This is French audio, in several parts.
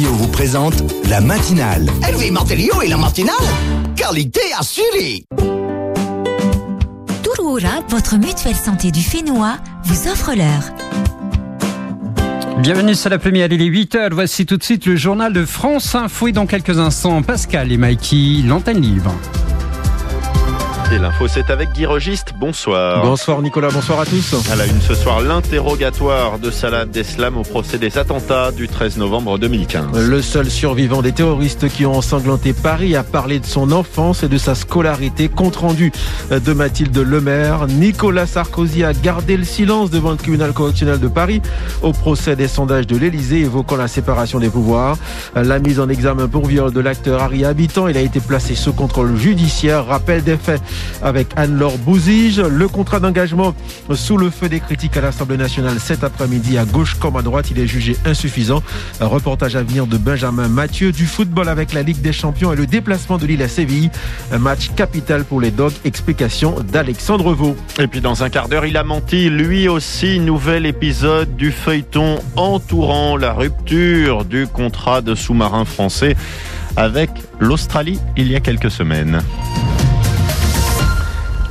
vous présentent la matinale. LV Matériaux et la matinale, qualité assurée. Touroura, votre mutuelle santé du Fénois, vous offre l'heure. Bienvenue sur la première, il est 8h. Voici tout de suite le journal de France Info et dans quelques instants, Pascal et Mikey, l'antenne libre. Et l'info, c'est avec Guy Registe. Bonsoir. Bonsoir Nicolas, bonsoir à tous. À la une ce soir, l'interrogatoire de Salah Abdeslam au procès des attentats du 13 novembre 2015. Le seul survivant des terroristes qui ont ensanglanté Paris a parlé de son enfance et de sa scolarité. Compte rendu de Mathilde Lemaire. Nicolas Sarkozy a gardé le silence devant le tribunal correctionnel de Paris au procès des sondages de l'Elysée évoquant la séparation des pouvoirs. La mise en examen pour viol de l'acteur Harry Habitant, il a été placé sous contrôle judiciaire. Rappel des faits avec Anne-Laure Bouzige. Le contrat d'engagement sous le feu des critiques à l'Assemblée nationale cet après-midi à gauche comme à droite, il est jugé insuffisant. Reportage à venir de Benjamin Mathieu du football avec la Ligue des Champions et le déplacement de Lille à Séville. Un match capital pour les Dogs. Explication d'Alexandre Vaux. Et puis dans un quart d'heure, il a menti lui aussi. Nouvel épisode du feuilleton entourant la rupture du contrat de sous-marin français avec l'Australie il y a quelques semaines.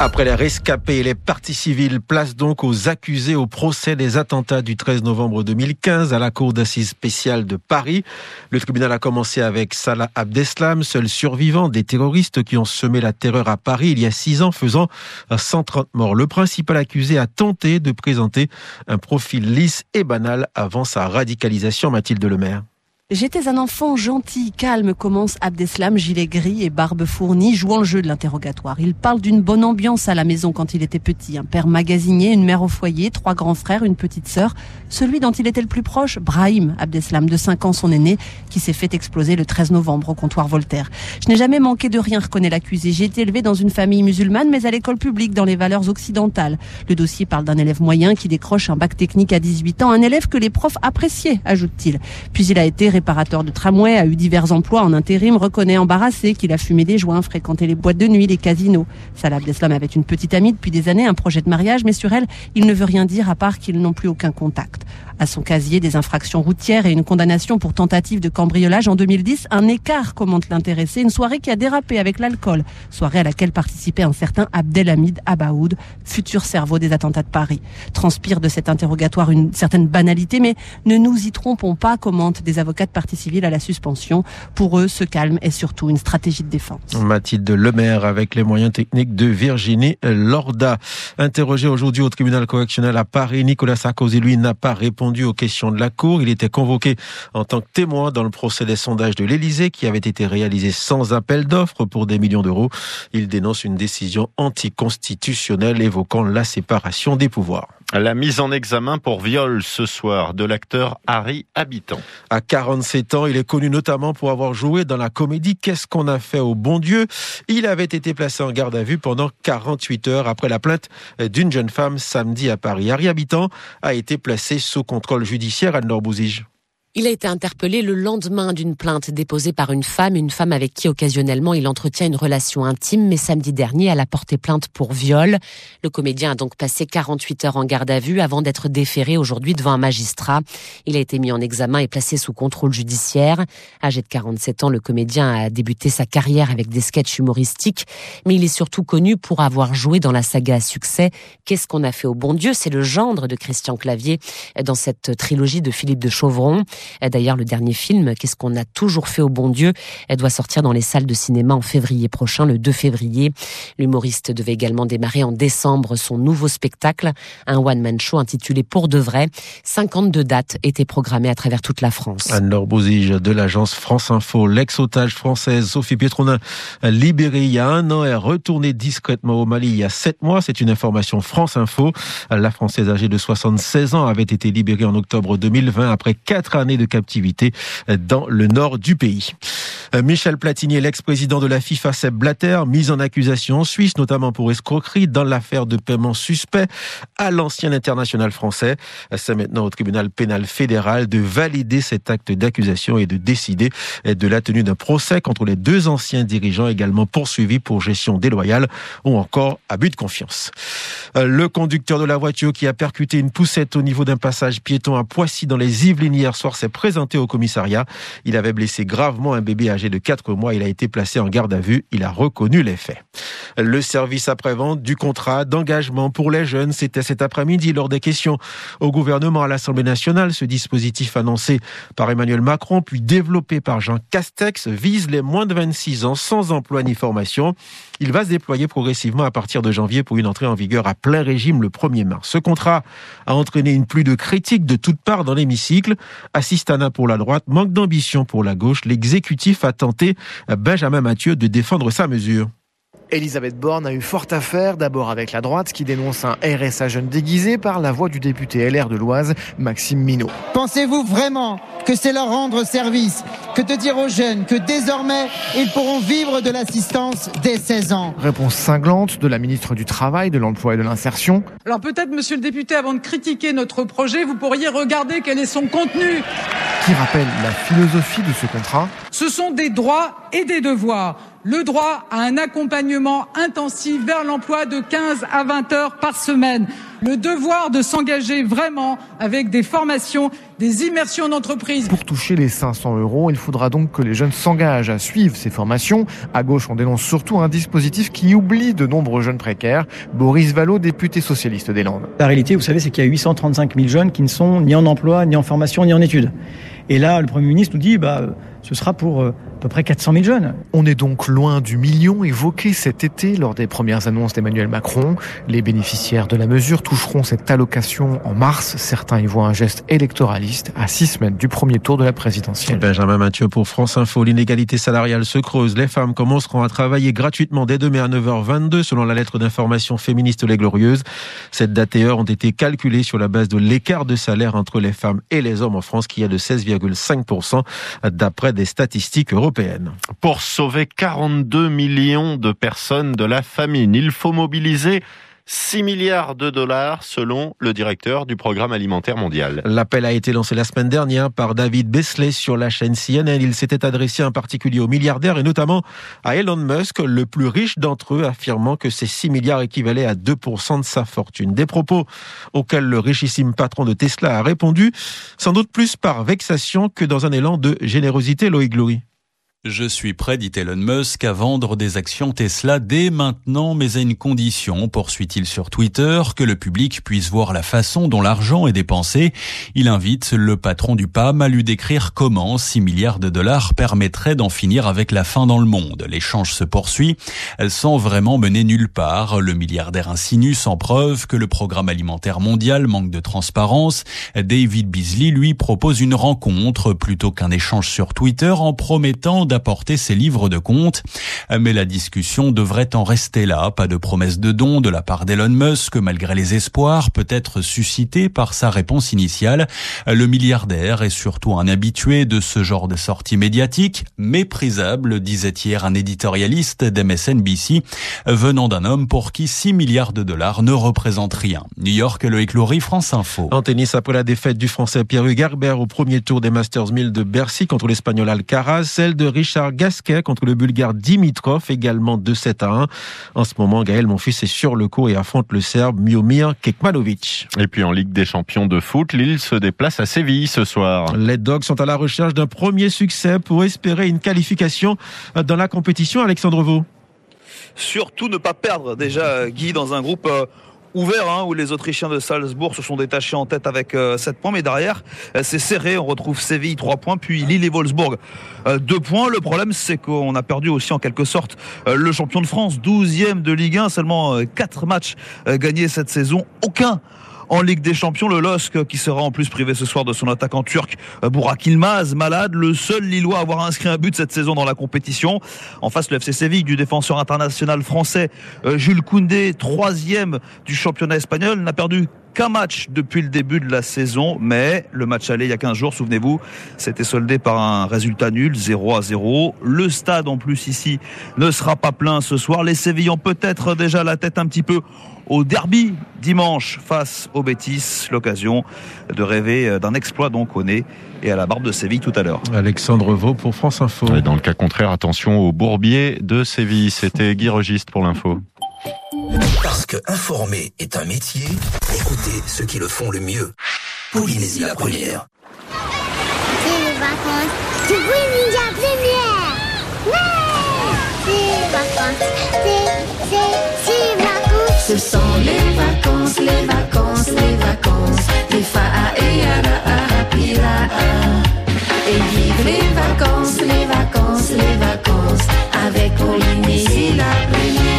Après les rescapés et les parties civiles, place donc aux accusés au procès des attentats du 13 novembre 2015 à la Cour d'assises spéciale de Paris. Le tribunal a commencé avec Salah Abdeslam, seul survivant des terroristes qui ont semé la terreur à Paris il y a six ans, faisant 130 morts. Le principal accusé a tenté de présenter un profil lisse et banal avant sa radicalisation, Mathilde Lemaire. J'étais un enfant gentil, calme, commence Abdeslam, gilet gris et barbe fournie, jouant le jeu de l'interrogatoire. Il parle d'une bonne ambiance à la maison quand il était petit. Un père magasinier, une mère au foyer, trois grands frères, une petite sœur. Celui dont il était le plus proche, Brahim Abdeslam, de 5 ans, son aîné, qui s'est fait exploser le 13 novembre au comptoir Voltaire. Je n'ai jamais manqué de rien, reconnaît l'accusé. J'ai été élevé dans une famille musulmane, mais à l'école publique, dans les valeurs occidentales. Le dossier parle d'un élève moyen qui décroche un bac technique à 18 ans, un élève que les profs appréciaient, ajoute-t-il. Puis il a été réparateur de tramway, a eu divers emplois en intérim, reconnaît embarrassé qu'il a fumé des joints, fréquenté les boîtes de nuit, les casinos. Salah Abdeslam avait une petite amie depuis des années, un projet de mariage, mais sur elle, il ne veut rien dire à part qu'ils n'ont plus aucun contact. À son casier, des infractions routières et une condamnation pour tentative de cambriolage en 2010, un écart commente l'intéressé, une soirée qui a dérapé avec l'alcool, soirée à laquelle participait un certain Abdelhamid Abaoud, futur cerveau des attentats de Paris. Transpire de cet interrogatoire une certaine banalité, mais ne nous y trompons pas, commente des avocats de partie civile à la suspension. Pour eux, ce calme est surtout une stratégie de défense. Mathilde Lemaire avec les moyens techniques de Virginie Lorda. Interrogé aujourd'hui au tribunal correctionnel à Paris, Nicolas Sarkozy, lui, n'a pas répondu aux questions de la Cour. Il était convoqué en tant que témoin dans le procès des sondages de l'Élysée qui avait été réalisé sans appel d'offres pour des millions d'euros. Il dénonce une décision anticonstitutionnelle évoquant la séparation des pouvoirs. La mise en examen pour viol ce soir de l'acteur Harry Habitant. À 47 ans, il est connu notamment pour avoir joué dans la comédie Qu'est-ce qu'on a fait au bon Dieu? Il avait été placé en garde à vue pendant 48 heures après la plainte d'une jeune femme samedi à Paris. Harry Habitant a été placé sous contrôle judiciaire à Norbouzige. Il a été interpellé le lendemain d'une plainte déposée par une femme, une femme avec qui occasionnellement il entretient une relation intime, mais samedi dernier, elle a porté plainte pour viol. Le comédien a donc passé 48 heures en garde à vue avant d'être déféré aujourd'hui devant un magistrat. Il a été mis en examen et placé sous contrôle judiciaire. Âgé de 47 ans, le comédien a débuté sa carrière avec des sketchs humoristiques, mais il est surtout connu pour avoir joué dans la saga à succès Qu'est-ce qu'on a fait au bon Dieu? C'est le gendre de Christian Clavier dans cette trilogie de Philippe de Chauvron. D'ailleurs, le dernier film, Qu'est-ce qu'on a toujours fait au bon Dieu, elle doit sortir dans les salles de cinéma en février prochain, le 2 février. L'humoriste devait également démarrer en décembre son nouveau spectacle, un one-man show intitulé Pour de vrai. 52 dates étaient programmées à travers toute la France. Anne-Laure Bouzige de l'agence France Info, l'ex-otage française Sophie Pietronin, libérée il y a un an et retournée discrètement au Mali il y a sept mois. C'est une information France Info. La Française âgée de 76 ans avait été libérée en octobre 2020 après quatre années de captivité dans le nord du pays. Michel Platini, l'ex-président de la FIFA, Seb Blatter, mis en accusation en Suisse, notamment pour escroquerie dans l'affaire de paiement suspect à l'ancien international français. C'est maintenant au tribunal pénal fédéral de valider cet acte d'accusation et de décider de la tenue d'un procès contre les deux anciens dirigeants également poursuivis pour gestion déloyale ou encore abus de confiance. Le conducteur de la voiture qui a percuté une poussette au niveau d'un passage piéton à Poissy dans les Yvelines hier soir présenté au commissariat. Il avait blessé gravement un bébé âgé de 4 mois. Il a été placé en garde à vue. Il a reconnu les faits. Le service après-vente du contrat d'engagement pour les jeunes, c'était cet après-midi lors des questions au gouvernement à l'Assemblée nationale. Ce dispositif annoncé par Emmanuel Macron, puis développé par Jean Castex, vise les moins de 26 ans sans emploi ni formation. Il va se déployer progressivement à partir de janvier pour une entrée en vigueur à plein régime le 1er mars. Ce contrat a entraîné une pluie de critiques de toutes parts dans l'hémicycle. Pour la droite, manque d'ambition pour la gauche. L'exécutif a tenté, Benjamin Mathieu, de défendre sa mesure. Elisabeth Borne a eu fort à faire, d'abord avec la droite qui dénonce un RSA jeune déguisé par la voix du député LR de l'Oise, Maxime Minot. Pensez-vous vraiment que c'est leur rendre service que de dire aux jeunes que désormais ils pourront vivre de l'assistance dès 16 ans? Réponse cinglante de la ministre du Travail, de l'Emploi et de l'Insertion. Alors peut-être, monsieur le député, avant de critiquer notre projet, vous pourriez regarder quel est son contenu. Qui rappelle la philosophie de ce contrat? Ce sont des droits et des devoirs le droit à un accompagnement intensif vers l'emploi de 15 à 20 heures par semaine, le devoir de s'engager vraiment avec des formations, des immersions d'entreprise. Pour toucher les 500 euros, il faudra donc que les jeunes s'engagent à suivre ces formations. À gauche, on dénonce surtout un dispositif qui oublie de nombreux jeunes précaires. Boris Vallot, député socialiste des Landes. La réalité, vous savez, c'est qu'il y a 835 000 jeunes qui ne sont ni en emploi, ni en formation, ni en études. Et là, le Premier ministre nous dit, bah, ce sera pour euh, peu près 400 000 jeunes. On est donc loin du million évoqué cet été lors des premières annonces d'Emmanuel Macron. Les bénéficiaires de la mesure toucheront cette allocation en mars. Certains y voient un geste électoraliste à six semaines du premier tour de la présidentielle. Benjamin Mathieu pour France Info. L'inégalité salariale se creuse. Les femmes commenceront à travailler gratuitement dès demain à 9h22 selon la lettre d'information féministe Les Glorieuses. Cette date et heure ont été calculées sur la base de l'écart de salaire entre les femmes et les hommes en France qui est de 16,5% d'après des statistiques européennes. Pour sauver 42 millions de personnes de la famine, il faut mobiliser 6 milliards de dollars selon le directeur du programme alimentaire mondial. L'appel a été lancé la semaine dernière par David Besley sur la chaîne CNN. Il s'était adressé en particulier aux milliardaires et notamment à Elon Musk, le plus riche d'entre eux, affirmant que ces 6 milliards équivalaient à 2% de sa fortune. Des propos auxquels le richissime patron de Tesla a répondu, sans doute plus par vexation que dans un élan de générosité, Loïc Glory. Je suis prêt, dit Elon Musk, à vendre des actions Tesla dès maintenant, mais à une condition, poursuit-il sur Twitter, que le public puisse voir la façon dont l'argent est dépensé. Il invite le patron du PAM à lui décrire comment 6 milliards de dollars permettraient d'en finir avec la faim dans le monde. L'échange se poursuit. Sent vraiment mener nulle part. Le milliardaire insinue sans preuve que le programme alimentaire mondial manque de transparence. David Beasley, lui, propose une rencontre plutôt qu'un échange sur Twitter en promettant d'apporter ses livres de compte. Mais la discussion devrait en rester là. Pas de promesse de don de la part d'Elon Musk, malgré les espoirs peut-être suscités par sa réponse initiale. Le milliardaire est surtout un habitué de ce genre de sortie médiatique, méprisable, disait hier un éditorialiste d'MSNBC, venant d'un homme pour qui 6 milliards de dollars ne représentent rien. New York, le Lory, France Info. En tennis, après la défaite du Français Herbert au premier tour des Masters 1000 de Bercy contre l'Espagnol Alcaraz, celle de Richard Gasquet contre le Bulgare Dimitrov, également 2-7 à 1. En ce moment, Gaël Monfils est sur le cours et affronte le Serbe Miomir Kekmanovic. Et puis en Ligue des champions de foot, Lille se déplace à Séville ce soir. Les Dogs sont à la recherche d'un premier succès pour espérer une qualification dans la compétition. Alexandre Vaux. Surtout ne pas perdre déjà Guy dans un groupe euh, ouvert hein, où les Autrichiens de Salzbourg se sont détachés en tête avec euh, 7 points mais derrière euh, c'est serré. On retrouve Séville 3 points puis Lille et Wolfsburg euh, 2 points. Le problème c'est qu'on a perdu aussi en quelque sorte euh, le champion de France 12e de Ligue 1 seulement 4 matchs gagnés cette saison. Aucun en Ligue des Champions. Le LOSC qui sera en plus privé ce soir de son attaquant turc Burak Ilmaz, malade, le seul Lillois à avoir inscrit un but cette saison dans la compétition. En face, le FC Séville du défenseur international français Jules Koundé, troisième du championnat espagnol, n'a perdu qu'un match depuis le début de la saison, mais le match aller il y a 15 jours, souvenez-vous, c'était soldé par un résultat nul, 0 à 0. Le stade en plus ici ne sera pas plein ce soir. Les Sévillans peut-être déjà la tête un petit peu au derby dimanche face au Bétis. L'occasion de rêver d'un exploit donc au nez et à la barbe de Séville tout à l'heure. Alexandre Vaux pour France Info. Et dans le cas contraire, attention au bourbier de Séville. C'était Guy Registe pour l'info. Parce que informer est un métier, écoutez ceux qui le font le mieux. Polynésie la première. C'est Polynésia première. Ouais. C'est vacances, c'est, c'est, c'est vacances. Ce sont les vacances, les vacances, les vacances. Les fa'a et yara a pira Et vive les vacances, les vacances, les vacances. Avec Polynésie la première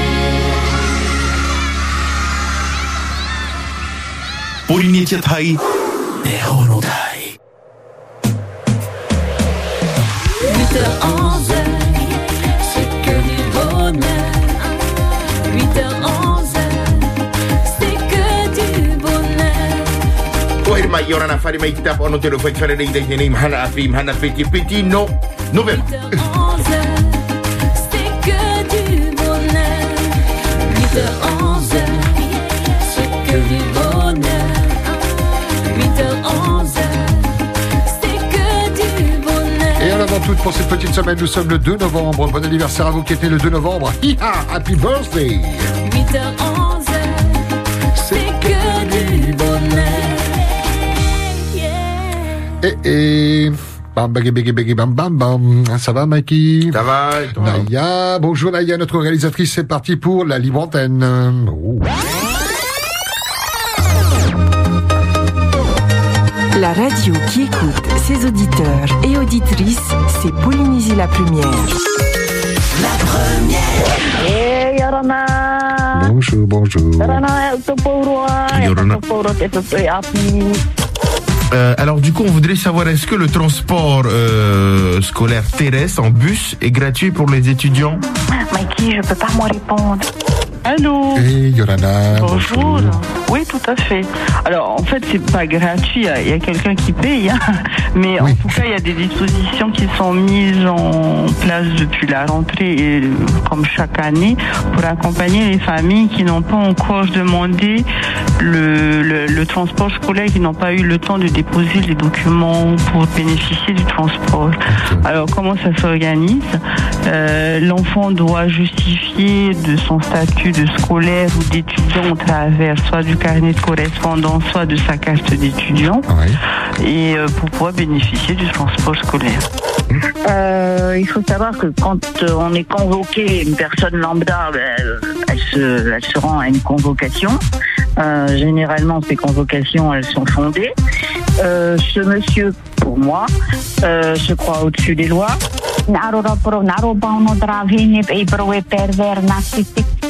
ポリネチア隊デホの隊 c'est que du bonheur 8h11 c'est que du bonheur واحد ما يورانا فاري ما يتابعون تلو فكرة ليدي جنيم هنا في هنا في تي بي تي نو نوفمبر 8h11 bonheur Et en avant toute pour cette petite semaine, nous sommes le 2 novembre. Bon anniversaire à vous qui êtes né le 2 novembre. Hi-ha, happy birthday 8h11 C'est que du bonheur Et et bam baggy baggy baggy bam bam bam. Ça va Mikey? Ça va et toi? Naya, bonjour Naya, notre réalisatrice, c'est parti pour la libre antenne. Oh. La radio qui écoute ses auditeurs et auditrices, c'est Polynésie la première. La première Eh, Yorona. Bonjour, bonjour. Api. Euh, alors du coup, on voudrait savoir est-ce que le transport euh, scolaire terrestre en bus est gratuit pour les étudiants? Mikey, je peux pas m'en répondre. Allô Et Yorana, Bonjour. Oui, tout à fait. Alors, en fait, c'est pas gratuit. Il y a- il y a, quelqu'un qui paye. hein. Mais en tout cas, il y a des dispositions qui sont mises en place depuis la rentrée, et, euh, comme chaque année, pour accompagner les familles qui n'ont pas encore demandé le, le- le transport scolaire, qui n'ont pas eu le temps de déposer les documents pour bénéficier du transport. Alors, comment ça s'organise? Euh, L'enfant doit justifier de son statut de scolaire ou d'étudiant au travers soit du carnet de correspondance, soit de sa carte d'étudiant, et euh, pour pouvoir bénéficier du transport scolaire. Euh, il faut savoir que quand euh, on est convoqué, une personne lambda, ben, euh, elle, se, elle se rend à une convocation. Euh, généralement, ces convocations, elles sont fondées. Euh, ce monsieur, pour moi, euh, se croit au-dessus des lois.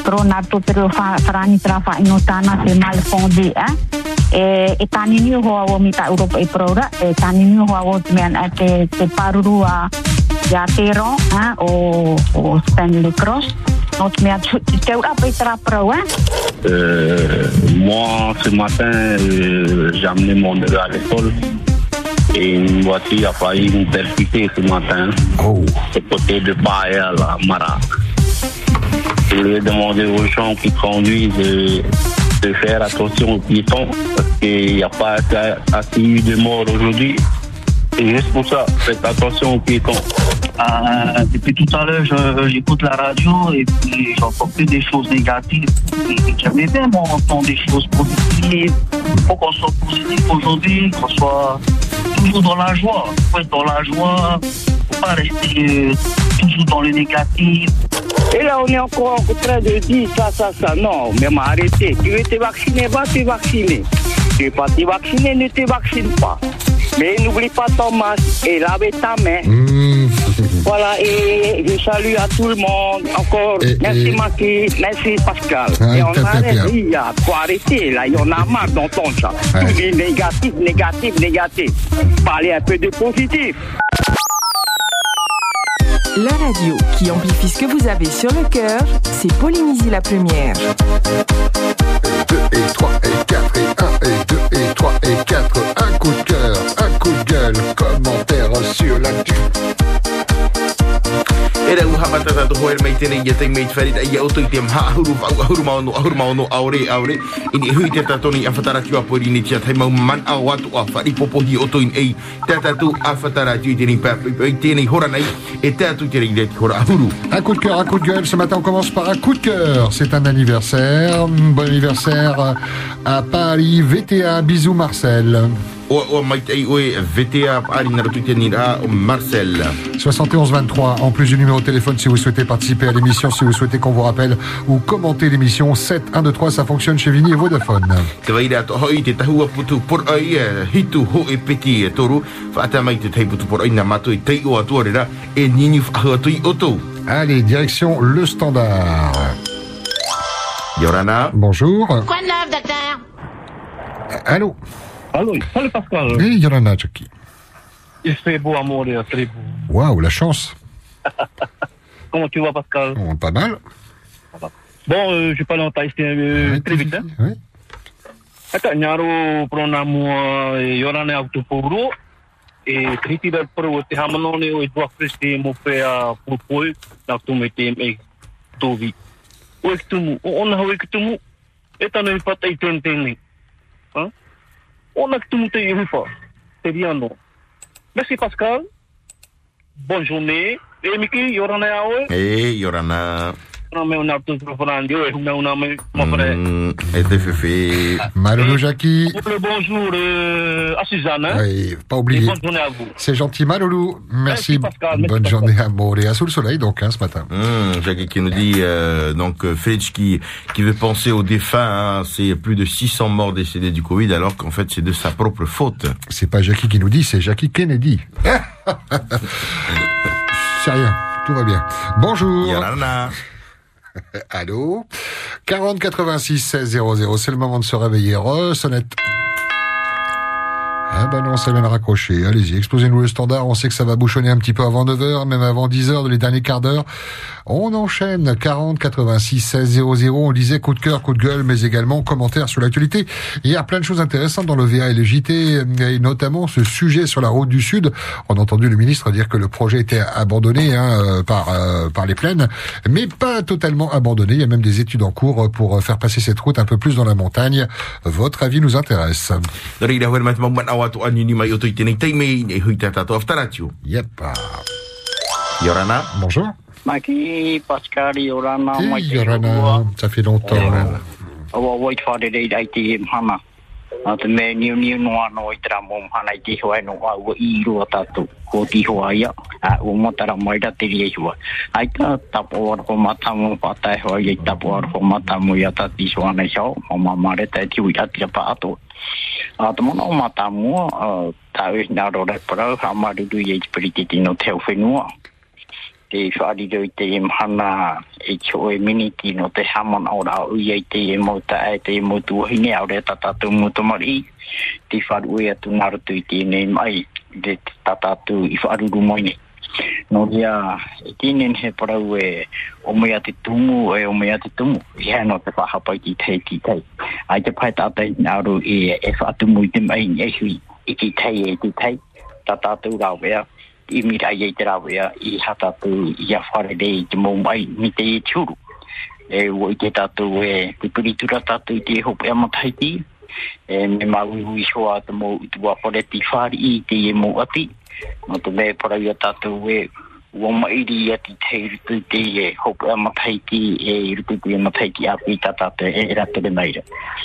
Narora pro naro pauno travini e pro e perver nasiti pro nato pro fa frani trafa inotana se mal fondé hein e e tani ni ho mita Europa e pro ra e tani ni ho o men e te te paruru a ya tero hein o o Stanley Cross not me at te ura pe tra pro hein Euh, moi, ce matin, euh, j'ai amené mon neveu à l'école et une voiture a failli me percuter ce matin. Oh. Au côté de Baïa, la Mara. Je voulais demander aux gens qui conduisent de, faire attention aux piétons parce qu'il n'y a pas assez, eu de morts aujourd'hui. Et juste pour ça, faites attention aux piétons. Euh, depuis tout à l'heure, j'écoute la radio et puis j'entends que des choses négatives. J'aimerais bien entendre des choses positives. Il faut qu'on soit positif aujourd'hui, qu'on soit toujours dans la joie. Il faut être dans la joie. Faut pas rester euh, toujours dans le négatif. Et là, on est encore en train de dire ça, ça, ça. Non, même arrêtez. Tu veux te vacciner, va te vacciner. Tu veux pas te vacciner, ne te vaccine pas. Mais n'oublie pas ton masque et lave ta main. Voilà, et je salue à tout le monde. Encore, merci Maki, merci Pascal. Ah, et on arrête, il y a, faut arrêter, là, il y en a marre d'entendre ça. Ouais. Tout est négatif, négatif, négatif. Parlez un peu de positif. La radio qui amplifie ce que vous avez sur le cœur, c'est Polynésie la première. 2 et 3 et 4 et 1 et 2 et 3 et 4. Un coup de cœur, un coup de gueule, commentaire sur l'actu. Hora nei e Un coup de cœur, un coup de gueule. Ce matin, on commence par un coup de cœur. C'est un anniversaire. Bon anniversaire à Paris. VTA. Bisous, Marcel. O o mai tai oe VTA ari na rotu te nira o Marcel. 71 23. En plus du numéro de téléphone, si vous souhaitez participer à l'émission, si vous souhaitez qu'on vous rappelle ou commenter l'émission, 7 1 2 3, ça fonctionne chez Vini et Vodafone. Te vai rea to hoi te tahua putu por ai e hitu ho e peti e toru. Whaata mai te tei putu por ai na mato i tei o atua rera e nini whahu atu i oto. Allez, direction le standard. Yorana? Bonjour. Quoi de neuf, docteur? Allô? Allô, salut Pascal. Oui, Yolanda Jackie. Il fait beau à mourir, très beau. Waouh, la chance. Comment tu vas Pascal? Pas mal. Bon, euh, je vais parler en thaïsien euh, très vite. Hein? Oui. Ata nyaro prona mua e yorane au tupuro e triti da pro te hamanone o e dua preste mo pe a pupoi na tu me te me tovi. O e tumu, o ona ho e tumu. E tano i pata i ten ten Ha? Ona tumu te i hufa. Te riano. Merci Pascal. Bonne journée. E miki yorane aoe. E Yorana. Não me una tu profonandi o e una una me mo pre. Mm, e te fefe. Malolo Jackie. Bonjour euh, à Suzanne. Hein? Oui, pas Et oublié. bonne journée à vous. C'est gentil, Maloulou. Merci. Pascal, merci, Bonne Pascal. journée à Montréal. Sous le soleil, donc, hein, ce matin. Hum, Jacques qui nous dit euh, donc euh, Fritsch qui qui veut penser aux défunts, hein, c'est plus de 600 morts décédés du Covid alors qu'en fait c'est de sa propre faute. C'est pas Jackie qui nous dit, c'est Jackie Kennedy. c'est rien, tout va bien. Bonjour. Allô? 40 86 16 00, c'est le moment de se réveiller. Re, sonnette. Ah bah non, ça vient de raccrocher. Allez-y, explosez-nous le standard. On sait que ça va bouchonner un petit peu avant 9h, même avant 10h de les derniers quarts d'heure. On enchaîne 40 86 16 00. On disait coup de cœur, coup de gueule, mais également commentaires sur l'actualité. Il y a plein de choses intéressantes dans le VA et le JT, et notamment ce sujet sur la route du Sud. On a entendu le ministre dire que le projet était abandonné hein, euh, par euh, par les plaines, mais pas totalement abandonné. Il y a même des études en cours pour euh, faire passer cette route un peu plus dans la montagne. Votre avis nous intéresse. Yep. Yorana? Bonjour. Maki Pascal Yorana Hey, mai te Yorana, ua. ça fait longtemps. Awa wait whare rei dai te he mhana. A te me niu niu noa no i tera mo mhana i te hoa no a ua i rua tatu. Ko ti hoa ia. A ua matara mai da te rie hua. Ai ta tapo ar ho matamu patai hoa i tapo ar ho matamu i ata ti soa nei sao. Mo mamare te tiu i ati pa ato. A te mona o matamu tau i nga rore parau ha marudu i e piriti tino teo whenua te whaariro i te mhana e cho e miniti no te hamon o rā ui ei te e mauta e te e mautu hine au re tatatu mutu mari te wharu e atu narutu i tēnei mai te tatatu i whaaruru moine. No ria e tēnen he parau e o mea te tumu e o mea te tumu. I hea no te whahapai ki te ki tei ai te pai tātai naru e e whaatumu i te mai e hui i ki tei e ki tei tatatu rau ea i mira i te rawea i hata tu i a whare rei te mō mai mi te e tūru. E ua i te tatu e pipiritura tatu i te hope a mataiti. E me mau i hui soa te mō i tua whare ti whare i te e mō ati. No te me parau a tatu e ua mairi i ati te rutu te e hope a mataiti e rutu te e mataiti a pi tatata e e rata meira.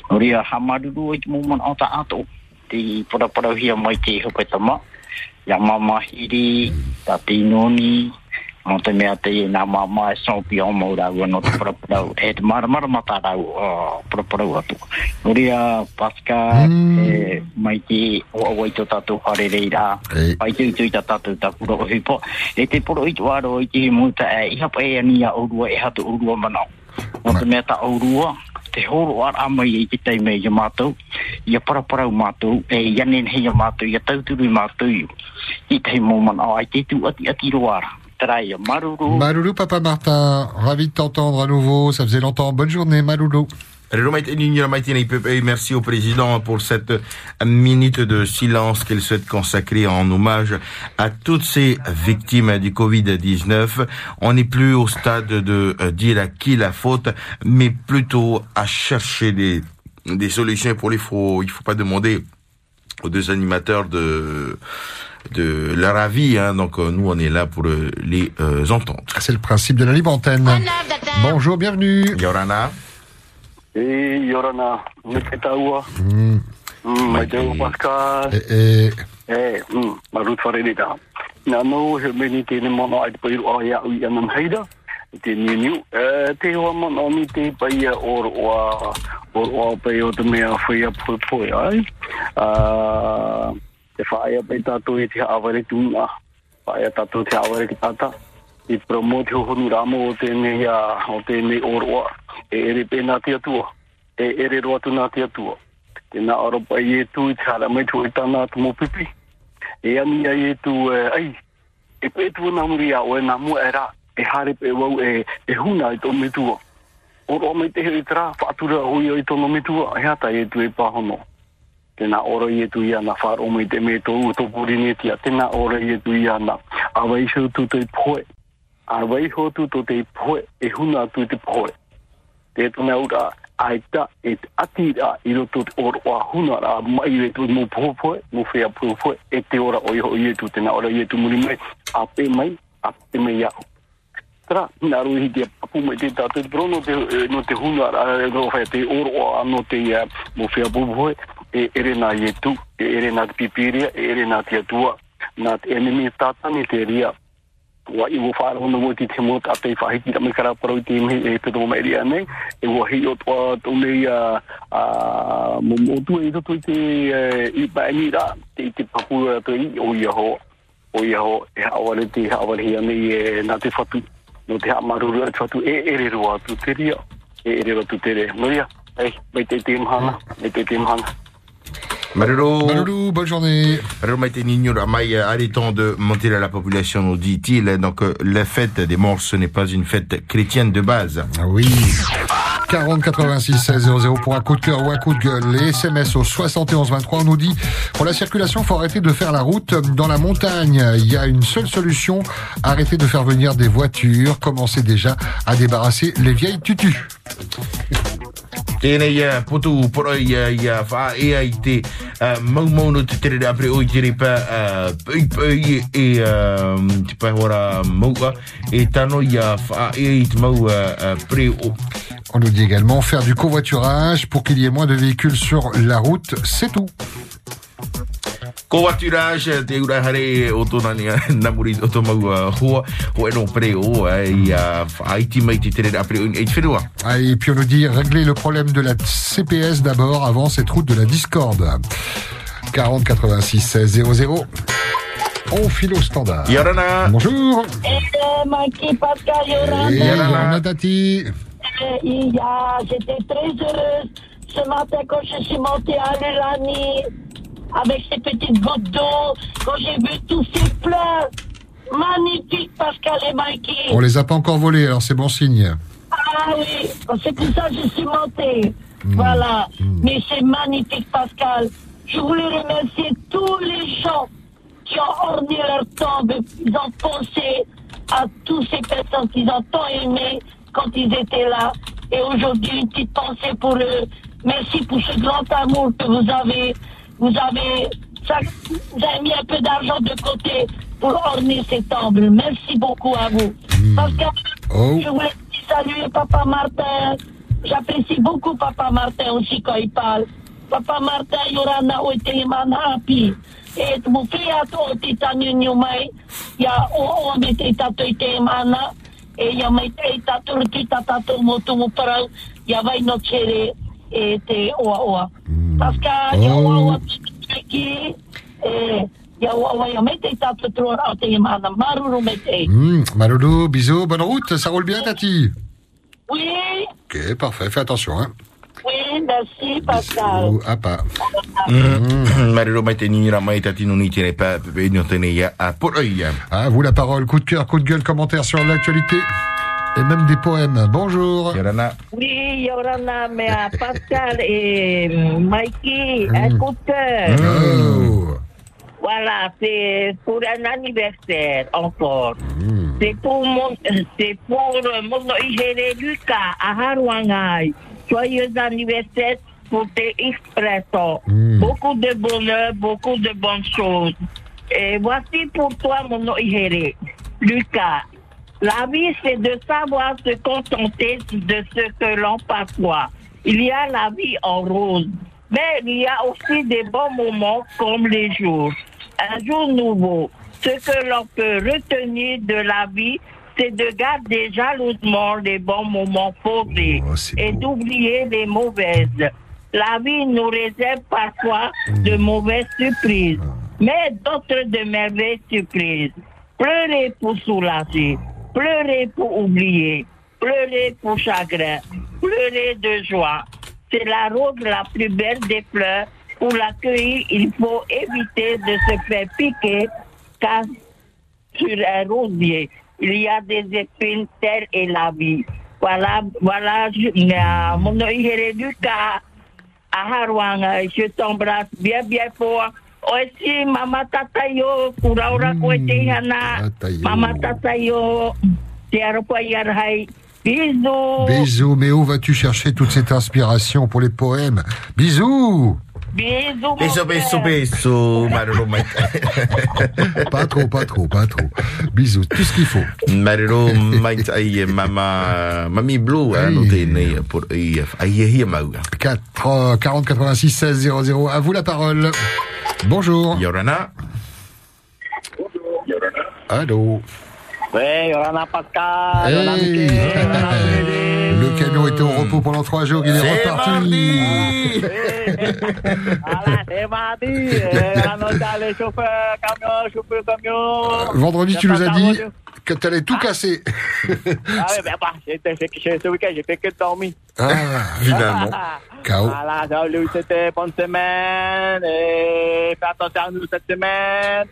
Nō ria hamaruru i te mō man ata ato. Te porapara hia mai te hope tama ia mamahiri, ta te inoni, no te mea te nā mama e sopi o maurau no te paraparau. E te maramara matarau o paraparau atu. No ria Pasca, e mai te o awai to tatu hare reira, mai te utu i ta tatu ta kura o hipo. E te poro i tu aro i te muta e ihapa e ani a urua e hatu urua manau. No te mea ta urua, te maruru. Papa Martin, ravi de t'entendre à nouveau. Ça faisait longtemps. Bonne journée, Maloulou. Merci au président pour cette minute de silence qu'il souhaite consacrer en hommage à toutes ces victimes du Covid-19. On n'est plus au stade de euh, dire à qui la faute, mais plutôt à chercher des, des solutions. Pour les faut, il faut pas demander aux deux animateurs de de leur avis. Hein. Donc euh, nous, on est là pour euh, les euh, entendre. C'est le principe de la libre antenne. Bonjour, bienvenue. Yorana. E Yorana, me te taua. Mm. Mm, mai te o Pascal. E, e, E, mm, marut whare ni tā. Nā no, he meni tēne mono ai te pairu o ia ui anam heida. Te niu niu. E, te hoa mono mi te paia or oa, or oa pai o te mea whaia pui pui ai. Ah, te whaia pai tātou e te aware tūna. Whaia tātou te aware ki tāta. I promote ho honu ramo o tēnei, a, o tēnei oroa. E ere pēnā te atua. E ere roa tu nā te atua. Tēnā aropa i e tu i te hara mai tu i tāna tu pipi. E ani ai e tu, e, ai, e pe tu muri a o e na mua e rā, E hare pe wau e, e huna i tō me tua. Mai te hei tra, whātura hui o i tōno. E hata e tu e pāhono. Tēnā ora i e tu i ana whāro mai te me tō tō tia. Tēnā ora i e tu i ana. Awa i tu te poe. Awa i ho tu tō te poe. E huna tu te poe. Te tōna ura ai ta e te ati a i roto te ora o a huna ra mai e tu mo e te ora o i ho i e tu tēnā ora i e tu muri mai a pe mai a pe mai au. Tara, nā rui hi te papu mai te tātou te eh, no te huna ra no te oro o ano te mo e ere nā i e tu, e ere te pipiria, e ere te atua. Wa i wo fara hono wo ti te mo ta te whahiti ta tamai kara parau te me e te tomo mai ria. E wo hi o toa tō nei a mo mo tu e to te i pa ni ra te te papu a to i o ia ho o ia ho e awale te awale hi nei e na te fatu no te hamaruru atu fatu e ere roa tu te ria e ere roa tu te re noia ei mai te te mhana mai te te mhana Marero, bonne journée. Marero Maïté Nigno, Maï, arrêtons de monter à la population, nous dit-il. Donc, euh, la fête des morts, ce n'est pas une fête chrétienne de base. Ah oui. 40 86 16 00 pour un coup de cœur ou un coup de gueule. Les SMS au 71 23, on nous dit pour la circulation, faut arrêter de faire la route dans la montagne. Il y a une seule solution, arrêter de faire venir des voitures. Commencez déjà à débarrasser les vieilles tutus. On nous dit également faire du covoiturage pour qu'il y ait moins de véhicules sur la route. C'est tout. Covoiturage, te o tōna ni na muri o tō mau uh, hoa o eno pre o ai a whaiti mai te tere apre o i te whenua. Et puis on nous dit régler le problème de la CPS d'abord avant cette route de la discorde. 40 86 16 00. On file au standard. Yorana. Bonjour. Eh, Maki Pascal Yorana. Et Yorana Tati. Eh, j'étais très heureuse ce matin quand je suis montée à l'Elani avec ces petites gouttes d'eau, quand j'ai vu tous ces pleurs. Magnifique Pascal et Mikey. On les a pas encore volés, alors c'est bon signe. Ah oui, c'est pour ça que je suis montée. Voilà. Mais c'est magnifique, Pascal. Je voulais remercier tous les gens qui ont orné leur tombe. Ils ont pensé à toutes ces personnes qu'ils ont tant aimées quand ils étaient là. Et aujourd'hui, une petite pensée pour eux. Merci pour ce grand amour que vous avez. Vous avez, vous avez mis un peu d'argent de côté pour orner ces tombes. Merci beaucoup à vous. Pascal, je voulais saluer Papa Martin. J'apprécie beaucoup Papa Martin aussi quand il parle. Papa Martin, Yorana, Oiteman, Happy. Et mon frère, o tita nyunyu mai, ya o o me te tato i te mana, e ya mai te tato rutu tato mo tumu parau, ya vai no chere te oa oa. Pascal, ya oa oa ki, e ya oa oa te te maruru me te. Hmm, Maloulou, bisous, bonne route, ça roule bien Tati Oui, Ok, parfait, fais attention. Hein. oui, merci Pascal. Pas. Te nira mai tati no ni tere pa pe no tene ia a ia. À vous la parole, coup de cœur, coup de gueule, commentaire sur l'actualité et même des poèmes. Bonjour. Yorana. Oui, Yorana, mais à Pascal et euh, Mikey, de cœur. Oh. Voilà, c'est pour un anniversaire encore. C'est pour mon, c'est pour mon Igere Lucas à Harouangai. Joyeux anniversaire pour tes expressions. Beaucoup de bonheur, beaucoup de bonnes choses. Et voici pour toi, mon Igere Lucas. La vie, c'est de savoir se contenter de ce que l'on parfois. Il y a la vie en rose. Mais il y a aussi des bons moments comme les jours. Un jour nouveau. Ce que l'on peut retenir de la vie, c'est de garder jalousement les bons moments posés et d'oublier les mauvaises. La vie nous réserve parfois de mauvaises surprises, mais d'autres de merveilleuses surprises. Pleurez pour soulager, pleurez pour oublier, pleurez pour chagrin, pleurez de joie. C'est la rose la plus belle des fleurs. Pour l'accueillir, il faut éviter de se faire piquer car sur un rosier, il y a des épines, telle est la vie. Voilà, voilà, na, mon je t'embrasse bien, bien fort. Aussi, Mama Tatayo, Kuraura Koete Hana, Mama Tatayo, Tiaropa Yarhai. Bisous. Bisous, mais où vas-tu chercher toute cette inspiration pour les poèmes? Bisous Bisous, Bisous, bisous, bisous. Pas trop, pas trop, pas trop. Bisous, tout ce qu'il faut. Marilo Mait ai mama, mami blue, hein, pour ai hi mau. 4, euh, 40 86 16 00. À vous la parole. Bonjour. Yorana. Allô. Ouais, Yorana Pascal, Yorana Hey. Mickey, Yorana. Le camion était au repos pendant trois jours, il est C'est reparti. Voilà, c'est mardi. Eh, Yorana les chauffeurs, camion, chauffeur, camion. Vendredi, tu nous as dit que tu allais tout casser. Ah ouais, ben bah, que ce week-end, j'ai fait que dormir. Ah, finalement. Chaos. Voilà, salut, c'était bonne semaine. Et fais attention à nous cette semaine.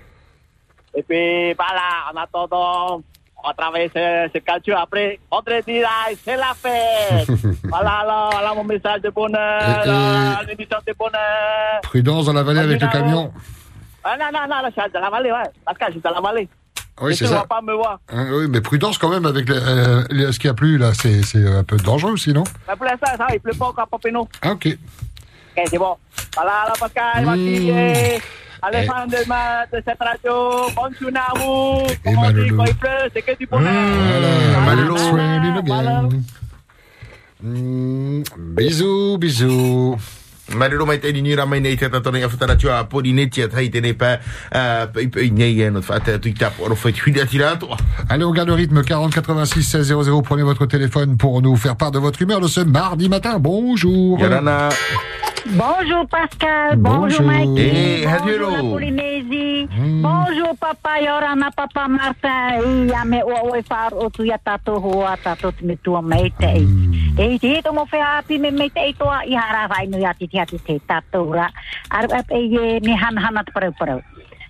Et puis, voilà, en attendant, on va travailler ce, ce culture. Après, vendredi, là, c'est la fête. voilà, alors, voilà mon message de bonheur, là, l'émission de bonheur. Prudence dans la vallée avec le camion. Ah, non, non, non, là, je suis dans la vallée, ouais. Pascal, je suis dans la vallée. Oui, c'est tu ça. pas me voir. Hein, oui, mais prudence quand même avec euh, ce qu'il y a plu là. C'est c'est un peu dangereux aussi, non? Mais pour l'instant, ça, va, il pleut pas encore à Popino. Ah, ok. Ok, c'est bon. Voilà, là, Pascal, merci. eh. De, ma, de cette radio, bonne journée à vous. Comme on dit, quand il pleut, c'est que du bonheur. Voilà, it's raining again. Mm, bisous, bisous. Marilo mai te ni ramai nei te tatone a whatara tua a pori ne tia tai tene pa a i nei e no whata tu i tapo aro whai tui atira atoa. Allez, on garde le rythme 40 86 16 00. Prenez votre téléphone pour nous faire part de votre humeur de ce mardi matin. Bonjour. Yorana. Bonjour Pascal, Bonjour. bonjour Mikey, Eh, bonjour la Polynésie, bonjour Papa Yorana, Papa Martin, ia me o oi far o tu ia tato hoa tato te me tua mei te ei. E te hito mo whea api me mei te ei toa i hara ia ap e han hana te parau parau.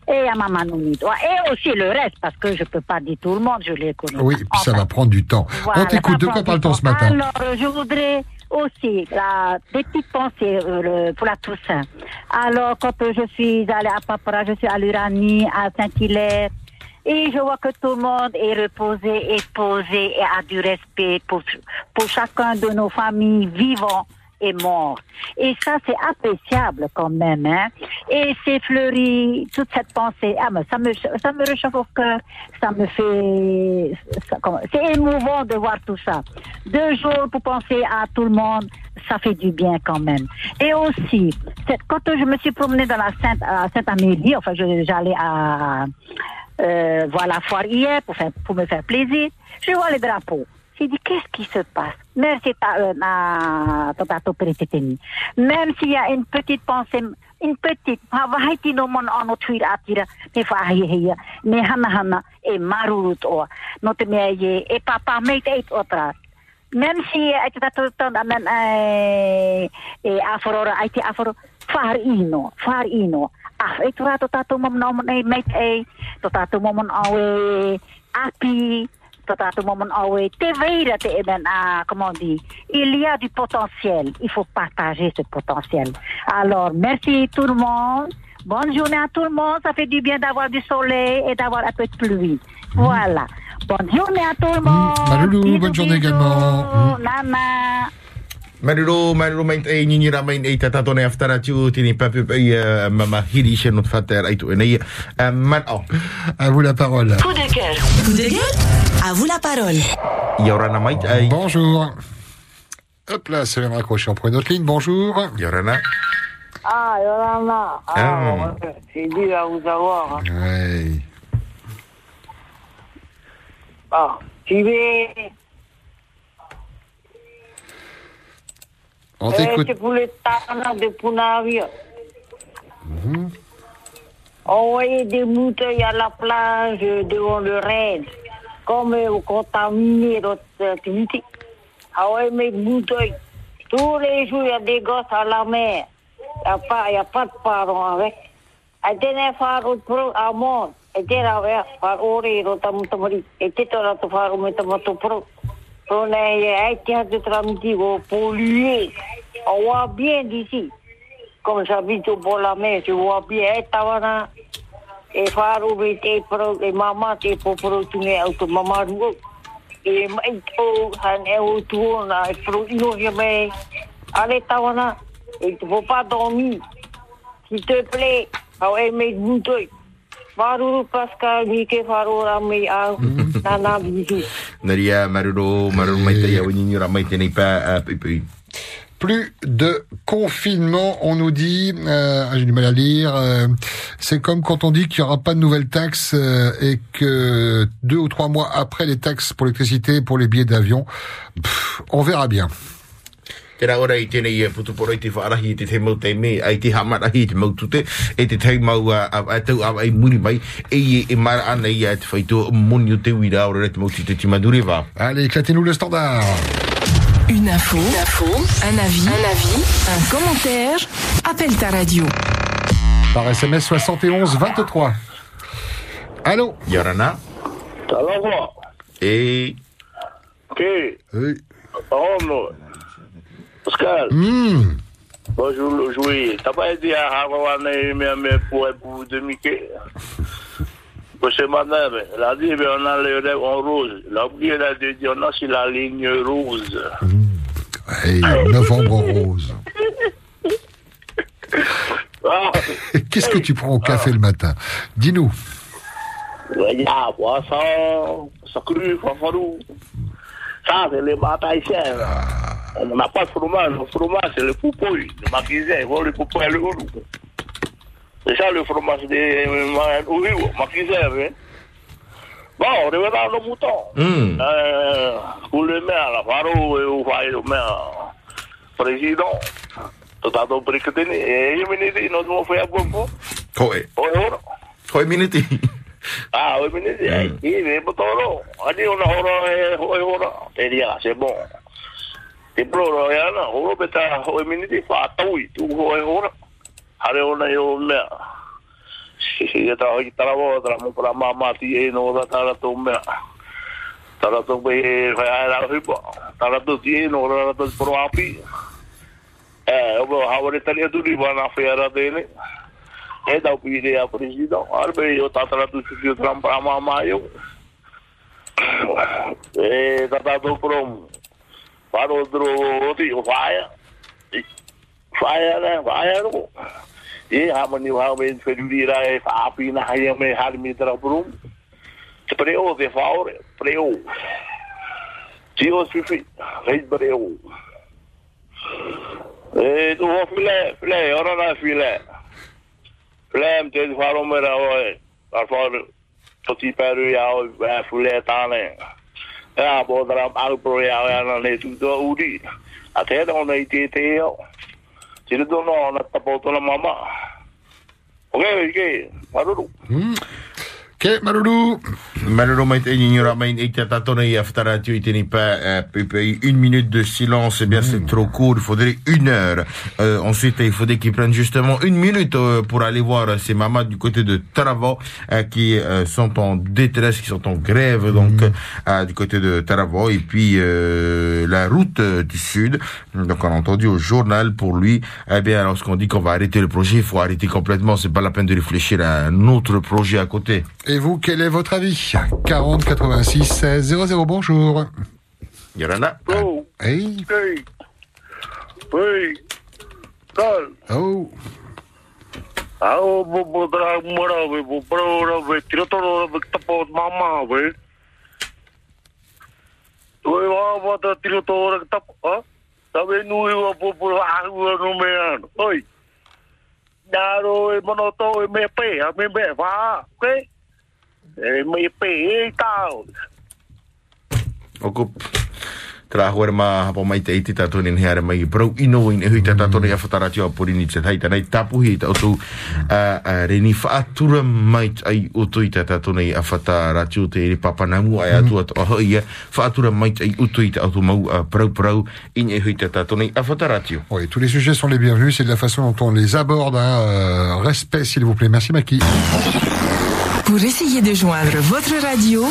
Et à maman et aussi le reste, parce que je peux pas dire tout le monde, je les connais. Oui, puis ça va prendre du temps. Voilà, on t'écoute. De quoi parle-t-on ce matin? Alors, je voudrais aussi la, des petites pensées euh, le- pour la Toussaint. Alors, quand je suis allée à Papara, je suis à l'Uranie, à Saint-Hilaire, et je vois que tout le monde est reposé et posé et a du respect pour, pour chacun de nos familles vivants et morts. Et ça, c'est appréciable quand même. Hein? Et c'est fleuri, toute cette pensée. Ah, mais ça, me, ça me réchauffe au cœur. Ça me fait... C'est émouvant de voir tout ça. Deux jours pour penser à tout le monde, ça fait du bien quand même. Et aussi, quand je me suis promenée dans la Sainte, à Sainte-Amélie, enfin, j'allais à euh, voir la foire hier pour, faire, pour me faire plaisir, je vois les drapeaux. J'ai dit, qu'est-ce qui se passe Même si euh. Même s'il y a une petite pensée, une petite, e e. Même si ai te tatu tanda men e, e aforora, ai te aforo, whar ino, whar ino. Ah, e tatu mom na mon e meit e, to tatu mom au e api, to tatu mom au e te veira te e men a, comment on dit, il y a du potentiel, il faut partager ce potentiel. Alors, merci tout le monde. Bonne journée à tout le monde. Ça fait du bien d'avoir du soleil et d'avoir un peu de pluie. Voilà. Bonne journée à tout le monde. Maloulou, Bisous, bonne journée bisous. également. Nana. Marilo, marilo mai te ni ni ramai nei te tatone a whatara tua tini papu pai mama hiri se no whatara ai tu nei. Man oh. À vous la parole. Coup de cœur. Coup de gueule? À vous la parole. Yorana. Bonjour. Hop là, ça vient de raccrocher. On prend une autre ligne. Bonjour. Yorana. Ah, Yolanda. Ah, Ah. c'est dur à vous avoir. hein. Ouais. Ah, tu vais. On t'écoute. C'est pour le Tana de Punavia. Mhm. Envoyer des bouteilles à la plage devant le raid, comme contaminer notre activité. Envoyer mes bouteilles. Tous les jours, il y a des gosses à la mer. Il n'y a, a pas de parents avec. Ada faru pro amon. Ete ra ya far ore ro tam tamari. Ete to to pro. Ai ti hat tramiti go polluer. On voit bien d'ici. Comme j'habite au bord de la mer, je vois bien. Eh, tawana. E faru me te pro, e mama te po pro tu ne auto mama ruo. E mai to han e o tu na pro ino ye me. Tawana. Et tu faut pas dormir. S'il te plaît, au aimé de bouteille. Pascal, Mike au Nana. Naria Maruro. Plus de confinement, on nous dit, euh, j'ai du mal à lire, euh, c'est comme quand on dit qu'il n'y aura pas de nouvelles taxes euh, et que deux ou trois mois après les taxes pour l'électricité, pour les billets d'avion, on verra bien. Ora i e putuporo i te whaarahi i te te mau te me, ai te hamarahi i te mau tute, e te tei mau a, a, a tau a, ai muri mai, e i e mara ana i a te whaito moni o te wira ora te mau te te timadure va. Allez, éclatez-nous le standard. Une info, une info, un avis, un avis, un commentaire. Appelle ta radio. Par SMS 71 23. Allô? Yorana? Talava. E... Que? Oui. Oh, Pascal. Hmm. Bonjour, jouer. T'as pas dit à mais mais pour demi que. Parce que madame, elle a dit, ben, on a le rêve en rose. La elle a dit, on a sur la ligne rose. Hey, novembre rose. Ah, Qu'est-ce que tu prends au café le matin? Dis-nous. il y a poisson, ça cru, fanfarou. Ça, c'est les batailles. On n'a pas de fromage. Le fromage, c'est le poupouille. Le il faut le poupouille le. C'est ça le fromage de Ouro, magasin, hein. Bon, revenons à nos moutons. Mm. Euh, pour le maire, la Faro et au Faye, le maire, président, tout à l'heure, et il m'a dit, nous devons faire un peu. Koe. Oh, oh, Koe minute. Ah, oui, mais il est bon, on a dit, on a horreur, oh, oh, et il y a, c'est bon. Et pour le rien, on va mettre à oh, minute, pas tout, tout, oh, oh, Hare ona yo mea. Si e tau i tarawa, tara mo para mamati e no ra tara tō mea. Tara tō pe e whai ai rau hipa. Tara tō ti e no ra tō poro api. E, obo haware tari atu ni wana whaiara tēne. E tau pi re a presidão. Arbe yo tatara tu susi o tram para mama yo. E tata tō poro. Paro dro oti o whaia. Whaia ne, whaia no. E hamani wa me ferira e api na haia me har mi tra brum. Te preo de favore, preo. Tio sufi, rei preo. E tu ho file, file, ora na file. File me te faro me ra oi. Ar faro toti peru ya oi, e file tane. E a bodra au pro ya oi ana ne tu do uri. A te da ona i te te o. Tira do no na tapoto la mama. Ok, ok, maruru. Ok, Maroulou. Malheureusement, il n'y aura pas une étatatone et aftaratio, il tenait pas, euh, une minute de silence, eh bien, c'est trop court, il faudrait une heure. Euh, ensuite, il faudrait qu'ils prennent justement une minute euh, pour aller voir ces mamans du côté de Taravo, euh, qui sont en détresse, qui sont en grève, donc, euh, du côté de Taravo, et puis, la route du sud. Donc, on a entendu au journal pour lui, eh bien, lorsqu'on dit qu'on va arrêter le projet, il faut arrêter complètement, c'est pas la peine de réfléchir à un autre projet à côté. Et vous, quel est votre avis? 40 86 16 00, bonjour. Yorana. Oh. Hey. Hey. Hey. Carl. Oh. Ao bo bo dra mora ve bo pro ra ve tiro to ra ve tapo mama ve. Oi wa wa ta tiro to ra tapo ha. Ta ve nu i wa bo bo a u no me an. Oi. Naro e monoto e me pe, a me me va, ok? E me pe e tau. O ko tra hoer ma hapo mai te iti tato ni heare mai pro ino in e hui te tato ni awhatara tio pori ni te taita nei tapuhi ta otu re ni whaatura mai ai utu i te tato nei awhatara tio te iri papanamu ai atu atu aho ia whaatura mai ai utu i te atu mau a prau prau in e hui te tato nei awhatara tio Oui, tous les sujets sont les bienvenus. C'est de la façon dont on les aborde. hein. Euh, respect, s'il vous plaît. Merci, Maki. Pour essayer de joindre votre radio,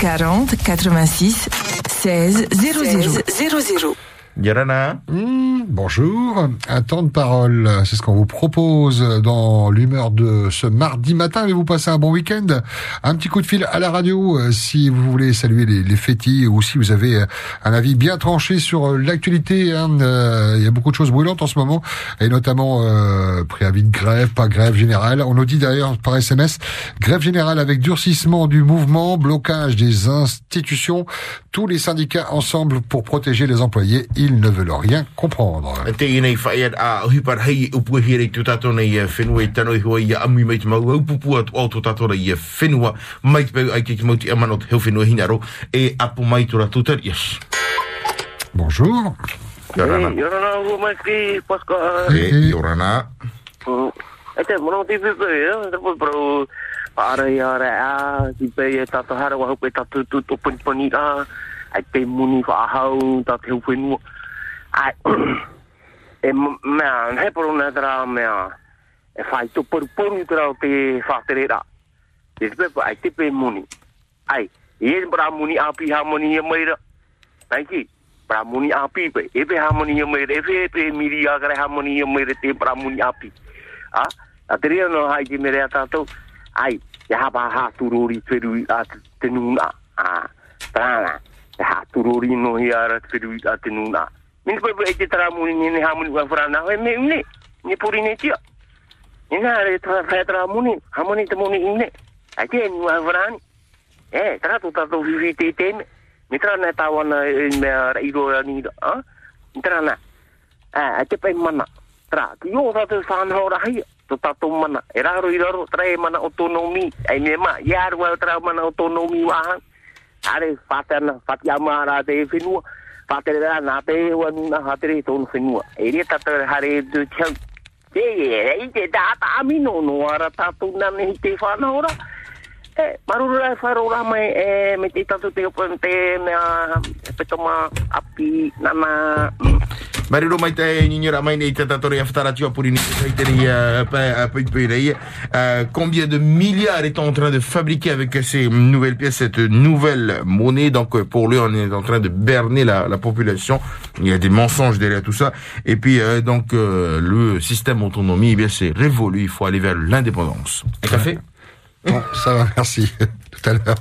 40 86 16 00 00. Hmm, bonjour. Un temps de parole, c'est ce qu'on vous propose dans l'humeur de ce mardi matin. Allez-vous passer un bon week-end Un petit coup de fil à la radio euh, si vous voulez saluer les, les fétis ou si vous avez euh, un avis bien tranché sur euh, l'actualité. hein. Il y a beaucoup de choses brûlantes en ce moment et notamment préavis de grève, pas grève générale. On nous dit d'ailleurs par SMS grève générale avec durcissement du mouvement, blocage des institutions, tous les syndicats ensemble pour protéger les employés. Ils ne veulent rien comprendre. Bonjour. Para a, pe e hara a, ai te muni whenua. Ai, e m- mea, he poro na tera mea, e whai to poru poru tera o te whaterera. Te te pepe, ai te pe muni. Ai, e e bra muni api ha muni e meira. Nai ki, bra muni api pe, e pe ha muni e meira, e pe e pe miri a kare ha muni e meira te bra muni api. Ha? A te rea no hai ki me rea tātou. Ai, e hapa ha turori peru a te- te nuna. Ah, trana. E ha turori no hi ara te peru a te nuna. ni ko pe e tra mu ni ni ha mu ni wa fra na me ni ni puri ni tio. Ni na re tra fa tra mu ni ha mu ni te mu ni ni a te ni wa fra ni e tra tu ta tu vi te te me ni tra na ta wa na i me ra i ro ni do a? Ni tra na a a te pe mana. Tra ki yo ta te fa na ho ra hi tu ta tu mana. E ra ro i ro tra e mana autonomi ai me ma ya ro tra mana autonomi wa ha are fa ta na fa ya ra te finu e whenua. Whātere rā nā te e ua nuna hātere tōnu whenua. E rea tātou hare e tu tiau. Te e, e te tāta amino no ara tātou nane hi te whanau ra. E, marura e mai e me te tatu te te mea e petoma api nana Mariro mai te nignora mai nei te tatori a whatara tio puri ni te te ni pa pa pa rei. Combien de milliards est en train de fabriquer avec ces nouvelles pièces cette nouvelle monnaie? Donc euh, pour lui on est en train de berner la, la population. Il y a des mensonges derrière tout ça et puis euh, donc euh, le système autonomie eh bien c'est révolu, il faut aller vers l'indépendance. Un café Bon, ça va, merci. Tout à l'heure.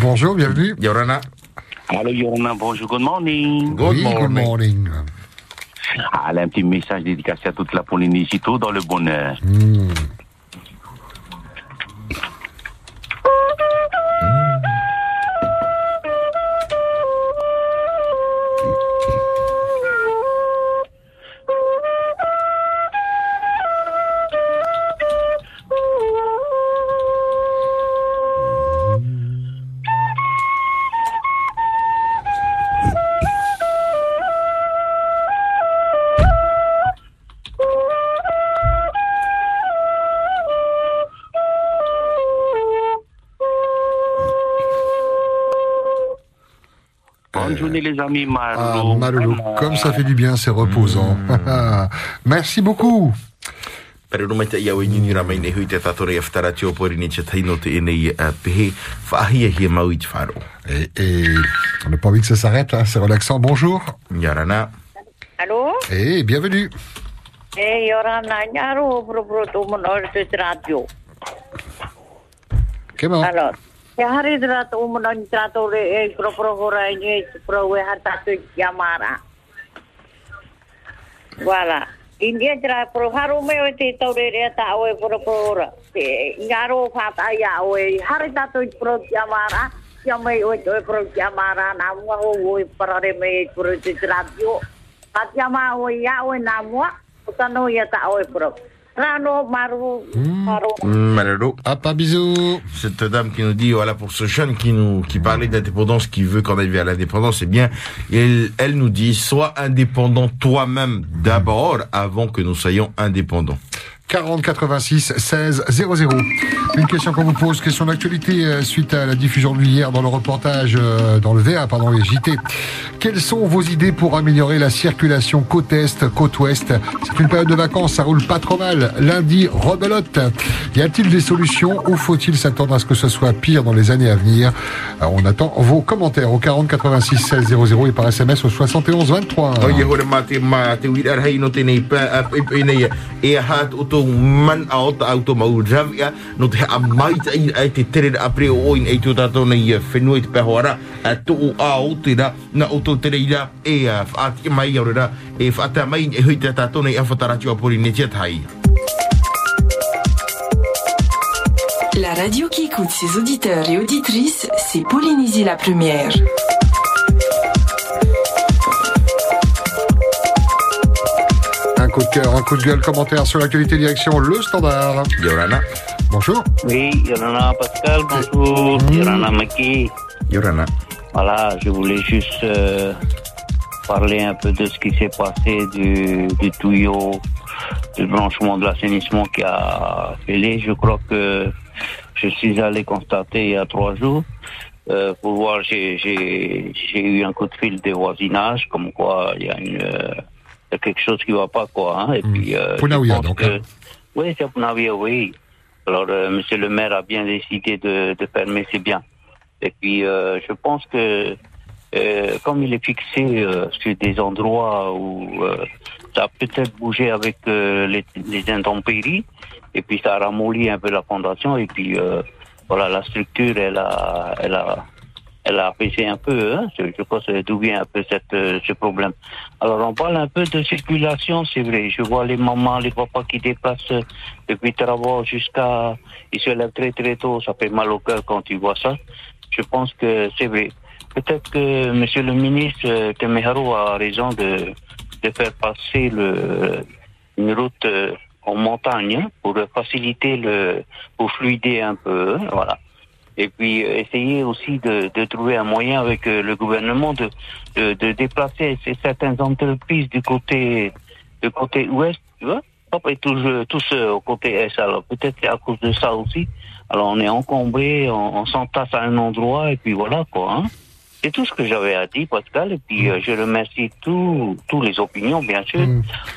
Bonjour, bienvenue. Yorana. Allô Yorana, bonjour, good morning. Good Oui, good morning. Allez, un petit message dédicacé à toute la Polynésie, tout dans le bonheur. Hmm. Bonne journée les amis, Ah, Marlo. Comme ça fait du bien, c'est reposant. Merci beaucoup. Pero no te ia o ni ra mai nei hui te tatori a whatara tio pori ni te taino te enei uh, pehe whaahia hia mau i te wharo. Et, et on n'a pas envie que ça s'arrête, hein, c'est relaxant. Bonjour. Yarana. Allô? Et bienvenue. E Yorana Nyaro pro pro tu mon or te radio. Comment? Alors, e hari dra tu ni tra to re e pro pro hora ni pro we hata to yamara. Wala. India tra pro haru me o te to re re ta o e pro pro hora. Te fa ta ya o e hari ta to pro yamara. Ya mai o to pro yamara na mo o e pro re me pro te radio. Patiama o ya o na mo. Utano ya ta o e pro. Rano. Papa, bisous. Cette dame qui nous dit, voilà, pour ce jeune qui nous, qui parlait d'indépendance, qui veut qu'on aille vers l'indépendance, eh bien, elle, elle nous dit, sois indépendant toi-même d'abord avant que nous soyons indépendants. 40 86 16 00. Une question qu'on vous pose, question d'actualité euh, suite à la diffusion de hier dans le reportage, euh, dans le VA, pardon, les JT. Quelles sont vos idées pour améliorer la circulation côte est, côte ouest? C'est une période de vacances, ça roule pas trop mal. Lundi, rebelote. Y a-t-il des solutions ou faut-il s'attendre à ce que ce soit pire dans les années à venir? Alors, On attend vos commentaires au 40 86 16 00 et par SMS au 71 23. A e a tō man a o ta auto mau ravia no te a mai tai ai te tere a pre o oin e tō tātou nei whenua i te pēhoara a tō o a o te ra na o tō tere ira e a whaati mai au ra e whaata mai e hui te tātou nei a whatarati o pori ne tia. La radio qui écoute ses auditeurs et auditrices, c'est Polynésie la première. Coup de cœur, un coup de gueule, commentaire sur l'actualité direction Le Standard. Yorana. Bonjour. Oui, Yorana Pascal, bonjour. Yorana Maki. Yorana. Voilà, je voulais juste euh, parler un peu de ce qui s'est passé du, du tuyau, du branchement de l'assainissement qui a fêlé. Je crois que je suis allé constater il y a trois jours. Euh, pour voir, j'ai eu un coup de fil des voisinages, comme quoi il y a une euh, y a quelque chose qui va pas, quoi. Hein, et puis, euh, pense donc, que- hein. oui, c'est à Punavia, oui. Alors, euh, Monsieur le maire a bien décidé de, de fermer ses biens. Et puis, euh, je pense que euh, comme il est fixé euh, sur des endroits où euh, ça a peut-être bougé avec euh, les, les intempéries, et puis ça a ramolli un peu la fondation, et puis euh, voilà, la structure, elle a, elle a, elle a apaisé un peu. Hein, je pense d'où vient un peu cette, euh, ce problème. Alors, on parle un peu de circulation, c'est vrai. Je vois les mamans, les papas qui déplacent euh, depuis Travaux jusqu'à... Ils se lèvent très très tôt, ça fait mal au cœur quand tu vois ça. Je pense que c'est vrai. Peut-être que Monsieur le ministre euh, Temeharo a raison de, de faire passer le, une route euh, en montagne hein, pour faciliter le, pour fluider un peu, hein, voilà. Et puis euh, essayer aussi de, de trouver un moyen avec euh, le gouvernement de, de, de déplacer ces- certaines entreprises du côté du côté ouest, tu vois. Et tous, tous au côté est. Alors peut-être à cause de ça aussi. Alors on est encombré, on, on s'entasse à un endroit et puis voilà quoi. Hein. C'est tout ce que j'avais à dire, Pascal. Et puis euh, je remercie tous tous les opinions, bien sûr.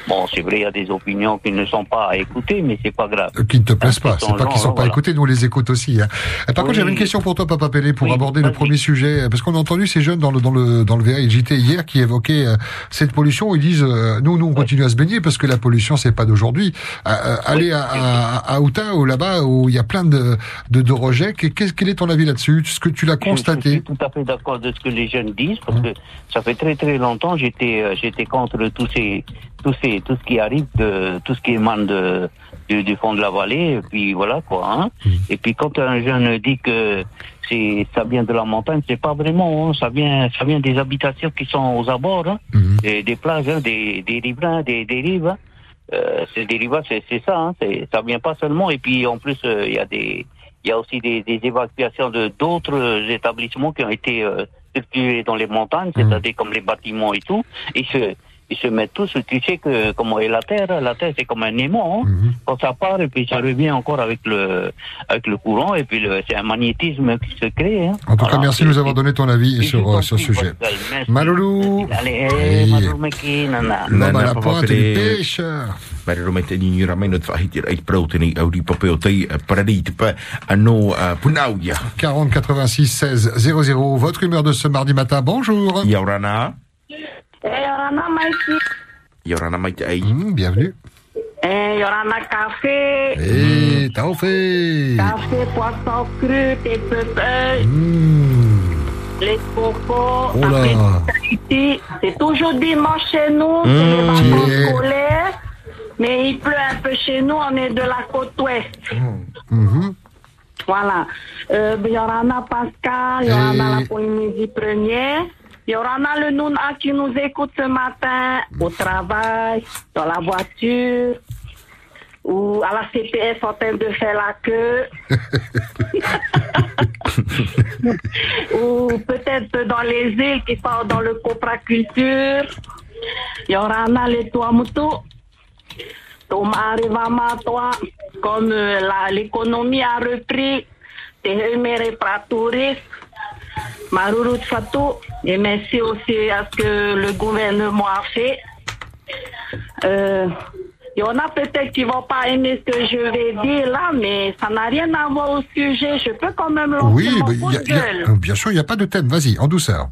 Bon, c'est vrai, il y a des opinions qui ne sont pas à écouter, mais c'est pas grave. qui ne te plaisent pas. C'est pas qu'ils genre, sont pas voilà. écoutés, nous on les écoute aussi. hein. Euh, Par contre, j'avais une question pour toi, Papa Pélé, pour aborder le premier sujet, euh, parce qu'on a entendu ces jeunes dans le dans le dans le VA et le JT hier qui évoquaient euh, cette pollution. Ils disent, euh, nous nous on continue à se baigner parce que la pollution c'est pas d'aujourd'hui. Euh, aller à, à, à Outa ou là-bas où il y a plein de de, de rejets. que- qu'est-ce- Quel est ton avis là-dessus? Est-ce que tu l'as Je constaté suis tout à fait d'accord de ce que les jeunes disent parce que ça fait très très longtemps j'étais euh, j'étais contre tous ces tous ces tout ce qui arrive de tout ce qui émane de du, du fond de la vallée et puis voilà quoi hein. et puis quand un jeune dit que c'est ça vient de la montagne c'est pas vraiment hein. ça vient ça vient des habitations qui sont aux abords hein. Et des plages hein, des des riverains des des rives hein. Euh, c'est des rivages c'est c'est ça hein. ça vient pas seulement et puis en plus euh, il y a des il y a aussi des, des évacuations de d'autres établissements qui ont été euh, situés dans les montagnes, c'est-à-dire comme les bâtiments et tout. Ils se, ils se mettent tous, tu sais que comment est la Terre, la Terre c'est comme un aimant, hein. quand ça part et puis ça revient encore avec le avec le courant et puis le- c'est un magnétisme qui se crée. Hein. En tout cas, merci de nous avoir donné ton avis sur euh, sur ce sujet. Maloulou. Eh, la pointe du pêcheur. Mare ro mai te ni ra mai no te whahiti ai prau te nei au ripa pe o tei parari te pa ano punauia. 40 86 16 00. Votre humeur de ce mardi matin. Bonjour. Yaurana. Eh, Yorana mai te ai. bienvenue. Eh, Yorana Café. Et t'as fait. Café, poisson cru, tes pépins. Les cocos. Oh là. C'est toujours dimanche chez nous. C'est Mmh. les vacances Yeah. scolaires. Mais il pleut un peu chez nous. On est de la côte ouest. Mhm. Voilà. Euh, Yorana Pascal, Yorana Et- la Polynésie première. Yorana le Nouna qui nous écoute ce matin au travail, dans la voiture. ou à la CPS en train de faire la queue, ou peut-être dans les îles qui sont dans le copraculture. Il y aura un les toits motos. Thomas arrivama toi, comme euh, l'économie a repris, Tehemere Pratouris, Marurut Fatou, et merci aussi à ce que le gouvernement a fait. Euh, il y en a peut-être qui vont pas aimer ce que je vais dire là, mais ça n'a rien à voir au sujet. Je peux quand même lancer Oui, mon bah, y a- a- euh, bien sûr, il n'y a pas de thème. Vas-y, en douceur.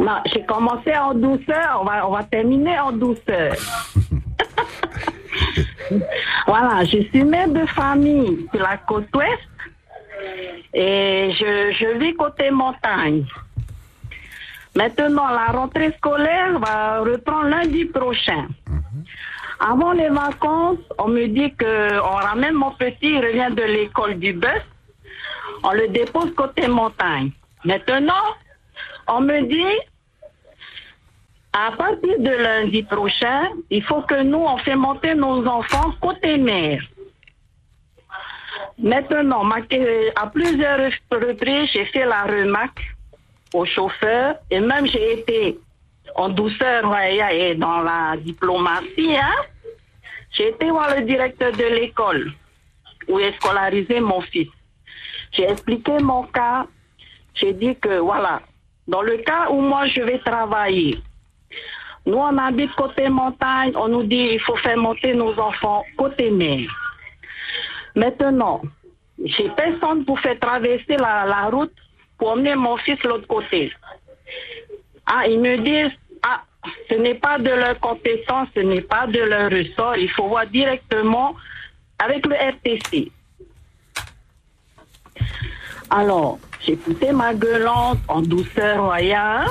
Non, j'ai commencé en douceur, on va, on va terminer en douceur. voilà, je suis mère de famille sur la côte ouest et je, je vis côté montagne. Maintenant, la rentrée scolaire va reprendre lundi prochain. Avant les vacances, on me dit que on ramène mon petit, il revient de l'école du bus. On le dépose côté montagne. Maintenant, on me dit, à partir de lundi prochain, il faut que nous, on fait monter nos enfants côté mer. Maintenant, ma- à plusieurs reprises, j'ai fait la remarque au chauffeur et même j'ai été en douceur et dans la diplomatie. Hein, j'ai été voir le directeur de l'école où est scolarisé mon fils. J'ai expliqué mon cas. J'ai dit que voilà, dans le cas où moi je vais travailler, nous on habite côté montagne, on nous dit il faut faire monter nos enfants côté mer. Maintenant, j'ai personne pour faire traverser la, route pour emmener mon fils de l'autre côté. Ah, ils me disent, ah, ce n'est pas de leur compétence, ce n'est pas de leur ressort, il faut voir directement avec le RTC. Alors, j'ai poussé ma gueulante en douceur royale.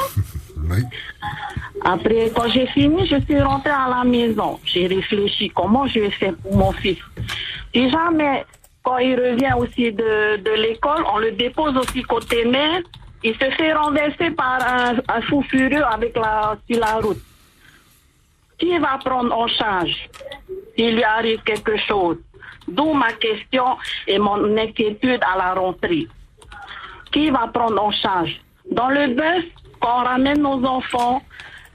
Après, quand j'ai fini, je suis rentrée à la maison. J'ai réfléchi comment je vais faire pour mon fils. Si jamais, quand il revient aussi de, de l'école, on le dépose aussi côté mer, il se fait renverser par un, un fou furieux avec la, sur la route. Qui va prendre en charge s'il lui arrive quelque chose? D'où ma question et mon inquiétude à la rentrée. Qui va prendre en charge? Dans le bus, quand on ramène nos enfants,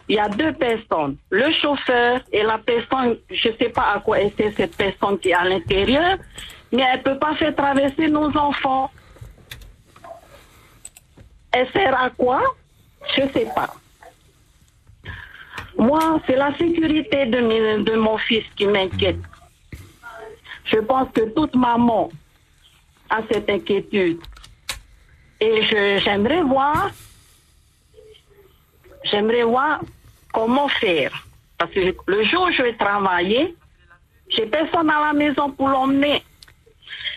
il y a deux personnes, le chauffeur et la personne, je ne sais pas à quoi était cette personne qui est à l'intérieur, mais elle ne peut pas faire traverser nos enfants. Elle sert à quoi? Je ne sais pas. Moi, c'est la sécurité de, de mon fils qui m'inquiète. Je pense que toute maman a cette inquiétude. Et j'aimerais voir, j'aimerais voir comment faire. Parce que le jour où je vais travailler, j'ai personne à la maison pour l'emmener.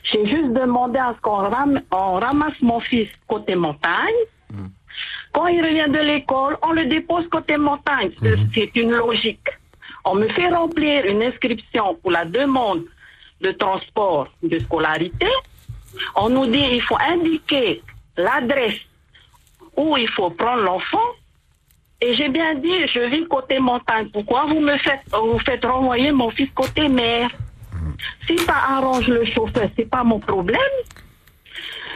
J'ai juste demandé à ce qu'on ram- on ramasse mon fils côté montagne. Quand il revient de l'école, on le dépose côté montagne. C'est- C'est une logique. On me fait remplir une inscription pour la demande de transport de scolarité. On nous dit il faut indiquer l'adresse où il faut prendre l'enfant. Et j'ai bien dit, je vis côté montagne. Pourquoi vous me faites, vous faites renvoyer mon fils côté mer? Si ça arrange le chauffeur, c'est pas mon problème.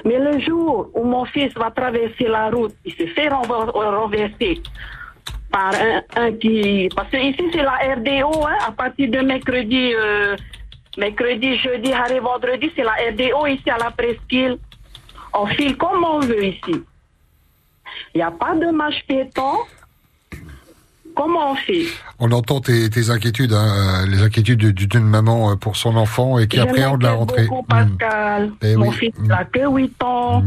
Mais le jour où mon fils va traverser la route, il se fait renver- renverser par un, qui... Parce que ici, c'est la RDO, hein, à partir de mercredi, euh, mercredi, jeudi, haré, vendredi, c'est la RDO ici à la presqu'île. On file comme on veut ici. Il n'y a pas de marche piéton. Comment on fait? On entend tes, tes inquiétudes, hein, euh, les inquiétudes de- d'une maman euh, pour son enfant et qui appréhende la rentrée. beaucoup, Pascal. Eh Mon oui. fils n'a que 8 ans.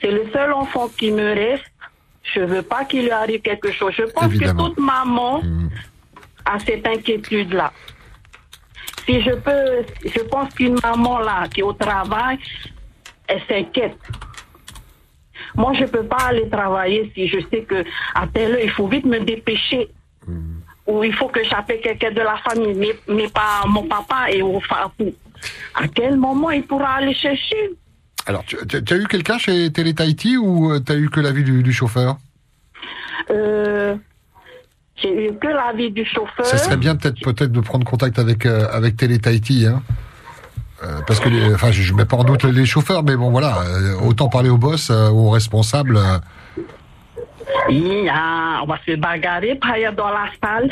C'est le seul enfant qui me reste. Je veux pas qu'il lui arrive quelque chose. Je pense Évidemment. que toute maman a cette inquiétude-là. Si je peux, je pense qu'une maman là qui est au travail, elle s'inquiète. Moi, je peux pas aller travailler si je sais que à telle heure, il faut vite me dépêcher. Ou il faut que j'appelle quelqu'un de la famille, mais, mais pas mon papa et au fapou. À quel moment il pourra aller chercher? Alors, tu, as eu quelqu'un chez Télé Tahiti ou tu as eu que l'avis du, du chauffeur? Euh, J'ai eu que l'avis du chauffeur. Ça serait bien peut-être peut-être de prendre contact avec euh, avec Télé Tahiti, hein. Euh, parce que, les, enfin, je, je mets pas en doute les chauffeurs, mais bon, voilà, euh, autant parler au boss, euh, aux responsables. Yeah, on va se bagarrer, dans la salle.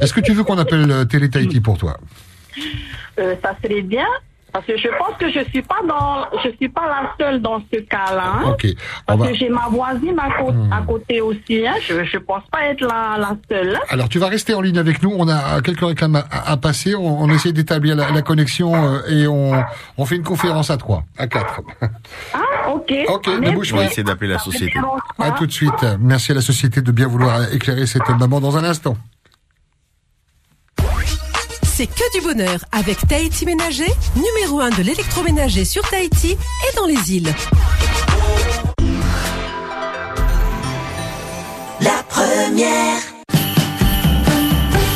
Est-ce que tu veux qu'on appelle Télé Tahiti pour toi? Euh, ça serait bien. Parce que je pense que je suis pas dans, je suis pas la seule dans ce cas-là. hein. Ok. Parce On va- que j'ai ma voisine à, cô- à côté aussi. Hein. Je, je pense pas être la, la seule. hein. Alors, tu vas rester en ligne avec nous. On a quelques réclames à, passer. On, on essaie d'établir la, la connexion euh, et on, on fait une conférence à trois, à quatre. Ah, ok. Ok, ne bouge pas. d'appeler la société. À tout de suite. Merci à la société de bien vouloir éclairer cette maman dans un instant. C'est que du bonheur avec Tahiti Ménager, numéro 1 de l'électroménager sur Tahiti et dans les îles. La première.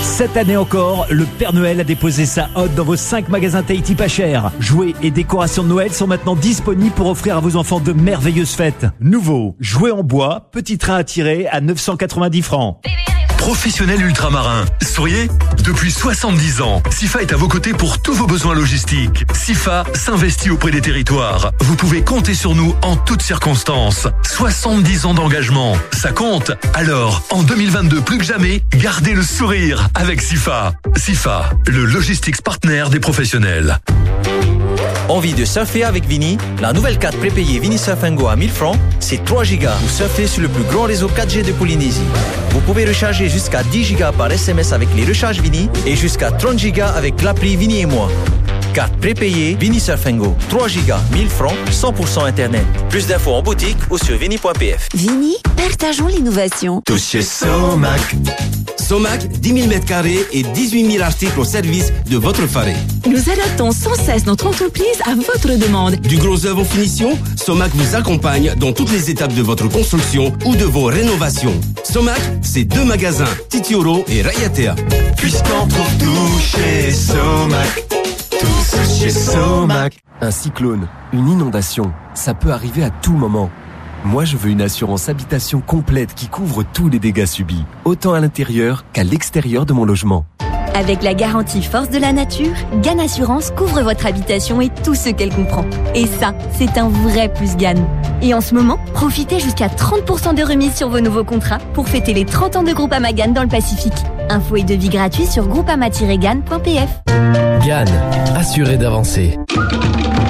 Cette année encore, le Père Noël a déposé sa hotte dans vos 5 magasins Tahiti pas chers. Jouets et décorations de Noël sont maintenant disponibles pour offrir à vos enfants de merveilleuses fêtes. Nouveau, jouets en bois, petit train à tirer à 990 francs. Professionnel ultramarin. Souriez Depuis 70 ans, SIFA est à vos côtés pour tous vos besoins logistiques. SIFA s'investit auprès des territoires. Vous pouvez compter sur nous en toutes circonstances. 70 ans d'engagement, ça compte. Alors, en 2022 plus que jamais, gardez le sourire avec SIFA. SIFA, le logistics partner des professionnels. Envie de surfer avec Vini? La nouvelle carte prépayée Vini Surf Go à 1000 francs, c'est 3 gigas pour surfer sur le plus grand réseau 4G de Polynésie. Vous pouvez recharger jusqu'à 10 gigas par SMS avec les recharges Vini et jusqu'à 30 gigas avec l'appli Vini et moi. Carte prépayée Vini Surf Go, 3 gigas, 1000 francs, 100% internet. Plus d'infos en boutique ou sur vini.pf. Vini, partageons l'innovation. Tout chez Somac. Somac, 10 000 mètres carrés et 18 000 articles au service de votre faré. Nous adaptons sans cesse notre entreprise à votre demande. Du gros œuvre aux finitions, Somac vous accompagne dans toutes les étapes de votre construction ou de vos rénovations. Somac, c'est deux magasins, Titioro et Rayatea. Puisqu'on trouve tout chez Somac. Tous chez Somac. Un cyclone, une inondation, ça peut arriver à tout moment. Moi, je veux une assurance habitation complète qui couvre tous les dégâts subis, autant à l'intérieur qu'à l'extérieur de mon logement. Avec la garantie force de la nature, Gann Assurance couvre votre habitation et tout ce qu'elle comprend. Et ça, c'est un vrai plus Gann. Et en ce moment, profitez jusqu'à 30% de remise sur vos nouveaux contrats pour fêter les 30 ans de Groupama Gann dans le Pacifique. Info et devis gratuits sur groupama-gann.pf. Gann, assuré d'avancer.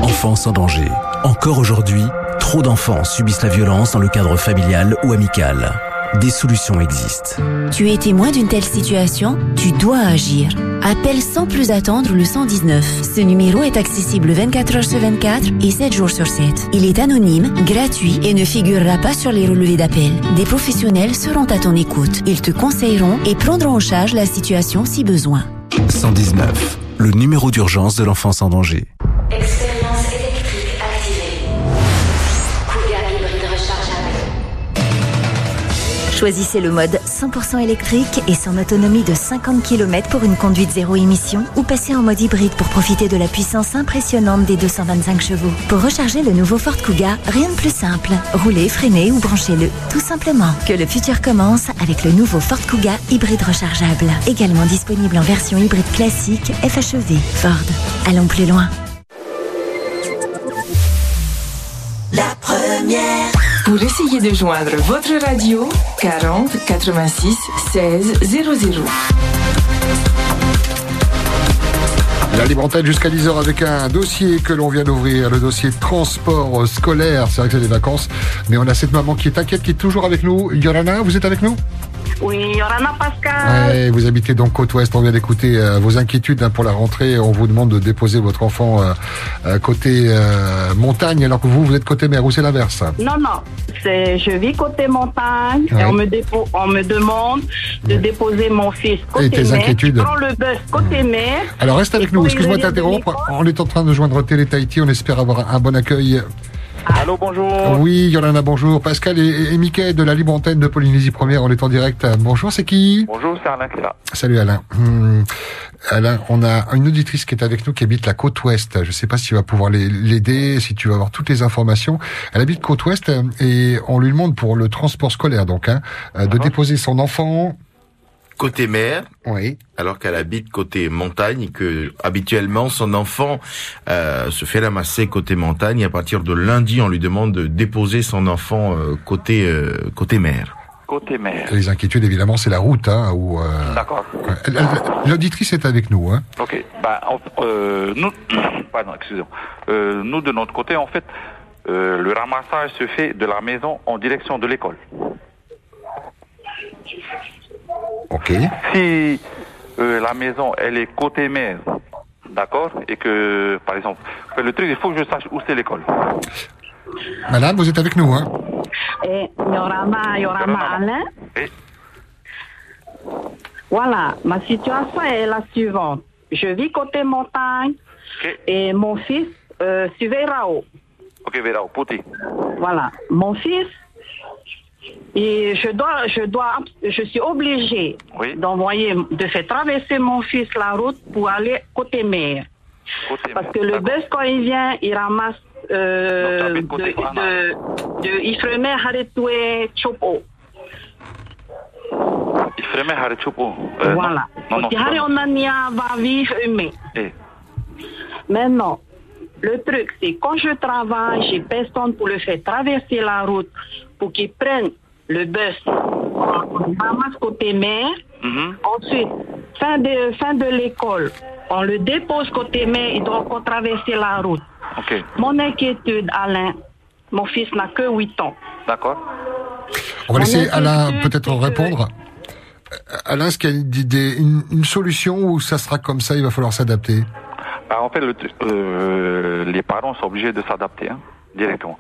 Enfance en danger. Encore aujourd'hui, trop d'enfants subissent la violence dans le cadre familial ou amical. Des solutions existent. Tu es témoin d'une telle situation Tu dois agir. Appelle sans plus attendre le 119. Ce numéro est accessible 24 heures sur 24 et 7 jours sur 7. Il est anonyme, gratuit et ne figurera pas sur les relevés d'appel. Des professionnels seront à ton écoute. Ils te conseilleront et prendront en charge la situation si besoin. 119, le numéro d'urgence de l'enfance en danger. Choisissez le mode 100% électrique et son autonomie de 50 km pour une conduite zéro émission ou passez en mode hybride pour profiter de la puissance impressionnante des 225 chevaux. Pour recharger le nouveau Ford Kuga, rien de plus simple. Roulez, freinez ou branchez-le, tout simplement. Que le futur commence avec le nouveau Ford Kuga hybride rechargeable. Également disponible en version hybride classique FHEV. Ford. Allons plus loin. La première. Pour essayer de joindre votre radio, 40 86 16 00. La libre antenne jusqu'à 10h avec un dossier que l'on vient d'ouvrir, le dossier transport scolaire. C'est vrai que c'est des vacances, mais on a cette maman qui est inquiète, qui est toujours avec nous. Yorana, vous êtes avec nous? Oui, Yorana Pascal. Ouais, vous habitez donc côte ouest, on vient d'écouter euh, vos inquiétudes hein, pour la rentrée. On vous demande de déposer votre enfant euh, euh, côté euh, montagne, alors que vous, vous êtes côté mer, ou c'est l'inverse? Non, non, c'est, je vis côté montagne Ouais. et on me, dépo- on me demande de déposer mon fils côté tes mer. inquiétudes? Je prends le bus côté mer. Alors reste avec Et nous, excuse-moi de t'interrompre. On est en train de joindre Télé Tahiti, on espère avoir un bon accueil. Allô, bonjour. Oui, Yolanda, bonjour. Pascal et, et Mickaël de la libre antenne de Polynésie Première, on est en direct. Bonjour, c'est qui Bonjour, c'est Alain. Salut Alain. Hum, Alain, on a une auditrice qui est avec nous qui habite la côte ouest. Je sais pas si tu vas pouvoir l'aider, si tu vas avoir toutes les informations. Elle habite côte ouest euh, et on lui demande pour le transport scolaire donc hein, euh, de déposer son enfant côté mer. Oui. Alors qu'elle habite côté montagne et que habituellement son enfant euh, se fait ramasser côté montagne. Et à partir de lundi, on lui demande de déposer son enfant euh, côté euh, côté mer. Côté mer. Les inquiétudes, évidemment, c'est la route. Hein, où, euh, D'accord. L'auditrice est avec nous. Hein. Ok. Bah, euh, nous, pardon, excusez-moi. Euh, nous, de notre côté, en fait, euh, le ramassage se fait de la maison en direction de l'école. Ok. Si euh, la maison, elle est côté mer, d'accord, et que, par exemple, le truc, il faut que je sache où c'est l'école. Madame, vous êtes avec nous. Hein. Et Yorama, Yorama Alain. Voilà, ma situation est la suivante. Je vis côté montagne et mon fils euh, suit Verao. Ok, Vera, au Poti. Voilà, mon fils, et je dois, je dois, je suis obligée d'envoyer, de faire traverser mon fils la route pour aller côté mer. Parce que le bus, quand il vient, il ramasse euh, de, de, de Ifremer Haretoué Chopo. Ifreme Harichupo. Euh, Voilà. Non, non, non. Onania va vivre humain. Eh. Maintenant, le truc, c'est quand je travaille, j'ai personne pour le faire traverser la route pour qu'il prenne le bus. On ramasse côté mer. Mhm. Ensuite, fin de, fin de l'école, on le dépose côté mer, il doit encore traverser la route. Mon inquiétude, Alain, mon fils n'a que 8 ans. d'accord. On va laisser Alain peut-être que- répondre. Euh, Alain, est-ce qu'il y a une, idée- une- une solution ou ça sera comme ça, il va falloir s'adapter? Bah, en fait, le euh, les parents sont obligés de s'adapter hein, directement.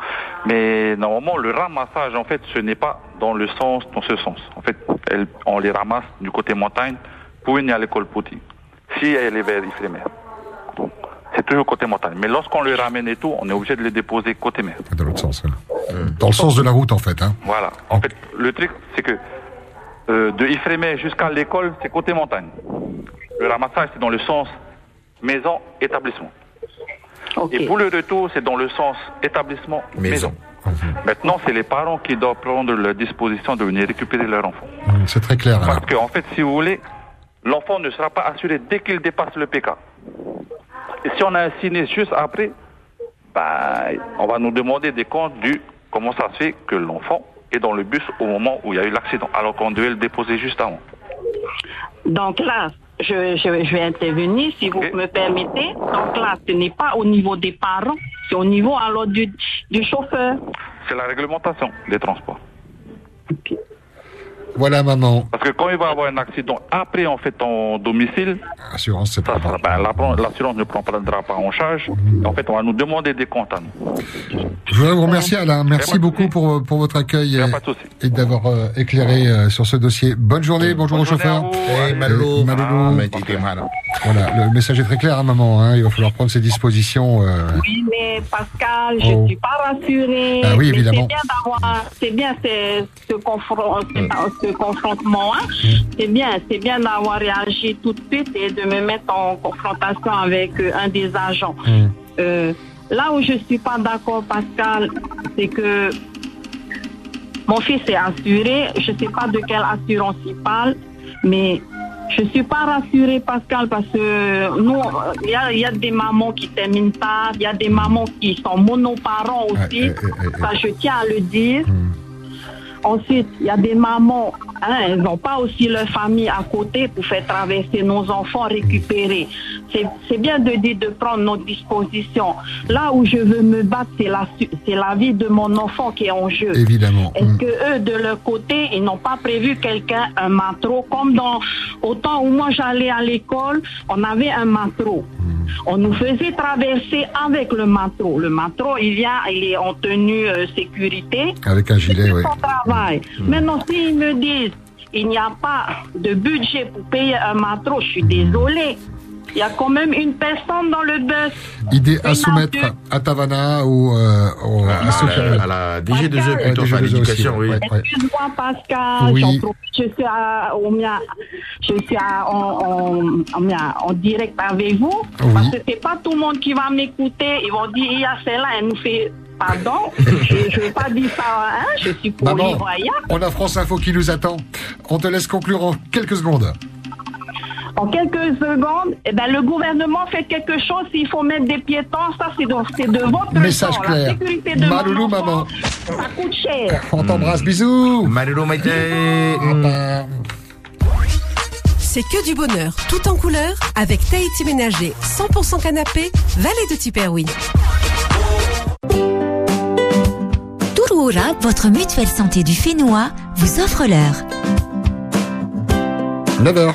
Mais normalement, le ramassage, en fait, ce n'est pas dans le sens, dans ce sens. En fait, elle- on les ramasse du côté montagne pour venir à l'école Poti. Si elle est vers Ifremer. C'est toujours côté montagne. Mais lorsqu'on les ramène et tout, on est obligé de les déposer côté mer. Dans l'autre sens. hein. Dans le sens de la route, en fait. Hein. Voilà. En fait, le truc, c'est que euh, de Ifremer jusqu'à l'école, c'est côté montagne. Le ramassage, c'est dans le sens maison, établissement. Et pour le retour, c'est dans le sens établissement, maison. Maintenant, c'est les parents qui doivent prendre la disposition de venir récupérer leur enfant. Hum, C'est très clair. Parce qu'en fait, si vous voulez, l'enfant ne sera pas assuré dès qu'il dépasse le PK. Et si on a un sinistre juste après, bah, on va nous demander des comptes du comment ça se fait que l'enfant est dans le bus au moment où il y a eu l'accident, alors qu'on devait le déposer juste avant. Donc là, je, je, je vais intervenir, si vous me permettez. Donc là, ce n'est pas au niveau des parents, c'est au niveau alors du, du chauffeur. C'est la réglementation des transports. Voilà, maman. Parce que quand il va avoir un accident après en fait ton domicile, Assurance, c'est pas ça, ben, l'assurance ne prendra pas en charge. Et en fait, on va nous demander des comptes à nous. Je voudrais vous remercier, Alain. Merci beaucoup pour, pour votre accueil et, et d'avoir euh, éclairé euh, sur ce dossier. Bonne journée, bonjour au chauffeur. Eh, Maloulou. Euh, Maloulou. Ah, mais t'étais mal. Voilà, le message est très clair, hein, maman. Hein. Il va falloir prendre ses dispositions. euh, Oui, mais Pascal, je Oh. ne suis pas rassurée. Ah oui, Mais évidemment. C'est bien d'avoir, c'est bien ce, ce, confron- ce- ce confrontement. hein. C'est bien, c'est bien d'avoir réagi tout de suite et de me mettre en confrontation avec euh, un des agents. Euh, là où je suis pas d'accord, Pascal, c'est que mon fils est assuré. Je sais pas de quelle assurance il parle, mais je suis pas rassurée, Pascal, parce que nous, euh, il y a, il y a des mamans qui terminent tard, il y a des mamans qui sont monoparents aussi. Ça, je tiens à le dire. Ensuite, il y a des mamans, hein, elles n'ont pas aussi leur famille à côté pour faire traverser nos enfants récupérer. C'est bien de dire de prendre nos dispositions. Là où je veux me battre, c'est la, la vie de mon enfant qui est en jeu. Évidemment. Est-ce que eux, de leur côté, ils n'ont pas prévu quelqu'un, un matro, comme dans au temps où moi j'allais à l'école, on avait un matro. On nous faisait traverser avec le matro. Le matro, il vient, il est en tenue euh, sécurité. avec un gilet, oui. Travail. Maintenant, s'ils me disent il n'y a pas de budget pour payer un matro, je suis désolée. Il y a quand même une personne dans le bus. Idée à soumettre à Tavana ou euh, au- à, la DG2E plutôt, à DG2E aussi, l'éducation, oui. ouais, ouais. Excuse-moi, Pascal. Oui. j'en profite, Je suis, à, au mien- je suis à- en, en- en mien- en direct avec vous. Oui. Parce que c'est pas tout le monde qui va m'écouter. Ils vont dire, il y a celle-là, elle nous fait Pardon, je ne veux pas dire ça, hein, je suis pour Maman, on a France Info qui nous attend. On te laisse conclure en quelques secondes. En quelques secondes, eh ben, le gouvernement fait quelque chose s'il faut mettre des piétons. Ça, c'est de, c'est de votre Message temps. clair. La sécurité de Maloulou, mon enfant, maman. ça coûte cher. On t'embrasse, bisous. Marilou Maïté. C'est que du bonheur, tout en couleur, avec Tahiti Ménager, 100% canapé, vallée de Tiperoui. Touroura, votre mutuelle santé du Fénois, vous offre l'heure. 9h.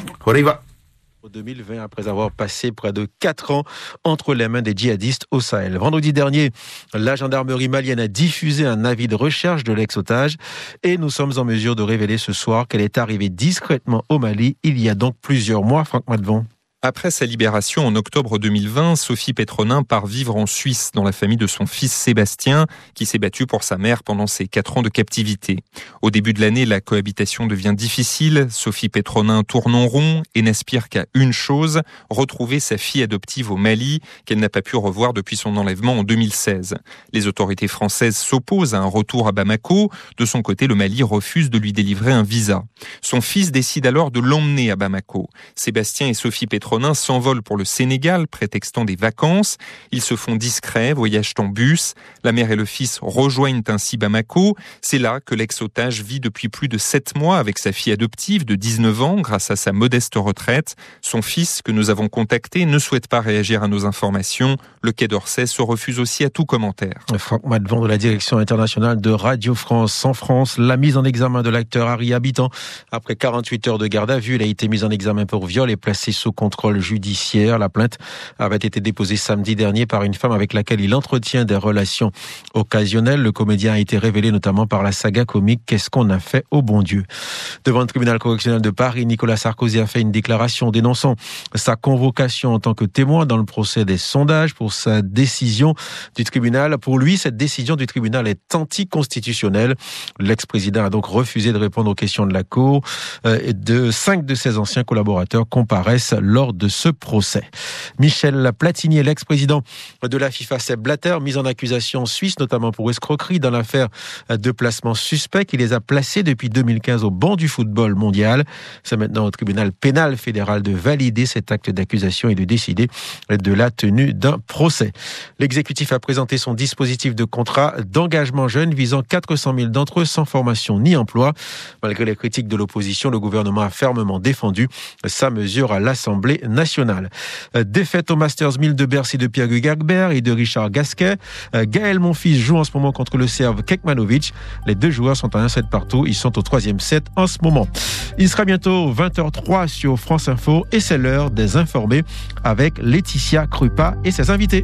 En 2020, après avoir passé près de 4 ans entre les mains des djihadistes au Sahel. Vendredi dernier, la gendarmerie malienne a diffusé un avis de recherche de l'ex-otage et nous sommes en mesure de révéler ce soir qu'elle est arrivée discrètement au Mali il y a donc plusieurs mois, Franck Madvon. Après sa libération en octobre 2020, Sophie Pétronin part vivre en Suisse dans la famille de son fils Sébastien, qui s'est battu pour sa mère pendant ses quatre ans de captivité. Au début de l'année, la cohabitation devient difficile. Sophie Pétronin tourne en rond et n'aspire qu'à une chose, retrouver sa fille adoptive au Mali, qu'elle n'a pas pu revoir depuis son enlèvement en 2016. Les autorités françaises s'opposent à un retour à Bamako. De son côté, le Mali refuse de lui délivrer un visa. Son fils décide alors de l'emmener à Bamako. Sébastien et Sophie Pétronin s'envolent pour le Sénégal, prétextant des vacances. Ils se font discrets, voyagent en bus. La mère et le fils rejoignent ainsi Bamako. C'est là que l'ex-otage vit depuis plus de sept mois avec sa fille adoptive de 19 ans grâce à sa modeste retraite. Son fils, que nous avons contacté, ne souhaite pas réagir à nos informations. Le Quai d'Orsay se refuse aussi à tout commentaire. Franck Madvon de la direction internationale de Radio France. En France, la mise en examen de l'acteur Harry Habitant. Après 48 heures de garde à vue, il a été mis en examen pour viol et placé sous contrôle judiciaire. La plainte avait été déposée samedi dernier par une femme avec laquelle il entretient des relations occasionnelles. Le comédien a été révélé notamment par la saga comique Qu'est-ce qu'on a fait au bon Dieu? Devant le tribunal correctionnel de Paris, Nicolas Sarkozy a fait une déclaration dénonçant sa convocation en tant que témoin dans le procès des sondages pour sa décision du tribunal. Pour lui, cette décision du tribunal est anticonstitutionnelle. L'ex-président a donc refusé de répondre aux questions de la Cour. Euh, de cinq de ses anciens collaborateurs comparaissent lors de ce procès. Michel Platini, l'ex-président de la FIFA, Seb Blatter, mis en accusation en Suisse, notamment pour escroquerie dans l'affaire de placement suspect. Il les a placés depuis 2015 au banc du football mondial. C'est maintenant au tribunal pénal fédéral de valider cet acte d'accusation et de décider de la tenue d'un procès. L'exécutif a présenté son dispositif de contrat d'engagement jeune visant 400 000 d'entre eux sans formation ni emploi. Malgré les critiques de l'opposition, le gouvernement a fermement défendu sa mesure à l'Assemblée nationale. Euh, Défaite au Masters 1000 de Bercy de Pierre Gugagbert et de Richard Gasquet. Euh, Gaël Monfils joue en ce moment contre le Serbe Kekmanovic. Les deux joueurs sont à un set partout. Ils sont au troisième set en ce moment. Il sera bientôt 20h03 sur France Info et c'est l'heure des informés avec Laetitia Krupa et ses invités.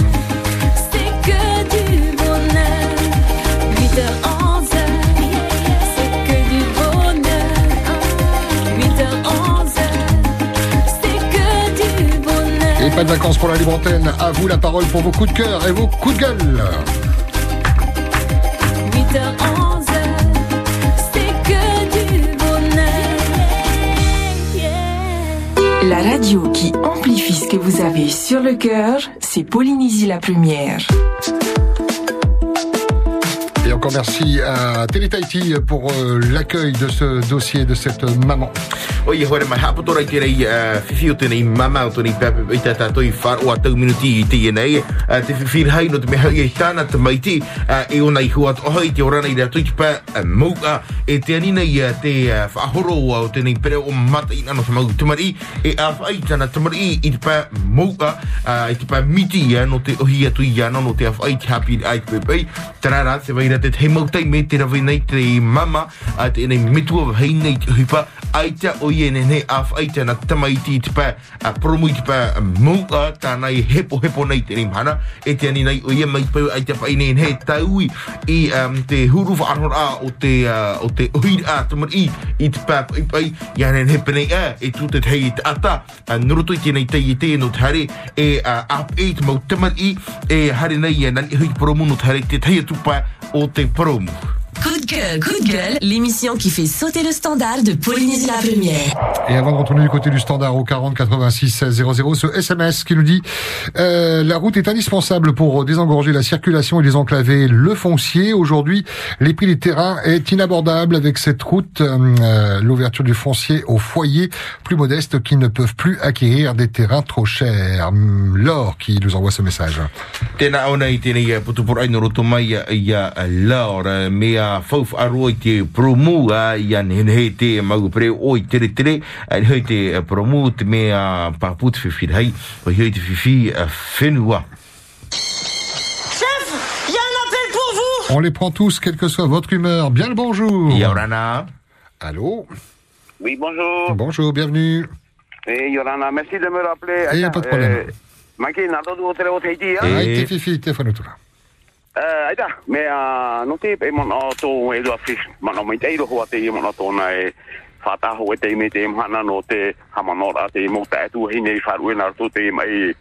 pas de vacances pour la libre antenne. À vous la parole pour vos coups de cœur et vos coups de gueule. 8h11, c'est que du bonheur. La radio qui amplifie ce que vous avez sur le cœur, c'est Polynésie la première. Et Encore merci à Télé Tahiti pour euh, l'accueil de ce dossier de cette maman. O ia hore mai hapo tora i te rei uh, whiwhi o tēnei mama o tēnei pepe i tā tātou i whar o a tau minuti i te nei te whiwhir hai no te mea i tāna te maiti e o nei huat oha i te orana i rea tuiki pa mauka. E te anina i te whaahoro o tēnei pere o mata i nano te mau tumari. E a whai tāna tumari i te pa mauka i te pa miti ia no te ohi atu i ana no te a whai te hapi ai te pepe tarara se vaira te te mautai me te rawi nei te mama a te nei mitua hei nei te hupa. Ai te o i ene nei a whai te tamaiti te pa a promu te pa mauka tāna i hepo hepo nei te rimhana e te ani nei o ia mai pau ai te pa ine he taui i um, te huru whaaror a o te uh, o te ohi a tamar i i te pa pai pai. I ane he penei a e tu te hei te ata. A nurutu i tēnei tei i tēno te hare e uh, ap e te mau tamar i e hare nei e nani hui promu no te hare te tei atupa o te promu. Coup de gueule, coup de gueule, l'émission qui fait sauter le standard de Polynésie la Première. Et avant de retourner du côté du standard au 40 86 16 00, ce SMS qui nous dit euh, la route est indispensable pour désengorger la circulation et désenclaver le foncier. Aujourd'hui, les prix des terrains est inabordable avec cette route. euh, L'ouverture du foncier aux foyers plus modestes qui ne peuvent plus acquérir des terrains trop chers. Hum, Laure qui nous envoie ce message. Tēnā ona i tēnei putupura ai no roto mai i a laura mea fauf arua i te promu a i an hen he te mau pre o i tere tere a i hei te promu te mea paput whiwhir hei o hei te whiwhi whenua. Chef, il y a un appel pour vous On les prend tous, quelle que soit votre humeur. Bien le bonjour. Yorana. Allô? Oui, bonjour. Bonjour, bienvenue. Eh, Yorana, merci de me rappeler. Eh, y a pas de problème. Eh, Maki, nado du hotel o teiti? Ai te fifi, te whanutula. Eh, aita, me a no te pe mon o to e do fish, man o mai te ro hoa te i mon o to na e fata ho e te me te mana no te hamanora te mo ta tu hi nei faru na to te mai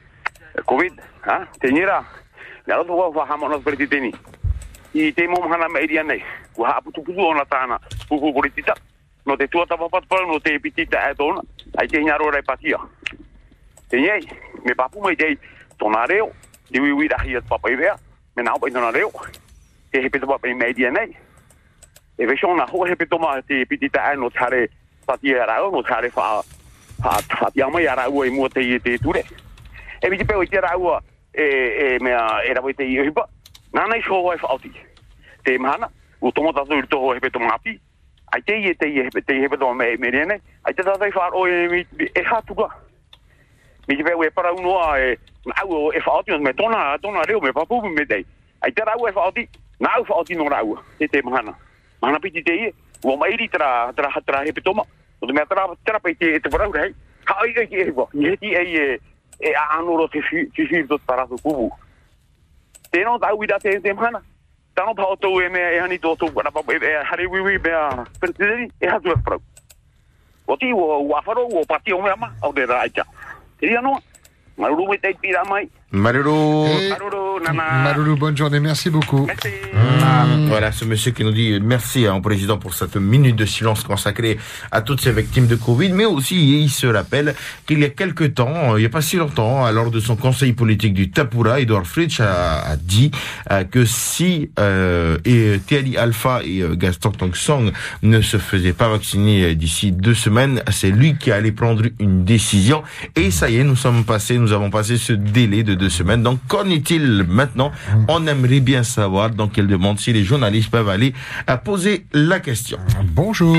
covid, ha? Te nira? Na ro ho ha hamono per ti teni. I te mo hana nei. Ku ha putu ona. No te tua tapa pat pa no te. Ai te patia. Te nei, me papu mai dei tona reo. Di wi wi da hiat papa i vea. Reo. Te he pito papa i mai dia nei. E ve shona ho he pito ma te pitita e no tare patia rao no tare fa fa fa mai ara ua i mua te te ture. E te peo i e e era ta to ta e e. Mi te peo e para uno a e au e fa auti me tona tona reo me papu me dei. Ai te rao e. Na au no rao. Te mana. Mana piti te i. Ua mai ri tra tra tra he pito ma. O te mea tra tra pe te te parau rei. Ha ai ai e bo. Ni ti e e e anoro te fi fi to para to kubu. Te no tau te te mana. Tano pa e e pa e e ha tu pro. O ti wa pati o dia no? Maruru me te Maruru nana. Maloulou, bonne journée, merci beaucoup. Mmh. Voilà, ce monsieur qui nous dit merci hein, au président pour cette minute de silence consacrée à toutes ces victimes de Covid, mais aussi il se rappelle qu'il y a quelque temps, euh, il n'y a pas si longtemps, hein, lors de son conseil politique du Tapura, Edouard Fritsch a, a dit euh, que si euh, et Thierry Alpha et euh, Gaston Tongsong ne se faisaient pas vacciner euh, d'ici deux semaines, c'est lui qui allait prendre une décision. Et ça y est, nous sommes passés, nous avons passé ce délai de deux semaines. Donc qu'en est-il maintenant? On aimerait bien savoir dans quelle demande si les journalistes peuvent aller à poser la question. Bonjour.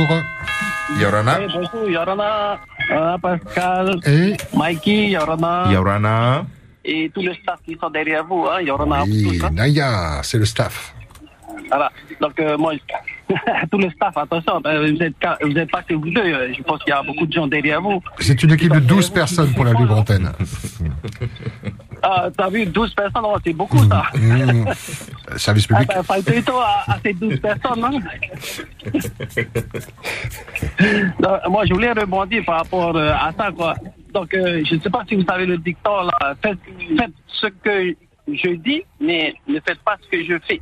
Yorana. Eh, bonjour, Yorana, euh, Pascal, Et Mikey, Yorana, Yorana. et tout le staff qui sont derrière vous, hein, Yorana, Oui, hein. Naya, c'est le staff. Voilà. Donc, euh, moi, tout le staff, attention, euh, vous êtes, qu'à- vous êtes pas que vous deux, euh, je pense qu'il y a beaucoup de gens derrière vous. C'est une équipe de 12 personnes pour la libre antenne. Ah, t'as vu, 12 personnes, oh, c'est beaucoup, ça. Mmh. Service Ah, public. ben, fallait toi à, à ces 12 personnes, hein. Donc, moi, je voulais rebondir par rapport euh, à ça, quoi. Donc, euh, je ne sais pas si vous savez le dicton, là. Faites, faites ce que je dis, mais ne faites pas ce que je fais.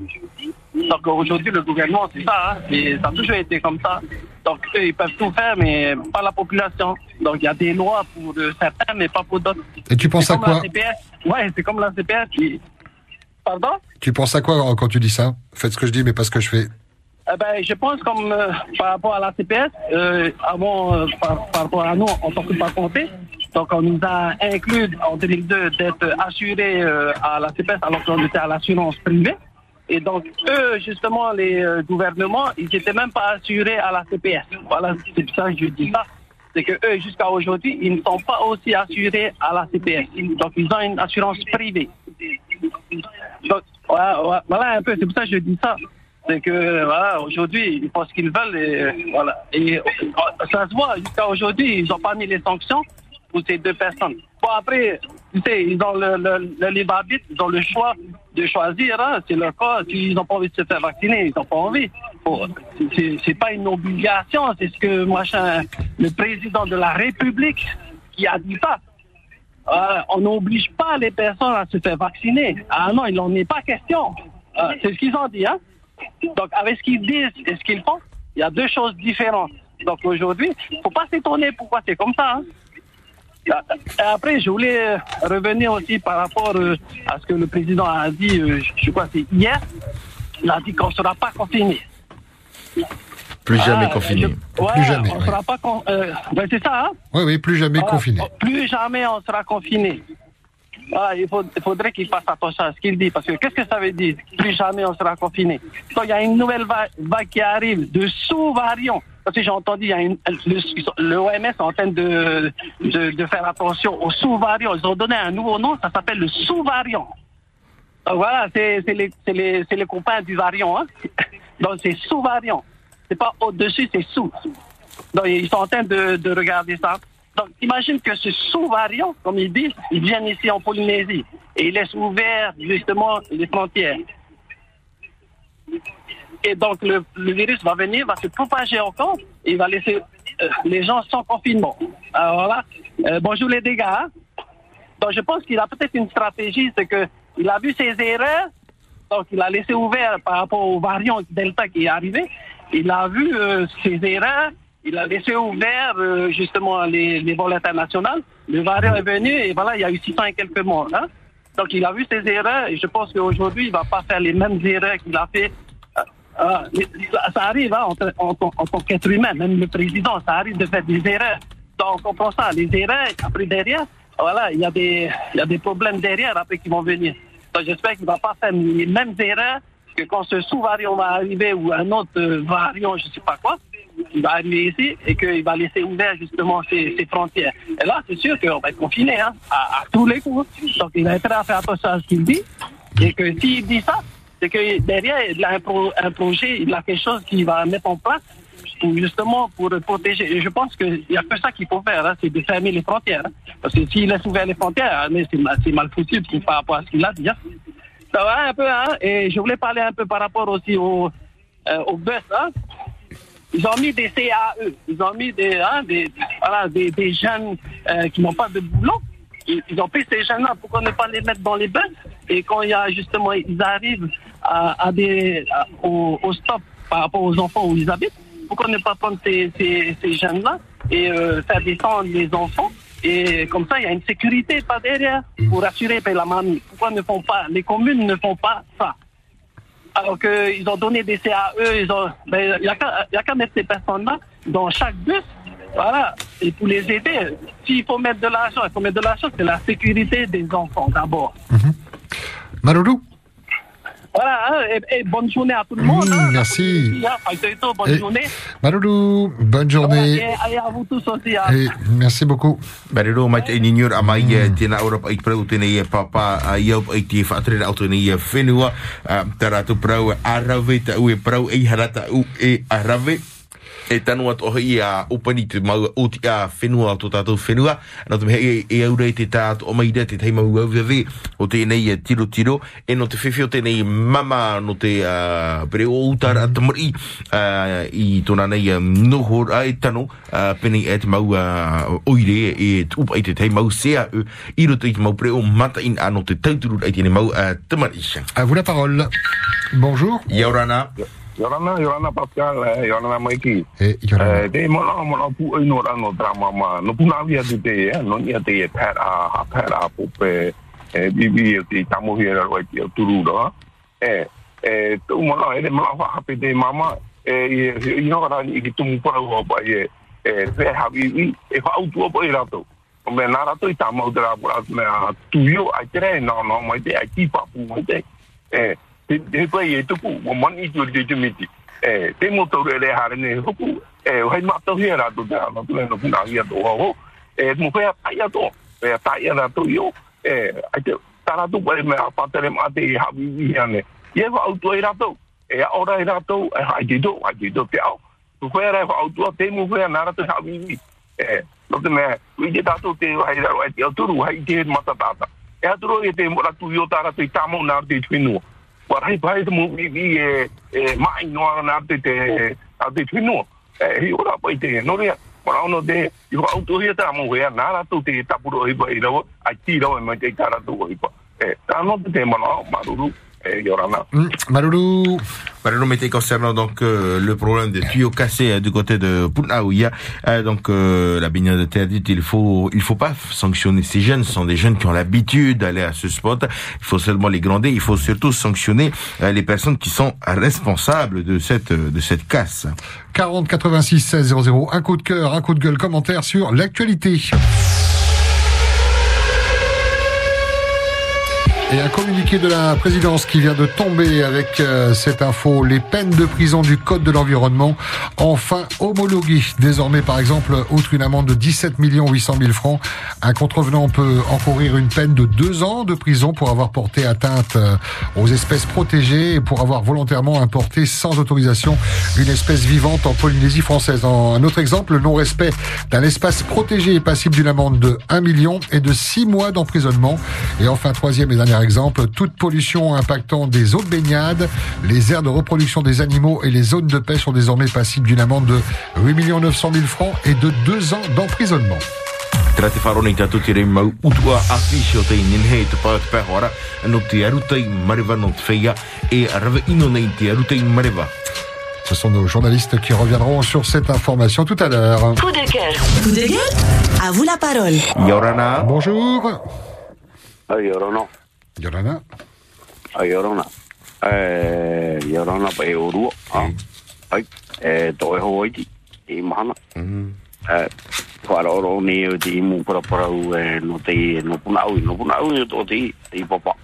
Donc, aujourd'hui, le gouvernement, c'est ça, hein. Ça a toujours été comme ça. Donc, eux, ils peuvent tout faire, mais pas la population. Donc, il y a des lois pour euh, certains, mais pas pour d'autres. Et tu penses à quoi. Ouais, c'est comme la CPS qui... Pardon? Tu penses à quoi quand tu dis ça? Faites ce que je dis, mais pas ce que je fais. Eh ben, je pense comme euh, par rapport à la CPS, euh, avant, euh, par, par rapport à nous, on ne s'occupe pas compter. Donc, on nous a inclus en 2002 d'être assurés euh, à la CPS alors qu'on était à l'assurance privée. Et donc, eux, justement, les euh, gouvernements, ils n'étaient même pas assurés à la CPS. Voilà, c'est pour ça que je dis ça. C'est que eux, jusqu'à aujourd'hui, ils ne sont pas aussi assurés à la CPS. Donc, ils ont une assurance privée. Donc, voilà, un peu, c'est pour ça que je dis ça. C'est que, voilà, aujourd'hui, ils font ce qu'ils veulent et, euh, voilà. Et euh, ça se voit, jusqu'à aujourd'hui, ils n'ont pas mis les sanctions pour ces deux personnes. Bon, après, tu sais, ils ont le, le, le libre arbitre, ils ont le choix de choisir, hein, c'est leur cas. S'ils n'ont pas envie de se faire vacciner, ils n'ont pas envie. Bon, c'est- pas une obligation, c'est ce que, machin, le président de la République qui a dit ça. Euh, on n'oblige pas les personnes à se faire vacciner. Ah non, il n'en est pas question. Euh, c'est ce qu'ils ont dit. Hein? Donc, avec ce qu'ils disent et ce qu'ils font, il y a deux choses différentes. Donc, aujourd'hui, il ne faut pas s'étonner pourquoi c'est comme ça. hein. Et après, je voulais euh, revenir aussi par rapport euh, à ce que le président a dit, euh, je crois que c'est hier. Il a dit qu'on ne sera pas confiné. Plus jamais Ah, confiné. je- ouais, Plus jamais, On ouais. sera pas con- euh, ben, c'est ça, hein? Oui, oui, plus jamais confiné. Plus jamais on sera confiné. Voilà, il, faudrait qu'il fasse attention à ce qu'il dit, parce que qu'est-ce que ça veut dire? Plus jamais on sera confiné. Donc il y a une nouvelle va- vague qui arrive de sous-variants. Parce que j'ai entendu, il y a une, le, le OMS est en train de, de, de faire attention aux sous-variants. Ils ont donné un nouveau nom, ça s'appelle le sous-variant. Voilà, c'est c'est les, c'est les, c'est les copains du variant. Hein? Donc c'est sous-variant. C'est pas au-dessus, c'est sous. Donc, ils sont en train de, de regarder ça. Donc, imagine que ce sous-variant, comme ils disent, ils viennent ici en Polynésie et ils laissent ouvert justement les frontières. Et donc, le, virus va venir, va se propager encore et il va laisser euh, les gens sans confinement. Alors voilà. Euh, bonjour les dégâts. hein. Donc, je pense qu'il a peut-être une stratégie, c'est que il a vu ses erreurs, donc il a laissé ouvert par rapport au variant Delta qui est arrivé. Il a vu euh, ses erreurs, il a laissé ouvert euh, justement les, les vols internationaux. Le variant est venu et voilà, il y a eu 600 et quelques morts. hein. Donc il a vu ses erreurs et je pense qu'aujourd'hui, il va pas faire les mêmes erreurs qu'il a fait. Euh, euh, ça- arrive hein, en tant qu'être humain, même le président, ça arrive de faire des erreurs. Donc on comprend ça, les erreurs, après derrière, voilà, il y, a des- il y a des problèmes derrière après qui vont venir. Donc j'espère qu'il ne va pas faire les mêmes erreurs que quand ce sous-variant va arriver ou un autre euh, variant, je ne sais pas quoi, il va arriver ici et qu'il va laisser ouvert justement ses, frontières. Et là, c'est sûr qu'on va être confiné hein, à, tous les coups. Donc il a intérêt à faire attention à ce qu'il dit et que s'il dit ça, c'est que derrière, il a un, pro- un projet, il a quelque chose qu'il va mettre en place pour justement pour protéger. Et je pense qu'il n'y a que ça qu'il faut faire, hein, c'est de fermer les frontières. hein. Parce que s'il laisse ouvert les frontières, hein, mais c'est mal, mal foutu par rapport à ce qu'il a dit. hein. Ça va un peu, hein? Et je voulais parler un peu par rapport aussi au, euh, au bus, hein? Ils ont mis des CAE, ils ont mis des, hein, des, voilà, des, des jeunes euh, qui n'ont pas de boulot. Ils, ont pris ces jeunes-là, pourquoi ne pas les mettre dans les bus Et quand il y a justement, ils arrivent à, à des, au, au stop par rapport aux enfants où ils habitent, pourquoi ne pas prendre ces, ces, ces jeunes-là et euh, faire descendre les enfants et comme ça, il y a une sécurité par derrière pour assurer ben, la mamie. Pourquoi ne font pas, les communes ne font pas ça? Alors qu'ils ont donné des CAE, ils ont, ben, il n'y a qu'à mettre ces personnes-là dans chaque bus, voilà, et pour les aider. S'il faut mettre de l'argent, il faut mettre de l'argent, c'est la sécurité des enfants d'abord. Maloulou Voilà, hein, et, et bonne journée à tout le monde. hein. merci. Hein, Bonne Et- journée. Maloulou, bonne Et, journée. et à vous tous aussi. hein. Et merci beaucoup. Ni nyur amai ora pa i prau papa a ia pa i te whaatere au tena ia whenua tara tu prau a rave ta ue prau e harata u e a rave e tanu atu ohi i a upani te mau o ti a whenua o tō tātou whenua no te mehe e, e aure te tātou o maida te teima ua uawe o tēnei e tiro tiro e no te whewhi o tēnei mama no te uh, pere o utara mm. tamari uh, i tōna nei um, uh, pene e te mau uh, oire e upa i te tei mau sea u i roto i te mau pere o mata in ano te tauturu ai tēnei mau uh, tamari À vous la parole. Bonjour. Yorana. Yorana, Yorana Pascal, eh, Yorana Maiki. Eh, Yorana. Eh, te mola mola pu ai no rano drama ma. No puna via te te, eh, no ia te e pat a, ha pat a pope e bibi e te tamo hira roi te turu ro e e tu mo no e mo fa hape de mama e i no ra ni ki tu mo pa ho pa e e fe ha bibi e fa auto pa i rato o me na rato i tamo de ra pura me a tu yo a tre no no mo te a ki te pa e i tu de tu miti. E te mo to re ha ne ho ku e hai ma to hira to da no tu no ku na ia to ho. E mo fe a ia to e ta ia na to yo e ai ye to e a ora ira to e ha te do ha te do te au. Tu fe ra va auto te mu fe na ra to ha vi vi e no te me wi te ta to te ha ira wa te tu ru ha te mata ta ta e a tu ro e te mo ra tu yo ta ra te ta mo na te twinu wa rai pai te mu vi vi e e mai no na te te a te twinu e hi ora pai te no ria Ora ono de yo auto hia ta mo wea nara tu te tapuro i pa i rawo a ti rawo me te tara tu i pa e ta no te mo no maruru e yorana Mm, Mété concernant donc euh, le problème des tuyaux cassés euh, du côté de Punaouia, euh, donc euh, la baignade interdite, il faut il faut pas sanctionner ces jeunes, ce sont des jeunes qui ont l'habitude d'aller à ce spot. Il faut seulement les gronder, il faut surtout sanctionner euh, les personnes qui sont responsables de cette de cette casse. 40 86 16 00. Un coup de cœur, un coup de gueule, commentaire sur l'actualité. Et un communiqué de la présidence qui vient de tomber avec euh, cette info. Les peines de prison du Code de l'environnement enfin homologuées. Désormais, par exemple, outre une amende de 17 800 000 francs, un contrevenant peut encourir une peine de deux ans de prison pour avoir porté atteinte euh, aux espèces protégées et pour avoir volontairement importé sans autorisation une espèce vivante en Polynésie française. En un autre exemple, le non-respect d'un espace protégé est passible d'une amende de 1 million et de 6 mois d'emprisonnement. Et enfin, troisième et dernier exemple, toute pollution impactant des eaux de baignade, les aires de reproduction des animaux et les zones de pêche sont désormais passibles d'une amende de 8 900 000 francs et de 2 ans d'emprisonnement. Tera te wharona i tātou te rei mau utua awhisi o te inin hei te pāo te pēhora no te arutai mareva no te whaia e rawa ino nei te arutai mareva. Ce sont nos journalistes qui reviendront sur cette information tout à l'heure. Coup de cœur. Coup de gueule? À vous la parole. Yorana. Bonjour. yorona Yorana. Ai yorona e yorona pa e uru a ai e to e ho iti e mahana e whara oro ni o te imu para para u e no te no puna au no puna au to te te papa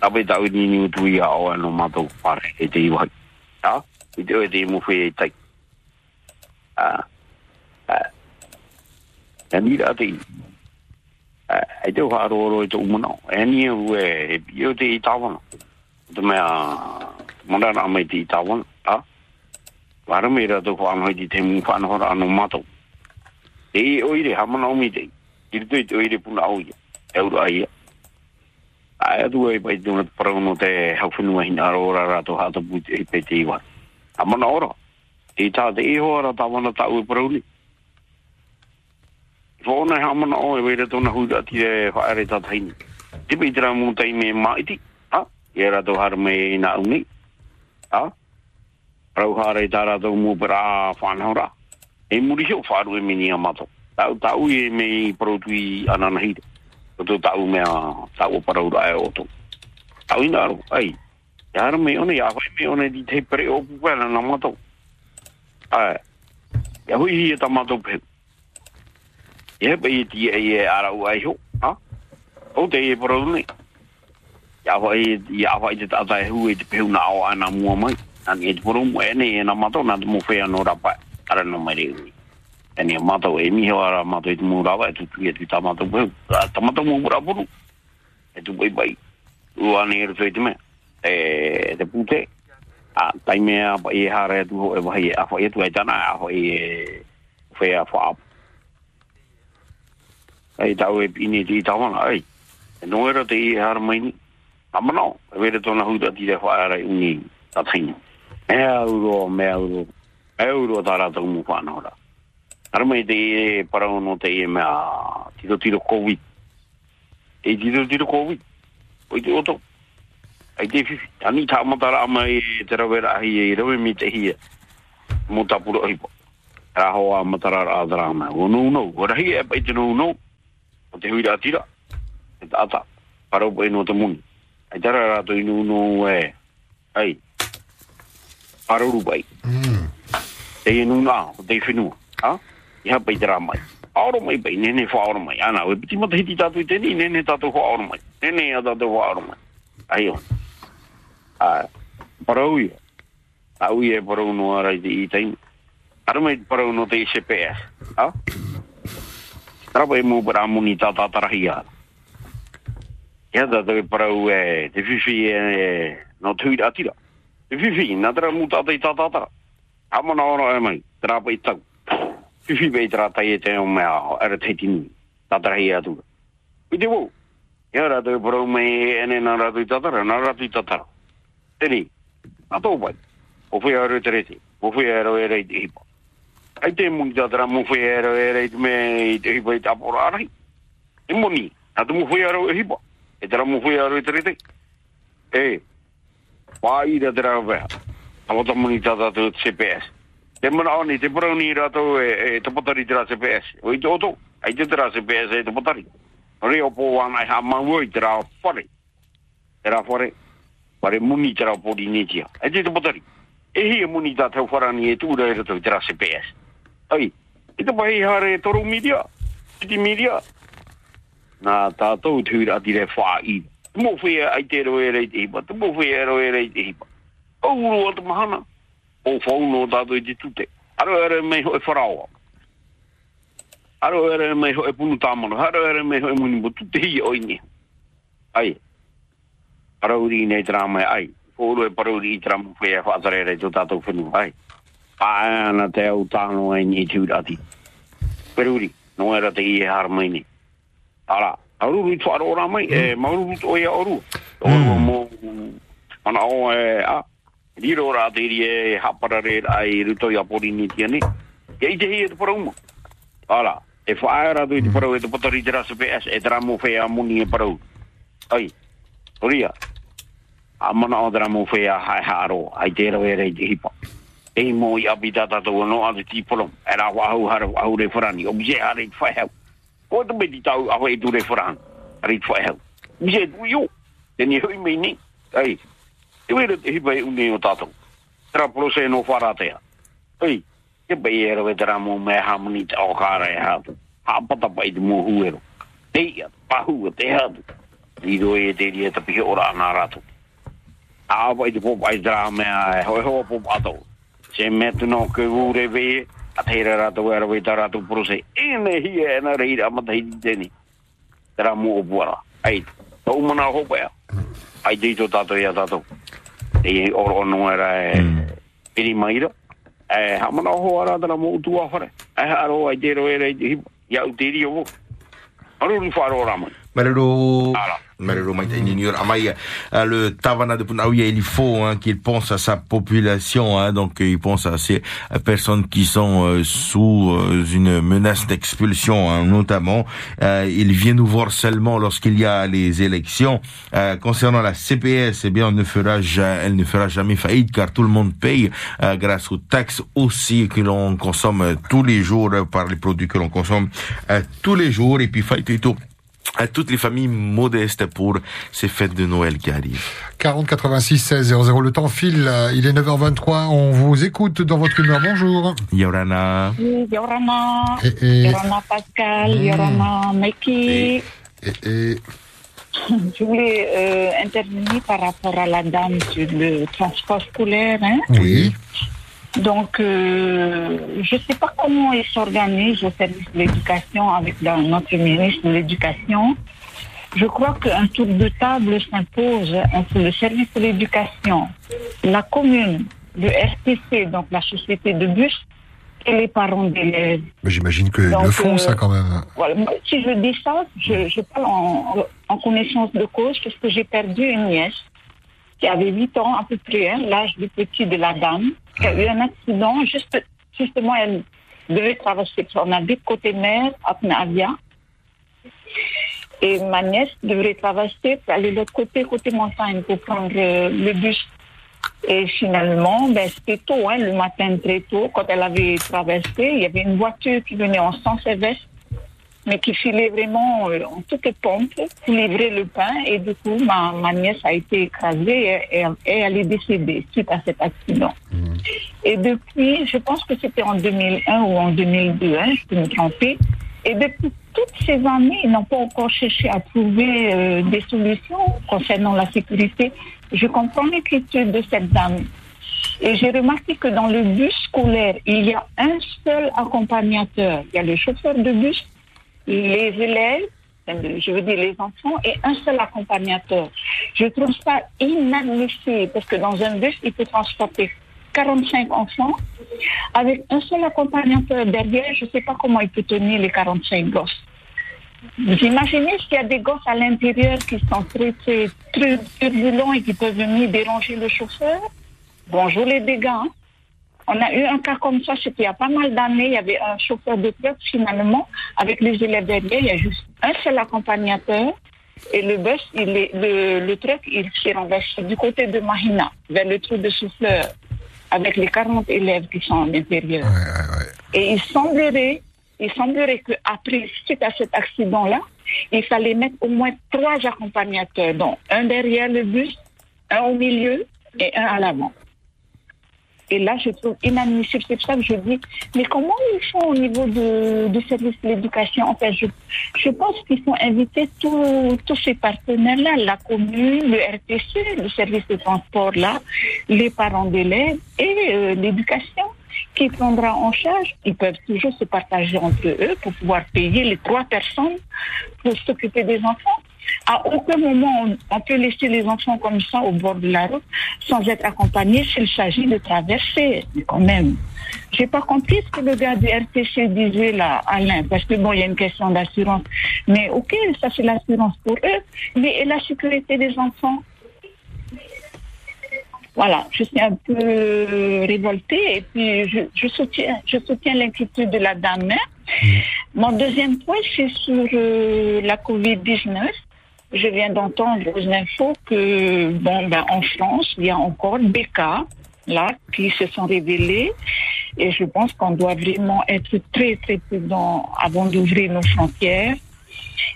tape tau ni ni tu ia o no mato pare e te iwa ha i te o te imu whi e tai a a e ni ra ai te wha aroro i tuk muna. E ni e ue, e te i tawana. Te mea, mora na mai te i tawana. A, wara me ra tuk wha anhoi te mung wha anhoi anu mato. E oi oire, ha mona omi te. Iri tui te oire puna au ia. E uro ai ia. A e tu e pai na te no te hau whenua hina aroro ra tu hata pui te i pete i. A mana ora. E i tā te e hoa ra tavon ta u e ni ni. Fōna mana o e weira tona huda ati e whaere tā taini. Te pei tera mō tai me maiti. Ha? E rato hara me e na au ni. Ha? rau hare tā rātou mō pera whanahora. E muri heo wharu e mini a mato. Tau tau e me i parotui ananahire. Koto tau mea tau o paraura e oto. Tau ina aro, ai. Yara me one, ya hoi me one di te pere o pupela na mato. Ai. Ya hui hi e ta mato pehu. E hepa i tia e e u ai ho. Ha? O te e paraune. Ya hoi, ya hoi te tata e hu e te peu na o ana mua mai. Ani e te poro mo e ne e na mato na te mo whea no rapa. Ara no mai reui. Ani e mato e mi miho ara mato e te mo rawa e tutu e te tamato pehu tamato Ta mato mo mura puru. E tu bai bai. Ua ne e rutu e te mea. E te pute. A taimea e hara e tu ho e wahi e aho e tu e tana e aho e whea wha apu ai tau e pini ti tawana ai e no era te i har mai ni amano e vere tona huta ti te whaara i ni tatina e auro me auro e auro tara tau mu whanora har mai te i e parangono te i e mea tito tito covid. E tito tito covid. O i te oto. Ai te fifi ani ta amatara ama i te rawera ahi e rawe mi te hia. Mo tapuro ai a Rahoa matara rā dhrāma. Ono unou. Rahi e pa i tino unou. O te hui rā tira. E tā tā. parau pa ino te muni. Ai tara rato inu no e, ai, parau rupai. Te inu na, te whenua, ha? Iha pai tera mai. Aoro mai pai, nene wha aoro mai. Ana, we piti mata hiti tātu i tēni, nene tātu wha aoro mai. Nene a tātu wha aoro mai. Ai on. Ah, parau ia. Au ia parau no arai te i taimi. Ara mai parau no te CPS. Ha? Tarapa e mūpura amuni tā tātarahi. Ia tā tā parau e te whiwhi e nā tūira atira. Te whiwhi, nā tā mū tātai tā tātara. Amana ora e mai, tarapa i tau. Whiwhi pei tā tai e te o mea ara te tini tātarahi ā. Ui te wau. Ia rā tā parau mai e nā rātu i tātara, nā rātu i tātara. Tēnei, nā tō pai. O whi aru te rete, o whi aru e rei te hipa. Ai mungi e te me i te hipa i. E moni, nā te mo whi aru e hipa. E e. E, i CPS. Te mana oni, te parauni rātou e, e te patari tera CPS. O i te oto, ai te CPS e te patari. Reo po wana i ha maua i tera whare. Tera whare. Whare muni netia. Ai te te patari. E e wharani e tūra e i CPS. Ai, i te pahi hare toru media. Iti media. Nā tātou tūra ati re whā i. Tumo whea ai te roe rei te hipa. Tumo whea roe rei te hipa. O uro atu mahana. O whauno tātou i te tute. Aro ere mei hoi wharaoa. Aro ere mei hoi punu tāmano. Aro ere mei hoi muni mo tute hi oi ini. Ai. Parauri nei tera mai ai. Fōru e parauri i tera whea whaatare rei tō tātou whenu. Ai. Pāana te au tāno ai ni tūrati. Peruri. No era te i e har mai ni. Ara. Aruru i tuaro ora mai. E maururu to ia oru. Oru mo. Ana o e a. Riro rā te iri e haparare ai ruto i apori ni tia ni. Ke i te hi e te parau mo. Ara. E whaera tu i te parau e te potari te rasa PS. E te ramo whea muni e parau. Ai. Oria. A mana o te ramo whea hai haro. Ai te rau e rei te hipa. E mo i api tata tau no a te tipolom. E re. O bise hare te whai hau. Ko te meti tau aho e tu re wharani. Tu hui e uni o. Tera prose no ramo me hamuni te okara e hatu. Ha pata pai te mo huero. Te ia, pahu te hatu. I roi e te ria ora i ato. se me tu no ke ure ve a te ra ra to ra ve ta ra to pro se hi e na ri ra ma hi ni tra mu o ai to mo na ho pa ai di to ta to ya ta to e oro no era e piri mai ro e ha mo na ho ara tra mu tu a hore e ha ro ai te ro e ya u te ri o ro ni fa ro ra mo ri o mo. Aru ni wharo ora mai. Malero, Malero Maïta Ignore Amaya, euh, le Tavana de Punaouia, il faut hein, qu'il pense à sa population, hein, donc il pense à ces euh, personnes qui sont euh, sous euh, une menace d'expulsion, hein, notamment. Euh, il vient nous voir seulement lorsqu'il y a les élections. Euh, concernant la CPS, eh bien, on ne fera elle ne fera jamais faillite car tout le monde paye euh, grâce aux taxes aussi que l'on consomme euh, tous les jours euh, par les produits que l'on consomme euh, tous les jours. Et puis, faillite et tout à toutes les familles modestes pour ces fêtes de Noël qui arrivent. 40 86 16 00. Le temps file. Il est 9h23. On vous écoute dans votre humeur. Bonjour. Yorana. Oui, Yorana, Eh, eh. Yorana Pascal, Mm. Yorana Meki. Et, Je voulais euh, intervenir par rapport à la dame sur le transport scolaire. Hein. Oui. Donc, euh, je ne sais pas comment ils s'organisent au service de l'éducation avec notre ministre de l'Éducation. Je crois qu'un tour de table s'impose entre le service de l'éducation, la commune, le RTC, donc la société de bus, et les parents d'élèves. Mais J'imagine qu'ils le font, euh, ça, quand même. Voilà. Moi, Si je dis ça, je, je parle en, en connaissance de cause parce que j'ai perdu une nièce qui avait 8 ans à peu près, hein, l'âge du petit de la dame, qui a eu un accident. Juste, justement, elle devait traverser, on habite côté mer, à Pnavia. Et ma nièce devrait traverser pour aller de l'autre côté, côté montagne, pour prendre euh, le bus. Et finalement, ben, c'était tôt, hein, le matin très tôt, quand elle avait traversé, il y avait une voiture qui venait en sens inverse mais qui filait vraiment euh, en toute pompe pour livrer le pain. Et du coup, ma, ma nièce a été écrasée et, et- et elle est décédée suite à cet accident. Et depuis, je pense que c'était en 2001 ou en 2002, hein, je peux me tromper. Et depuis toutes ces années, ils n'ont pas encore cherché à trouver euh, des solutions concernant la sécurité. Je comprends l'inquiétude de cette dame. Et j'ai remarqué que dans le bus scolaire, il y a un seul accompagnateur. Il y a le chauffeur de bus, les élèves, euh, je veux dire les enfants, et un seul accompagnateur. Je trouve ça inadmissible parce que dans un bus, il peut transporter 45 enfants avec un seul accompagnateur derrière. Je ne sais pas comment il peut tenir les 45 gosses. Vous imaginez s'il y a des gosses à l'intérieur qui sont très, très, turbulents et qui peuvent venir déranger le chauffeur? Bonjour les dégâts. hein. On a eu un cas comme ça, c'était il y a pas mal d'années. Il y avait un chauffeur de truck finalement, avec les élèves derrière. Il y a juste un seul accompagnateur. Et le bus, il est, le, le truck, il s'est renversé du côté de Mahina, vers le trou de souffleur, avec les 40 élèves qui sont à l'intérieur. Et il semblerait, il semblerait qu'après, suite à cet accident-là, il fallait mettre au moins trois accompagnateurs, donc un derrière le bus, un au milieu et un à l'avant. Et là, je trouve inadmissible. C'est pour ça que je dis, mais comment ils font au niveau de, du service de l'éducation En fait, je, je pense qu'il faut inviter tous ces partenaires-là, la commune, le RTC, le service de transport là, les parents d'élèves et euh, l'éducation qui prendra en charge. Ils peuvent toujours se partager entre eux pour pouvoir payer les trois personnes pour s'occuper des enfants. À aucun moment on, on peut laisser les enfants comme ça au bord de la route sans être accompagnés s'il s'agit de traverser. Quand même, j'ai pas compris ce que le gars du RTC disait là, Alain, parce que bon, il y a une question d'assurance. Mais ok, ça c'est l'assurance pour eux, mais et la sécurité des enfants? Voilà, je suis un peu révoltée et puis je, je soutiens, je soutiens l'inquiétude de la dame. hein. Mon deuxième point, c'est sur euh, la Covid-19. Je viens d'entendre aux infos que, bon, ben, en France, il y a encore des cas, là, qui se sont révélés. Et je pense qu'on doit vraiment être très, très prudent avant d'ouvrir nos frontières.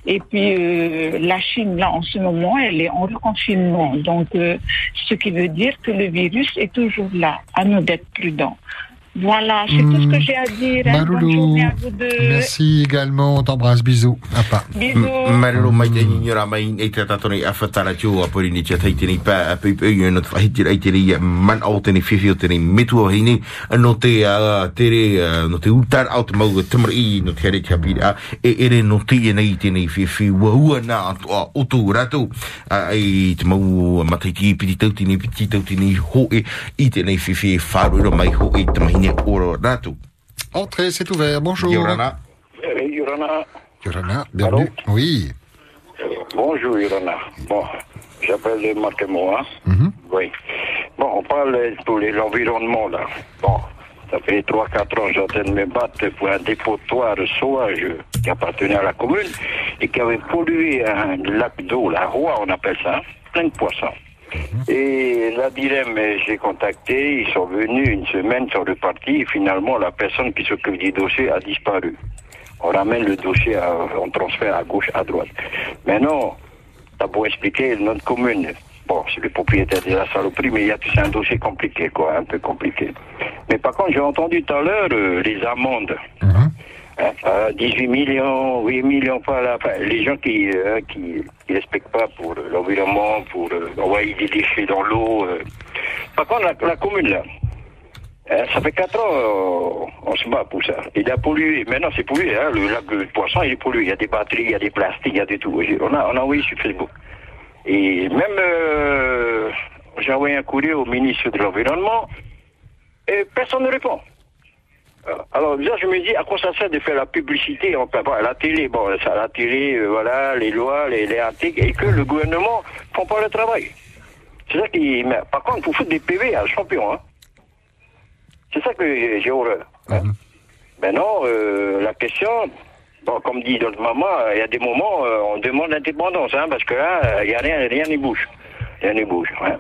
Et puis, euh, la Chine, là, en ce moment, elle est en reconfinement. Donc, euh, ce qui veut dire que le virus est toujours là. À nous d'être prudents. Voilà, c'est tout ce que j'ai à dire. hein. Bonne à vous deux. Merci également. On t'embrasse. Bisous. Papa. Bisous. Marelo mai te ni ra mai e te tatone a fatara tio a pori ni te tai tini pa a pe pe yo no fa hitira i tiri man au tini fifi o tini metu o hini no te tere no te utar out mau te mari no te re chapi a e ere no te e nei fifi wa ua na atu a otu rato a i te mau matai ti piti tau tini piti tau tini ho e i te nei fifi faru ro mai ho e te rato Entrez, c'est ouvert. Bonjour. Yorana. Eh, Yorana. Yorana, bienvenue. Oui. Bonjour Yorana. Bon, j'appelle Marc Moa. Oui. Bon, on parle pour l'environnement là. Bon, ça fait 3-4 ans que j'entends me battre pour un dépotoir sauvage qui appartenait à la commune et qui avait pollué un lac d'eau, la roi on appelle ça, plein de poissons. Et la dilemme, j'ai contacté, ils sont venus une semaine, ils sont repartis, et finalement la personne qui s'occupe du dossier a disparu. On ramène le dossier, on transfère à gauche, à droite. Maintenant, t'as beau expliquer notre commune. Bon, c'est le propriétaire de la saloperie, mais c'est un dossier compliqué, quoi, un peu compliqué. Mais par contre, j'ai entendu tout à l'heure euh, les amendes. Hein, euh, 18 millions, 8 millions, pas là. Les gens qui euh, qui, qui respectent pas pour euh, l'environnement, pour euh, envoyer des déchets dans l'eau. euh. Par contre, la, commune là, euh, ça fait 4 ans euh, on se bat pour ça. Il a pollué. Maintenant, c'est pollué. Hein, le lac de poisson, il est pollué. Il y a des batteries, il y a des plastiques, il y a de tout. On a, on a envoyé sur Facebook. Et même, euh, j'ai envoyé un courrier au ministre de l'Environnement et personne ne répond. Euh, Alors, déjà, je me dis, à quoi ça sert de faire la publicité en bon, à la télé Bon, ça, la télé, euh, voilà, les lois, les, les articles, et que le gouvernement ne font pas le travail. C'est ça qui. mais par contre, il faut foutre des PV à un champion, hein. C'est ça que j'ai horreur. hein. Maintenant, euh, la question, bon, comme dit notre maman, il y a des moments, euh, on demande l'indépendance, hein, parce que là, il n'y a rien, rien n'y bouge. Rien n'y bouge. hein.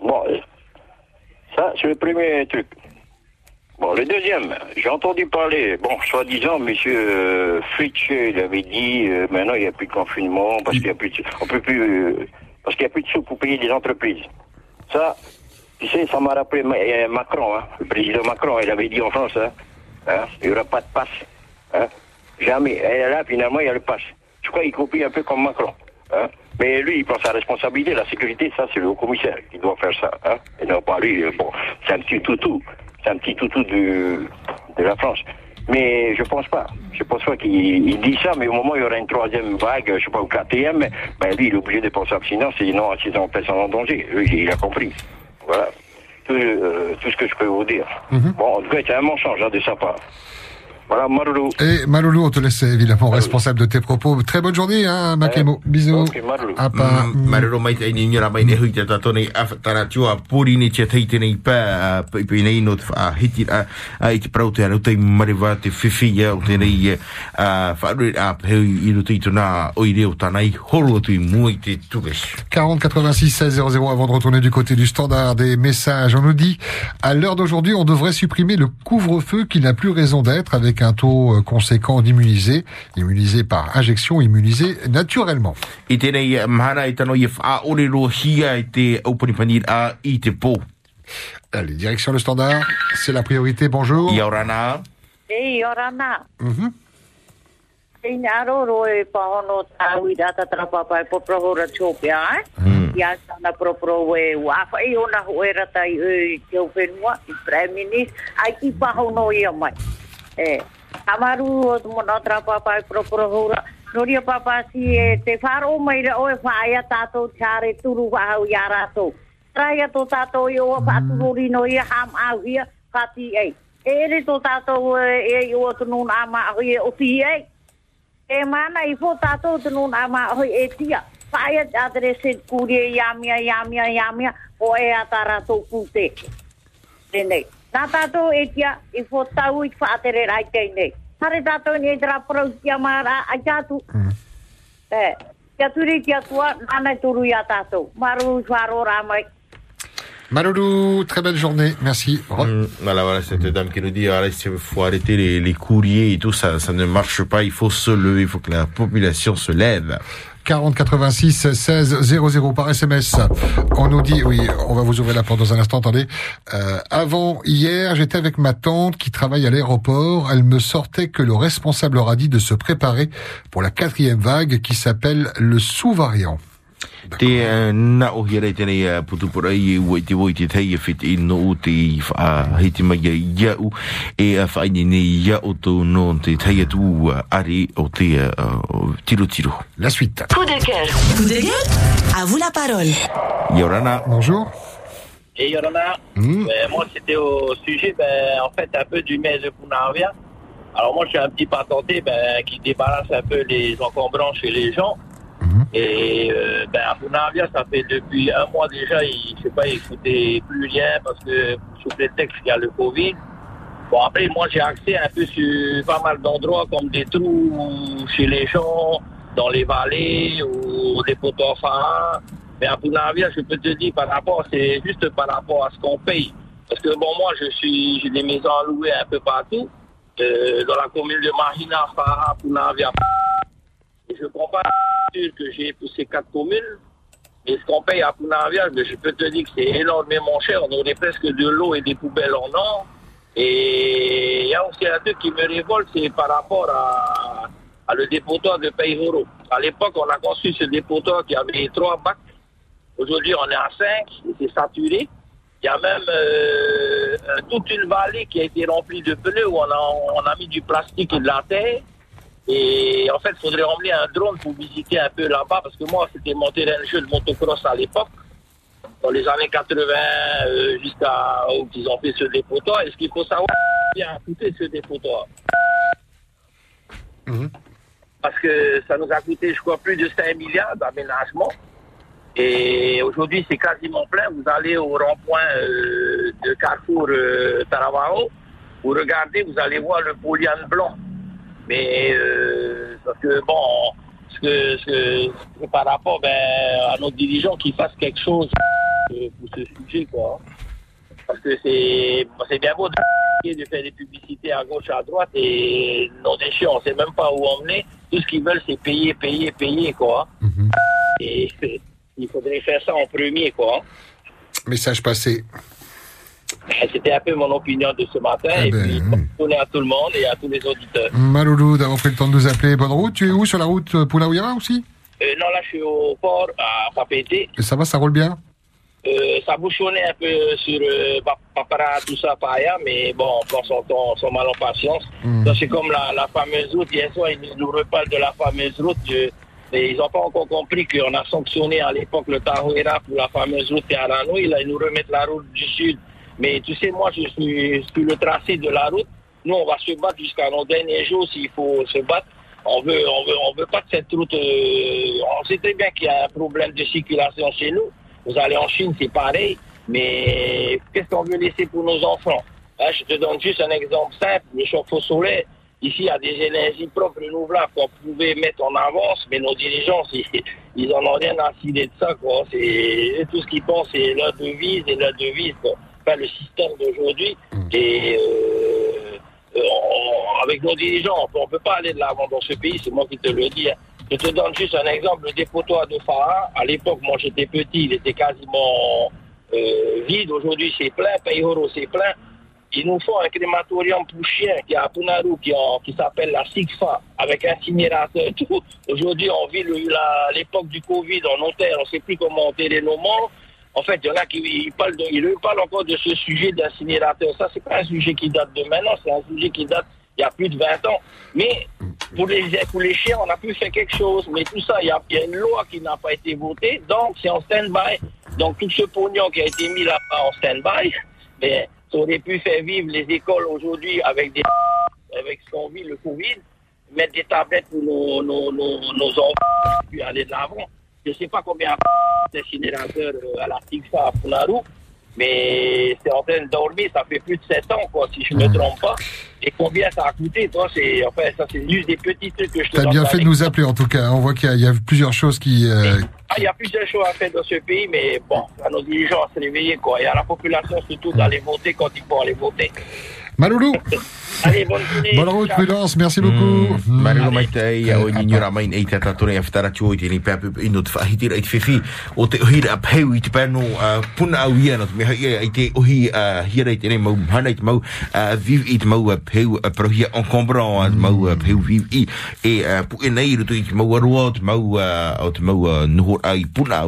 Bon, ça, c'est le premier truc. Bon, le deuxième, j'ai entendu parler, bon, soi-disant, monsieur euh, Fritsch, il avait dit, euh, maintenant il n'y a plus de confinement parce qu'il y a plus de, on peut plus, euh, parce qu'il y a plus de sous pour payer les entreprises. Ça, tu sais, ça m'a rappelé euh, Macron, hein, le président Macron, il avait dit en France, hein, hein, il n'y aura pas de passe, hein, jamais. Et là, finalement, il y a le passe. Je crois qu'il copie un peu comme Macron. Hein. Mais lui, il prend sa responsabilité. La sécurité, ça, c'est le haut commissaire qui doit faire ça. Hein. Et non pas lui. Bon, c'est un petit toutou. C'est un petit toutou de, de la France. Mais je pense pas. Je pense pas qu'il il dit ça, mais au moment où il y aura une troisième vague, je sais pas, ou quatrième, ben lui, il est obligé de penser sinon, sinon, sinon, personne en danger. Lui, il a compris. Voilà. Tout, euh, tout ce que je peux vous dire. Bon, en tout cas, c'est un mensonge hein, de sa part. Voilà, Marlou. Et Maloulou, on te laisse évidemment responsable de tes propos. Très bonne journée, hein, Makemo. Bisous. Apa. Marero mai te ni ngira mai ne hui te tato nei awhatara tua pori ni tia teite nei pā pa ipi nei no te wha hiti a a i te prau te anu te mariwa te whiwhi ia o te nei a whaarui a peu i no te ituna o i reo tanai horo atu i mua i te tuwesh. 40 86 16 00 avant de retourner du côté du standard des messages. On nous dit, à l'heure d'aujourd'hui, on devrait supprimer le couvre-feu qui n'a plus raison d'être avec un taux euh, conséquent d'immunisés, immunisés par injection, immunisés naturellement. Allez, direction le standard, c'est la priorité. Bonjour. Mhm. Roro e pahono e eh? Ia sana e wafa e ona e e whenua, i Prime Minister, ai ki pahono ia mai. Eh, amaru o mona tra papa pro pro hura. Noria papa si e te faro mai ra o e faia tato chare turu wa au yara to. Traia to tato i o fa tu no i ham au ia fati ei. E ere to tato e i o tu nun ama ri o ti ei. E mana i fo tato tu nun ama au e tia. Faia tadre se kuri ya yamia yamia yamia o e atara to pute. Nenei. Nā tātou e tia, i fo tau i whaatere rai tēnei. Hare tātou ni e tera parau kia mara a tātou. E, kia turi kia tua, nana turu i a tātou. Maru wharo rā mai. Maloulou, très belle journée. Merci. Re- Mm, Voilà, voilà, cette dame qui nous dit, ah, il faut arrêter les, les courriers et tout ça, ça ne marche pas, il faut se lever, il faut que la population se lève. 40 86 16 00 par SMS. On nous dit, oui, on va vous ouvrir la porte dans un instant, attendez. Euh, avant, hier, j'étais avec ma tante qui travaille à l'aéroport. Elle me sortait que le responsable leur a dit de se préparer pour la quatrième vague qui s'appelle le sous-variant. Te uh, na o hia rei tēnei uh, putupura i ua i te woi te tei e white i no o te uh, hei te mai a iau e uh, whaini nei iau tō no te tei atu uh, are o te uh, tiro tiro. La suite. Coup de cœur. Coup de gueule À vous la parole. Yorana. Bonjour. Et Yorana, Hmm. ben, moi c'était au sujet ben, en fait un peu du mail de Punavia. Alors moi je suis un petit patenté ben, qui débarrasse un peu les encombrants chez les gens. Et euh, ben, à Punavia, ça fait depuis un mois déjà, il, je sais pas, il plus rien parce que sous prétexte qu'il y a le Covid. Bon après moi j'ai accès un peu sur pas mal d'endroits comme des trous chez les gens, dans les vallées ou des poteaux enfants. Mais à Punavia, je peux te dire par rapport, c'est juste par rapport à ce qu'on paye. Parce que bon, moi, je suis, j'ai des maisons à louer un peu partout, euh, dans la commune de Marina, Farah, Punavia. Je compare que j'ai pour ces quatre communes. Et ce qu'on paye à Punavia, mais je peux te dire que c'est énormément cher. On aurait presque de l'eau et des poubelles en or. Et il y a aussi un truc qui me révolte, c'est par rapport à, le dépotoir de Payhoro. À l'époque, on a construit ce dépotoir qui avait trois bacs. Aujourd'hui, on est à cinq, et c'est saturé. Il y a même euh, toute une vallée qui a été remplie de pneus où on a, on a mis du plastique et de la terre. Et en fait, il faudrait emmener un drone pour visiter un peu là-bas, parce que moi, c'était mon terrain de jeu de motocross à l'époque, dans les années 80, euh, jusqu'à où ils ont fait ce dépotoir. Et ce qu'il faut savoir, c'est bien coûté ce dépotoir. Parce que ça nous a coûté, je crois, plus de 5 milliards d'aménagement. Et aujourd'hui, c'est quasiment plein. Vous allez au rond-point euh, de Carrefour euh, Taravao, vous regardez, vous allez voir le polyane blanc. Mais euh, parce que bon, ce que, ce que- par rapport ben, à nos dirigeants qui fassent quelque chose euh, pour ce sujet, quoi. Parce que c'est c'est bien beau de, de faire des publicités à gauche, à droite, et nos déchets, on sait même pas où emmener. Tout ce qu'ils veulent, c'est payer, payer, payer, quoi. Et il faudrait faire ça en premier, quoi. Message passé. C'était un peu mon opinion de ce matin, Eh et ben, puis hmm. bonne à tout le monde et à tous les auditeurs. Maloulou d'avoir pris le temps de nous appeler. Bonne route. Tu es où sur la route euh, Poulaouira aussi? Euh, non, là, je suis au port, à Papété. Et ça va, ça roule bien? Euh, ça bouchonnait un peu sur euh, Pa- Papara, tout ça, Paya, mais bon, on prend son temps, son mal en patience. Hmm. C'est comme la, la fameuse route. Hier soir, ils nous reparlent de la fameuse route. Je- et ils n'ont pas encore compris qu'on a sanctionné à l'époque le Tahoira pour la fameuse route Terranoui. Là, ils nous remettent la route du sud. Mais tu sais, moi, je suis sur le tracé de la route. Nous, on va se battre jusqu'à nos derniers jours s'il faut se battre. On veut, on veut, on veut pas que cette route. euh, on sait très bien qu'il y a un problème de circulation chez nous. Vous allez en Chine, c'est pareil. Mais qu'est-ce qu'on veut laisser pour nos enfants? Hein, Je te donne juste un exemple simple le chauffe-eau solaire. Ici, il y a des énergies propres renouvelables qu'on pouvait mettre en avance, mais nos dirigeants, ils, ils en ont rien à cider de ça. Quoi. Tout ce qu'ils pensent, c'est leur devise et leur devise. Enfin, le système d'aujourd'hui. Et euh, euh, on- avec nos dirigeants, on ne peut pas aller de l'avant dans ce pays, c'est moi qui te le dis. hein. Je te donne juste un exemple, le dépotoir de Farah, à l'époque, moi j'étais petit, il était quasiment euh, vide, aujourd'hui c'est plein, Payhoro c'est plein. Il nous faut un crématorium pour chiens qui est à Punaru, qui, en- qui s'appelle la SIGFA, avec incinérateur, tout. Aujourd'hui, on vit l'époque du Covid, on enterre, on ne sait plus comment enterrer nos morts. En fait, il y en a qui ils parlent, de, encore de ce sujet d'incinérateur. Ça, c'est pas un sujet qui date de maintenant, c'est un sujet qui date il y a plus de 20 ans. Mais pour les, chiens, on a pu faire quelque chose. Mais tout ça, il y a, une loi qui n'a pas été votée, donc c'est en stand-by. Donc tout ce pognon qui a été mis là-bas en stand-by, ça aurait pu faire vivre les écoles aujourd'hui avec des avec ce qu'on vit, le Covid, mettre des tablettes pour nos, nos, nos, nos enfants, puis aller de l'avant. Je ne sais pas combien d'incinérateurs euh, à la TIGFA à Punaru, mais c'est en train de dormir, ça fait plus de 7 ans, quoi, si je ne me trompe pas. Et combien ça a coûté, toi, c'est, enfin, ça, c'est juste des petits trucs que je te T'as bien fait de nous appeler en tout cas. On voit qu'il y, a- il y a plusieurs choses qui. euh, Ah, il y a plusieurs choses à faire dans ce pays, mais bon, à nos dirigeants à se réveiller, quoi. Y a la population surtout d'aller voter quand il faut aller voter. Maloulou Allez, bonne journée. Bonne route, Ciao. prudence, merci beaucoup. Au fifi puna mau mau peu prohia mau peu mau mau mau puna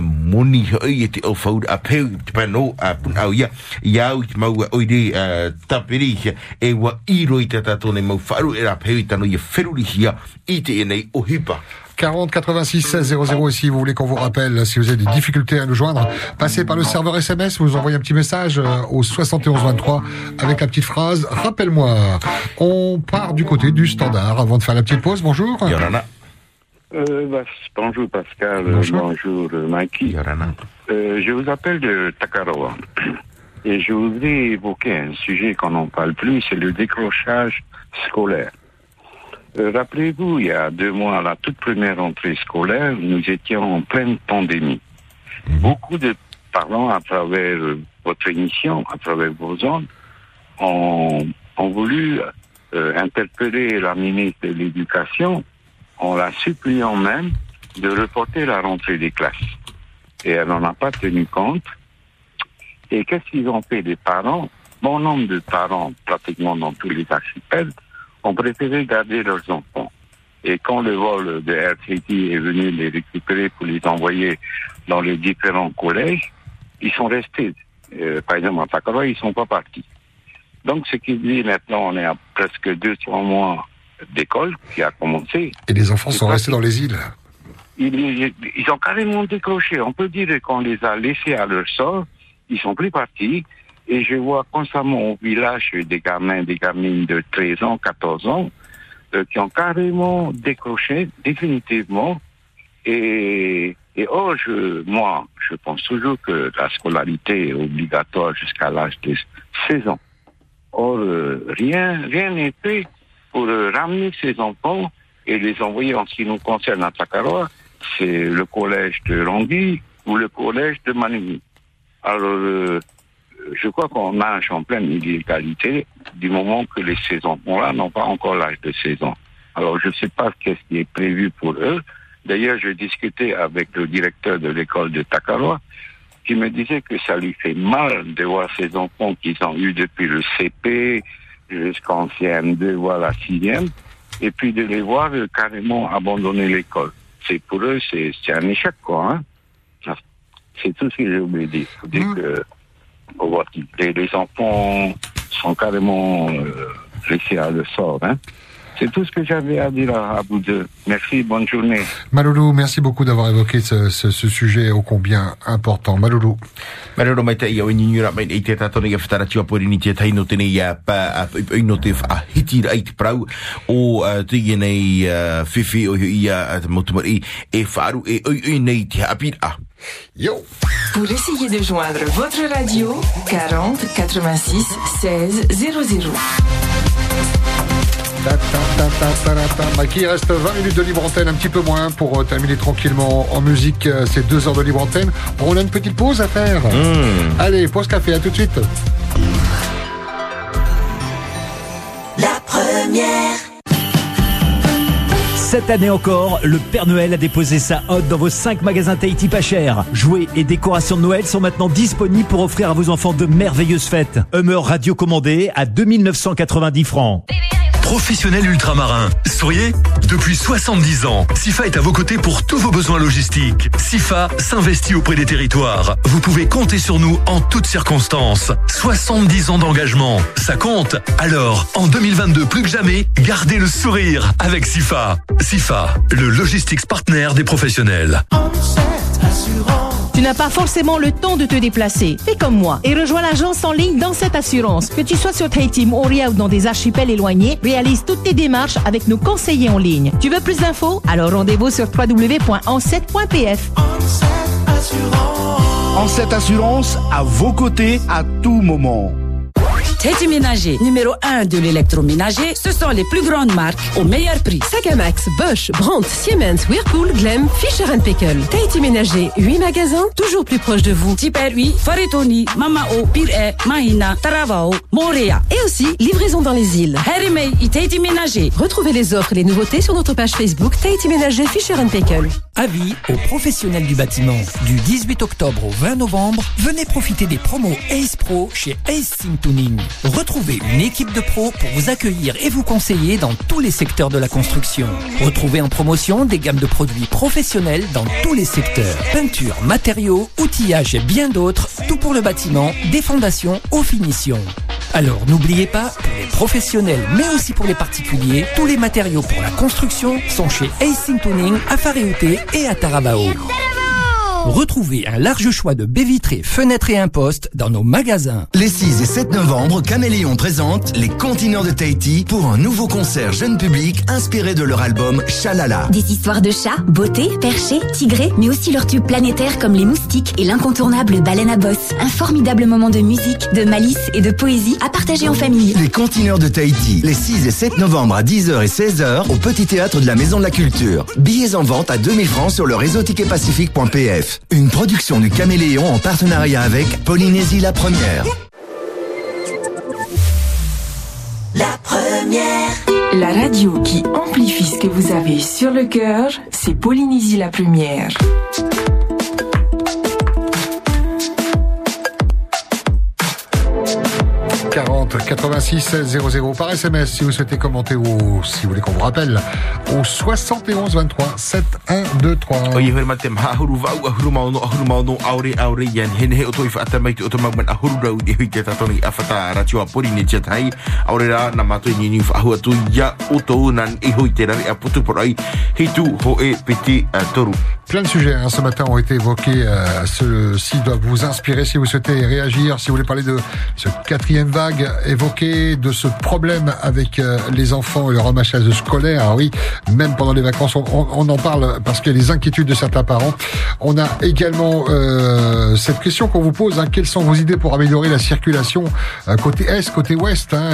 moni peu puna ia au i te mau oire tapiri e wa iro i te tato nei mau wharu e ra peu i tano i wheruri hia i te e nei o hipa 40 86 16 00 et si vous voulez qu'on vous rappelle, si vous avez des difficultés à nous joindre, passez par le serveur SMS, vous envoyez un petit message euh, au 71 23 avec la petite phrase « Rappelle-moi ». On part du côté du standard avant de faire la petite pause. Bonjour. Euh, bah, bonjour Pascal, bonjour, bonjour Mikey. Euh, je vous appelle de Takaroa et je voudrais évoquer un sujet qu'on n'en parle plus, c'est le décrochage scolaire. Euh, Rappelez-vous, il y a deux mois, à la toute première rentrée scolaire, nous étions en pleine pandémie. Beaucoup de parents, à travers euh, votre émission, à travers vos ondes, ont, ont voulu euh, interpeller la ministre de l'Éducation en la suppliant même de reporter la rentrée des classes. Et elle n'en a pas tenu compte. Et qu'est-ce qu'ils ont fait Les parents, bon nombre de parents, pratiquement dans tous les archipels, ont préféré garder leurs enfants. Et quand le vol de RTT est venu les récupérer pour les envoyer dans les différents collèges, ils sont restés. Euh, par exemple, à Takara, ils sont pas partis. Donc, ce qui dit maintenant, on est à presque deux, trois mois d'école qui a commencé. Et les enfants sont restés dans les îles. Ils- ils ont carrément décroché. On peut dire qu'on les a laissés à leur sort. Ils sont plus partis. Et je vois constamment au village des gamins, des gamines de 13 ans, 14 ans, euh, qui ont carrément décroché définitivement. Et, et or, je, moi, je pense toujours que la scolarité est obligatoire jusqu'à l'âge de 16 ans. Or, euh, rien rien n'est fait pour euh, ramener ces enfants et les envoyer en ce qui nous concerne à Takaroa, c'est le collège de Rangui ou le collège de Manimi. Alors, euh, je crois qu'on nage en pleine illégalité du moment que les ces enfants-là n'ont pas encore l'âge de 16 ans. Alors, je ne sais pas qu'est-ce qui est prévu pour eux. D'ailleurs, j'ai discuté avec le directeur de l'école de Takaroa, qui me disait que ça lui fait mal de voir ces enfants qu'ils ont eu depuis le CP jusqu'en CM2, voire la sixième, et puis de les voir euh, carrément abandonner l'école. C'est pour eux, c'est un échec, quoi. Hein? C'est tout ce que j'ai oublié de dire. Faut dire que on voit que les, les enfants sont carrément euh, laissés à le sort. Hein? C'est tout ce que j'avais à dire à, à vous deux. Merci, bonne journée. Maloulou, merci beaucoup d'avoir évoqué ce, ce, ce sujet ô combien important. Maloulou. Marero mai tai au inura mai i te tatona ia whatara tua pori ni te taino tene ia pa a ino te a hiti ai te prau o te nei whiwhi o ia te motumari e wharu e oi oi nei te apira. Yo! Pour essayer de joindre votre radio, 40 86 16 00. Ta, ta, ta. Mikey, il reste 20 minutes de libre antenne, un petit peu moins, pour euh, terminer tranquillement en musique euh, ces deux heures de libre antenne. On a une petite pause à faire. Hmm. Allez, pause café, à tout de suite. La première. Cette année encore, le Père Noël a déposé sa hotte dans vos 5 magasins Tahiti pas chers. Jouets et décorations de Noël sont maintenant disponibles pour offrir à vos enfants de merveilleuses fêtes. Hummer radio commandé à 2990 francs. Professionnel ultramarin. Souriez Depuis 70 ans, SIFA est à vos côtés pour tous vos besoins logistiques. SIFA s'investit auprès des territoires. Vous pouvez compter sur nous en toutes circonstances. 70 ans d'engagement, ça compte. Alors, en 2022 plus que jamais, gardez le sourire avec SIFA. SIFA, le logistics partner des professionnels. Tu n'as pas forcément le temps de te déplacer. Fais comme moi et rejoins l'agence en ligne dans cette assurance. Que tu sois sur Tahiti, Moria ou dans des archipels éloignés, réalise toutes tes démarches avec nos conseillers en ligne. Tu veux plus d'infos? Alors rendez-vous sur www.ancet.pf. En cette assurance, à vos côtés à tout moment. Teddy Ménager, numéro 1 de l'électroménager, ce sont les plus grandes marques au meilleur prix. Sagamax, Bosch, Brandt, Siemens, Whirlpool, Glem, Fisher Pickle. Tahiti Ménager, 8 magasins, toujours plus proches de vous. Super 8, Faretoni, Mamao, Pire, Mahina, Taravao, Morea. Et aussi, livraison dans les îles. Harimei et Tahiti Ménager. Retrouvez les offres et les nouveautés sur notre page Facebook Tahiti Ménager Fisher Pickle. Avis aux professionnels du bâtiment. Du 18 octobre au 20 novembre, venez profiter des promos Ace Pro chez Ace Sim Tuning. Retrouvez une équipe de pros pour vous accueillir et vous conseiller dans tous les secteurs de la construction. Retrouvez en promotion des gammes de produits professionnels dans tous les secteurs. Peinture, matériaux, outillage et bien d'autres, tout pour le bâtiment, des fondations aux finitions. Alors n'oubliez pas, pour les professionnels mais aussi pour les particuliers, tous les matériaux pour la construction sont chez Ace Tuning à Faréouté et à Taravao. Retrouvez un large choix de baies vitrées, fenêtres et impostes dans nos magasins. Les 6 et 7 novembre, Caméléon présente les Continents de Tahiti pour un nouveau concert jeune public inspiré de leur album Chalala. Des histoires de chats, beauté, perchés, tigrés, mais aussi leurs tubes planétaires comme les moustiques et l'incontournable baleine à bosse. Un formidable moment de musique, de malice et de poésie à partager en famille. Les Continents de Tahiti, les 6 et 7 novembre à 10h et 16h au Petit Théâtre de la Maison de la Culture. Billets en vente à 2000 francs sur le réseau ticketpacifique.pf. Une production du Caméléon en partenariat avec Polynésie la Première. La première. La radio qui amplifie ce que vous avez sur le cœur, c'est Polynésie la Première. 40 86 00 par SMS si vous souhaitez commenter ou si vous voulez qu'on vous rappelle au 71 23 7 1 2 3. O i hoi matem hahuru vau ahuru maono ahuru maono aure aure yan hen he o toi whaata mai te o te magman ahuru rau i hui te tatoni a whata ratio a pori ne tia tai aure rā na matoi ni ni whaahua tu ia o tau nan i hui te rari a putu por ai he tu ho e piti a toru. Plein de sujets hein, ce matin ont été évoqués. Euh, Ceux-ci doivent vous inspirer si vous souhaitez réagir, si vous voulez parler de ce quatrième vague vague évoquée de ce problème avec euh, les enfants et le remachage scolaire. Ah oui, même pendant les vacances, on, en parle parce qu'il y a des inquiétudes de certains parents. On a également euh, cette question qu'on vous pose. hein, quelles sont vos idées pour améliorer la circulation euh, côté est, côté ouest hein,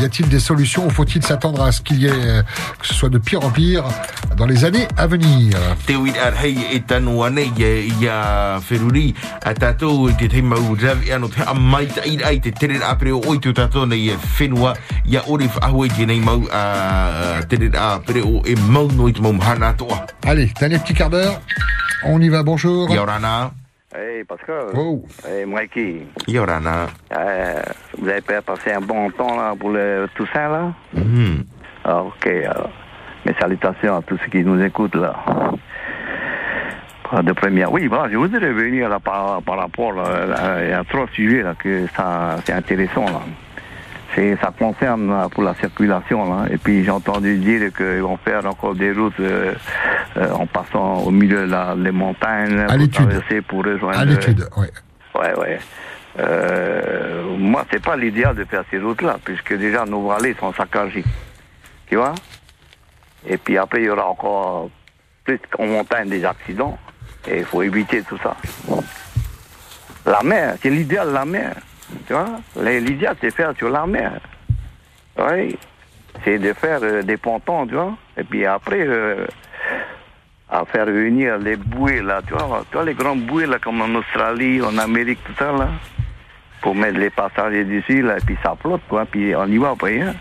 Y a-t-il des solutions faut-il s'attendre à ce qu'il y ait que ce soit de pire en pire dans les années à venir? I o oi tu tātou nei e whenua ia ore i tēnei mau a a pere o e mau noi te mau hana toa. Allez, dernier petit quart d'heure. On y va, bonjour. Yorana. Hey Pascal. Oh. Hey Mikey. Yorana. Euh, vous avez pas passé un bon temps là pour le Toussaint là? Mhm. Ah, Ok. alors, mes salutations à tous ceux qui nous écoutent là. Pas De première. Oui, voilà, je voudrais revenir là par, par rapport là, y a trois sujets là que ça c'est intéressant là. C'est ça concerne là, pour la circulation là. Et puis j'ai entendu dire qu'ils vont faire encore des routes euh, euh, en passant au milieu de la, les montagnes À pour l'étude. traverser pour rejoindre. À l'étude, oui. Ouais, ouais. Euh, moi, c'est pas l'idéal de faire ces routes-là, puisque déjà nos vallées sont saccagées. Tu vois? Et puis après, il y aura encore plus en montagne des accidents. Et il faut éviter tout ça. La mer, c'est l'idéal, la mer. Tu vois L'idéal, c'est faire sur la mer. Oui. C'est de faire euh, des pontons, tu vois. Et puis après, euh, à faire venir les bouées là, tu vois, tu vois les grandes bouées là comme en Australie, en Amérique, tout ça là, pour mettre les passagers dessus là, et puis ça flotte quoi, puis on y va après. Hein.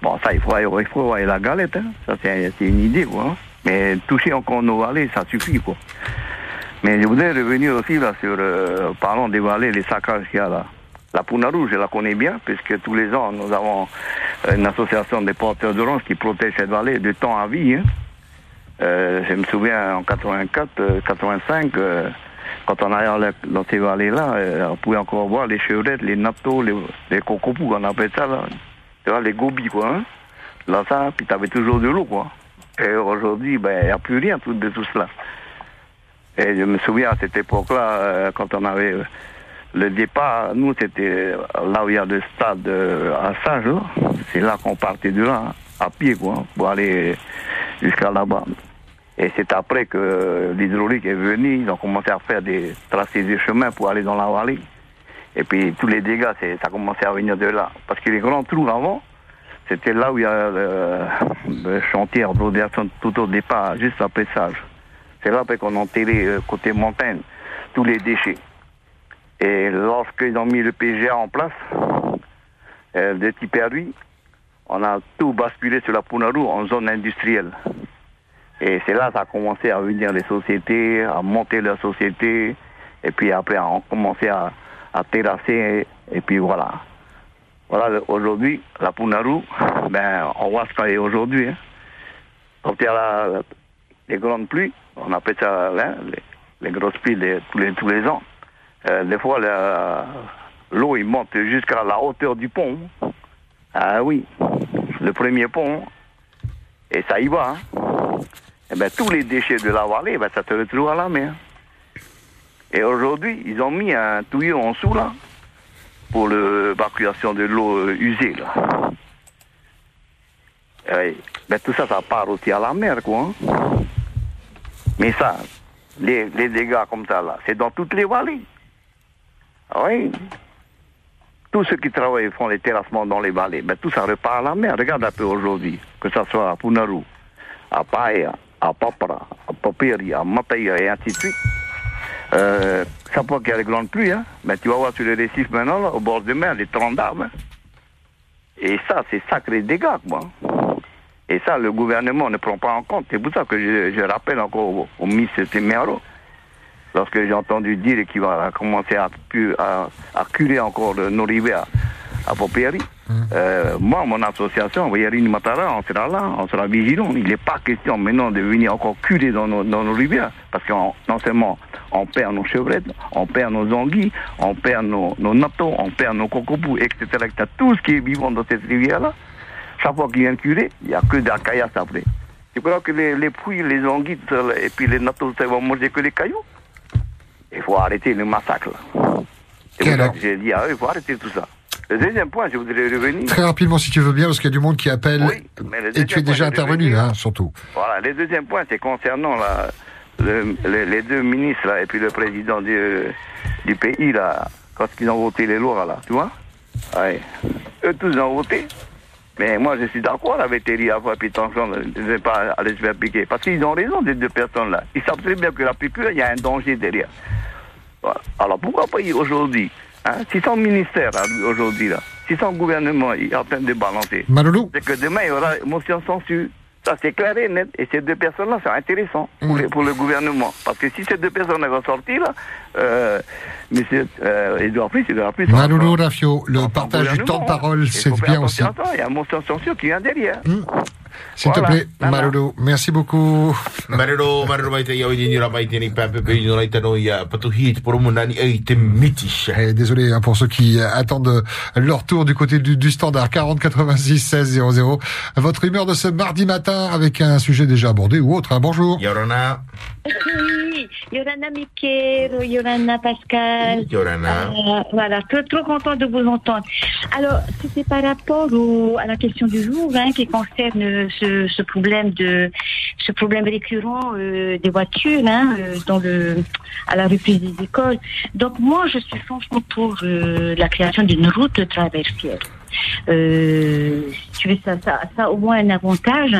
Bon ça il faut, il faut avoir la galette, hein. ça c'est une idée quoi. hein. Mais toucher encore nos vallées, ça suffit quoi. Mais je voudrais revenir aussi là sur, euh, parlons des vallées, les saccages qu'il y a là. La Puna Rouge, je la connais bien, puisque tous les ans, nous avons euh, une association des porteurs d'orange qui protège cette vallée de temps à vie. Hein. Euh, je me souviens en 84, euh, 85, euh, quand on allait dans- dans ces vallées-là, euh, on pouvait encore voir les chevrettes, les natos, les, les cocopous, on appelle ça là. Tu vois, les gobies, quoi. Hein? Là, ça, puis t'avais toujours de l'eau, quoi. Et aujourd'hui, ben, il n'y a plus rien de tout cela. Et je me souviens à cette époque-là, euh, quand on avait euh, le départ, nous, c'était là où il y a le stade euh, à là. C'est là qu'on partait de là, à pied, quoi, pour aller jusqu'à là-bas. Et c'est après que l'hydraulique est venue, ils ont commencé à faire des tracés de chemin pour aller dans la vallée. Et puis tous les dégâts, ça a commencé à venir de là. Parce que les grands trous avant, c'était là où il y a le, le chantier rhodéation tout au départ, juste après Sage. C'est là qu'on a enterré euh, côté montagne tous les déchets. Et lorsqu'ils ont mis le PGA en place, euh, de type on a tout basculé sur la Punarou en zone industrielle. Et c'est là que ça a commencé à venir les sociétés, à monter leurs sociétés, et puis après on a commencé à, à terrasser, et, puis voilà. Voilà, aujourd'hui, la Punarou, ben, on voit ce qu'elle est aujourd'hui. hein. Quand il y a la- les grandes pluies, on appelle ça hein, les, les grosses pluies tous, les, tous les ans, euh, des fois l'eau il monte jusqu'à la hauteur du pont. Ah oui, le premier pont, et ça y va. hein. Eh ben, tous les déchets de la vallée, ben, ça se retrouve à la mer. Et aujourd'hui, ils ont mis un tuyau en dessous, là, pour l'évacuation de l'eau euh, usée, là. Ben, tout ça, ça part aussi à la mer, quoi. hein. Mais ça, les, les dégâts comme ça, là, c'est dans toutes les vallées. Oui. Tous ceux qui travaillent font les terrassements dans les vallées, ben, tout ça repart à la mer. Regarde un peu aujourd'hui, que ça soit à Punaru, à Paia, à Papara, à Papiri, à Mataia et ainsi de suite. Euh, chaque fois qu'il y a les grandes pluies, hein, tu vas voir sur les récifs maintenant, là, au bord de mer, les troncs d'arbres. hein. Et ça, c'est sacré dégâts, quoi. Et ça, le gouvernement ne prend pas en compte. C'est pour ça que je, je rappelle encore au, au ministre Temero, lorsque j'ai entendu dire qu'il va commencer à, à, à curer encore le- nos rivières à Popéry. Euh, moi, mon association, Matara, on sera là, on sera vigilant. Il n'est pas question maintenant de venir encore curer dans nos, dans nos rivières, parce que non seulement on perd nos chevrettes, on perd nos anguilles, on perd nos, nos natos, on perd nos cocopous, etc., etc. Tout ce qui est vivant dans cette rivière-là, chaque fois qu'il vient curer, il n'y a que de la caillasse après. Tu crois que les, les puits, les anguilles et puis les natos, ça vont manger que les cailloux? Il faut arrêter le massacre. j'ai dit à eux, il faut arrêter tout ça. Le deuxième point, je voudrais revenir. Très rapidement, si tu veux bien, parce qu'il y a du monde qui appelle. mais le et tu es déjà je intervenu, hein, surtout. Voilà, le deuxième point, c'est concernant la, le- les, les deux ministres là, et puis le président du, du pays là, quand ils ont voté les lois là, tu vois ouais. Eux tous ont voté. Mais moi, je suis d'accord avec Thierry Avoua et puis Tanchon de ne pas aller se faire piquer. Parce qu'ils ont raison, ces deux personnes-là. Ils savent très bien que la piqûre, il y a un danger derrière. Voilà. Alors pourquoi pas aujourd'hui hein, Si son ministère aujourd'hui, là, si son gouvernement est en train de balancer, Maloulou c'est que demain il y aura motion censure. Ça c'est clair et net. Et ces deux personnes-là, c'est intéressant pour, Mm. le, pour le gouvernement. Parce que si ces deux personnes vont sortir, là, euh, monsieur euh, Edouard il aura plus Maloulou Rafio, le partage du temps de parole, Il c'est bien aussi. Il y a un motion de censure qui vient derrière. S'il te Voilà. plaît, Voilà. Maloulou, merci beaucoup. Marero, marero mai te iau ni ni ramai te ni pape pe ni rai tano ia patuhi te poromo nani ei te désolé hein, pour ceux qui euh, attendent euh, leur tour du côté du, du standard 40 86 16 00. Votre humeur de ce mardi matin avec un sujet déjà abordé ou autre. hein. Bonjour. Yorana. Oui, Yorana Miquel, Yorana Pascal. Yorana. Euh, voilà, trop, trop content de vous entendre. Alors, c'était par rapport au, à la question du jour hein, qui concerne ce, ce problème de ce problème récurrent euh, des voitures hein, euh, dans le à la reprise des écoles. Donc moi, je suis franchement pour euh, la création d'une route traversière. Euh, tu veux, ça, ça, au moins un avantage,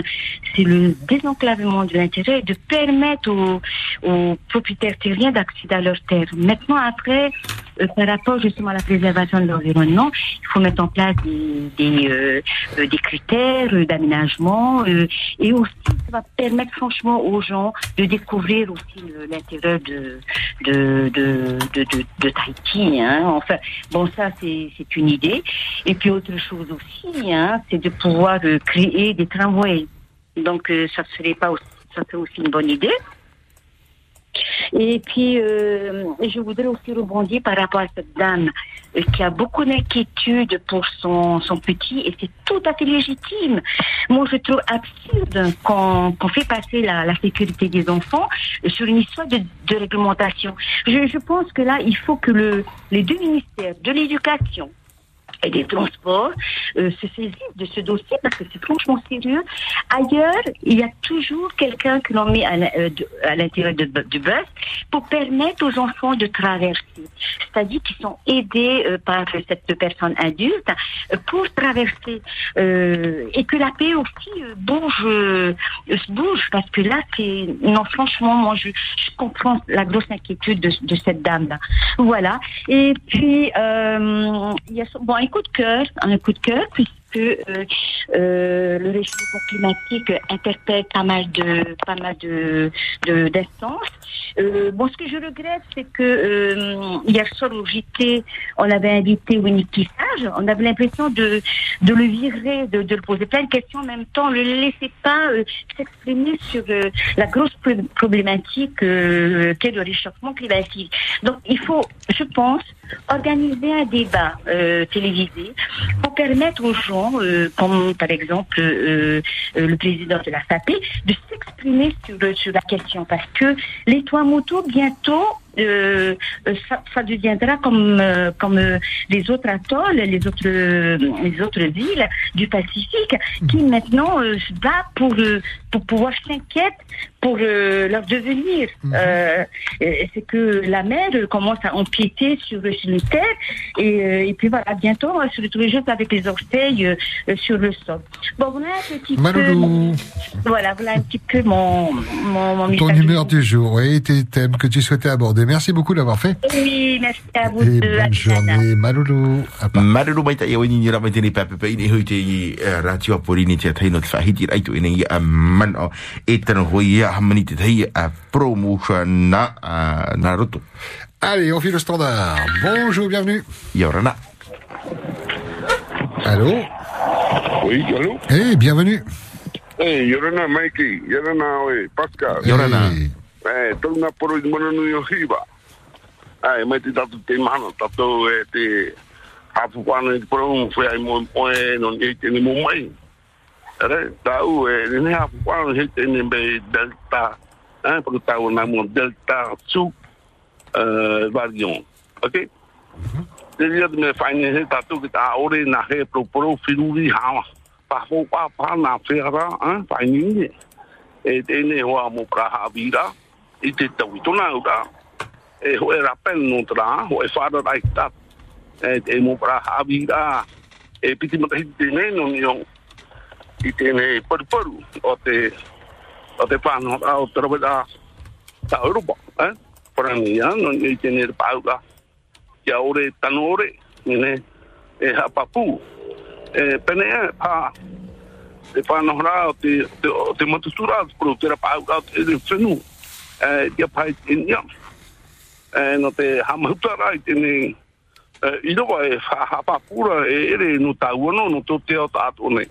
c'est le désenclavement de l'intérieur et de permettre aux, propriétaires terriens d'accéder à leurs terres. Maintenant, après, euh, par rapport justement à la préservation de l'environnement, il faut mettre en place des, des, euh, critères d'aménagement et aussi ça va permettre franchement aux gens de découvrir aussi l'intérieur de de, Tahiti. Hein. Enfin, bon, ça c'est une idée. Et puis autre chose aussi, hein, c'est de pouvoir euh, créer des tramways. Donc euh, ça serait pas aussi, ça serait aussi une bonne idée. Et puis, euh, je voudrais aussi rebondir par rapport à cette dame qui a beaucoup d'inquiétude pour son, son petit et c'est tout à fait légitime. Moi, je trouve absurde qu'on fait passer la, sécurité des enfants sur une histoire de, réglementation. Je, pense que là, il faut que le, les deux ministères de l'éducation et des transports euh, se saisissent de ce dossier parce que c'est franchement sérieux. Ailleurs, il y a toujours quelqu'un que l'on met à euh, l'intérieur du bus pour permettre aux enfants de traverser. C'est-à-dire qu'ils sont aidés euh, par cette personne adulte pour traverser et que la paix aussi bouge, bouge parce que là, c'est non franchement, moi je, comprends la grosse inquiétude de, cette dame-là. Voilà. Et puis il y a bon un coup de cœur, un coup de cœur euh, euh, le réchauffement climatique interpelle pas mal de pas mal de d'instances. Euh, bon, ce que je regrette, c'est que hier soir au JT, on avait invité Winnie Sage. On avait l'impression de de le virer, de, de le poser plein de questions en même temps, le laisser pas s'exprimer sur la grosse pro- problématique qu'est le réchauffement climatique. Donc, il faut, je pense, organiser un débat télévisé pour permettre aux gens, euh, comme par exemple euh, euh, le président de la FAP, de s'exprimer sur, la question. Parce que les toits motos bientôt euh, ça, ça deviendra comme euh, comme euh, les autres atolls, les autres les autres îles du Pacifique qui maintenant euh, se battent pour pour pouvoir s'inquiéter pour euh, leur devenir. Euh, et c'est que la mer euh, commence à empiéter sur, sur les terres et, euh, et puis voilà bientôt on va se retrouver juste avec les orteils euh, euh, sur le sol. Bon voilà un petit peu Maloulou. voilà voilà un petit peu mon mon, mon Ton humeur du jour et tes thèmes que tu souhaitais aborder. Merci beaucoup d'avoir fait. Oui, merci à vous Et deux. bonne journée, Maloulou. Ni ni pape pe i taino o tano hoi a hamani te tei a promotion na a na roto. Allez, on file le standard. Bonjour, bienvenue. Yorana. Allô? Oui, allô? Eh, bienvenue. Eh, Yorana Mikey, Yorana we, Pascal. Yorana. Eh, tau na poro i mana nui o hiwa. Ai, mai te tatu te mana, tatu e te hapu kwana i te poro un whea i mo moe non i te ni mo mai. Ere, tau e, ni ne hapu kwana i te ni me delta, eh, porque tau na mo delta su, uh, varion. Ok? te ria me whaine he tatu ki ta ore na he pro pro whiruri hawa. Pa fo pa pa na whera, whaine ni. E hoa mo i te ura. E rapen no tra, e whara. E te mo e piti no ni o. I tēnei paruparu o te, o te whānau o te raweda ta Europa, eh? Parangi Parania, no ni tēne re pauka. Kia ore tano ore, nene, e hapapu. E pene e pā te whanau rā o te, te, o te matutura, pro te rapauka o te ere whenu. E, ia pai te nia. E, no te hamahutara i tēnei e, i roa e hapapura e ere no tāua no no tō te o tātou nei.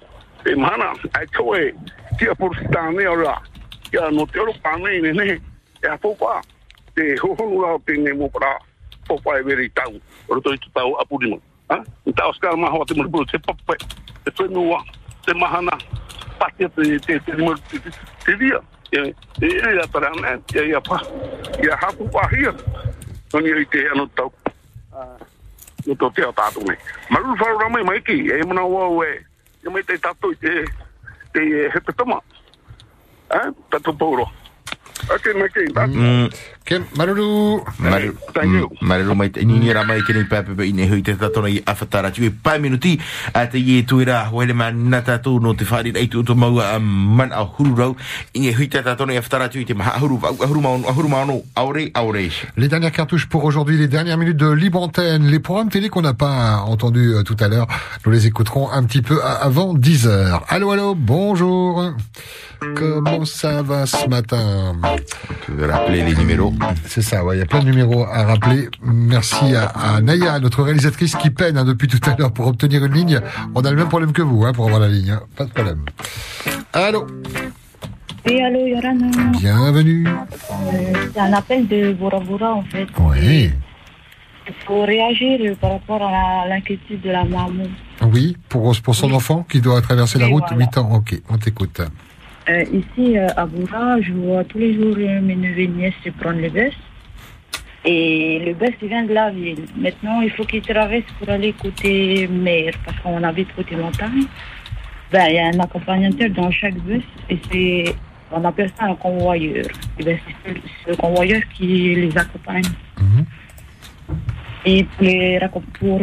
e mana ai toe ki a purstane o la. Ki a no teoro pane ne ne e a popa. Te ho ho la o te ne mo para popa e veri tau. Roto i tau apurima ni tau skala ma ho te mo muriburu te popa te whenua te mahana patia te te te te te te dia e e e para ne e a ia pa. E a hapu pahia tani ai te ano tau. No to te o tu me. Maru faru mai ki e mo na wau we e mai te tatu te te he te poro Okay. Mm. Ken, maruru. Maru, maru mai te nini ra mai kene pepe pe ine hui te tatona i awhatara tiu e pai minuti a te ie tuira wele ma nata tū no te whari rei tu mau a man a huru rau ine hui te tatona i awhatara tiu i te maha huru huru maunu huru maunu aure aure Les dernières cartouches pour aujourd'hui, les dernières minutes de Libre Antenne, les programmes télé qu'on n'a pas entendus euh, tout à l'heure, nous les écouterons un petit peu a- avant 10 heures. Allô, allô, bonjour. Comment ça va ce matin? Tu veux rappeler les numéros C'est ça, ouais, il y a plein de numéros à rappeler. Merci à, à Naya, notre réalisatrice qui peine hein, depuis tout à l'heure pour obtenir une ligne. On a le même problème que vous hein, pour avoir la ligne, hein. pas de problème. Allô, Oui, allô, Yorana. bienvenue. Euh, c'est un appel de Bora Bora, en fait. Oui, Il faut réagir par rapport à l'inquiétude de la maman. oui, pour, pour son enfant qui doit traverser la route, voilà. 8 ans, ok, on t'écoute. Euh, ici, euh, à Boura, je vois tous les jours euh, mes neveux et nièces se prendre le bus. Et le bus il vient de la ville. Maintenant, il faut qu'ils traversent pour aller côté mer, parce qu'on habite côté montagne. Ben, il y a un accompagnateur dans chaque bus et c'est, on appelle ça un convoyeur. Et ben, c'est ce- ce convoyeur qui les accompagne. Et pour, les, pour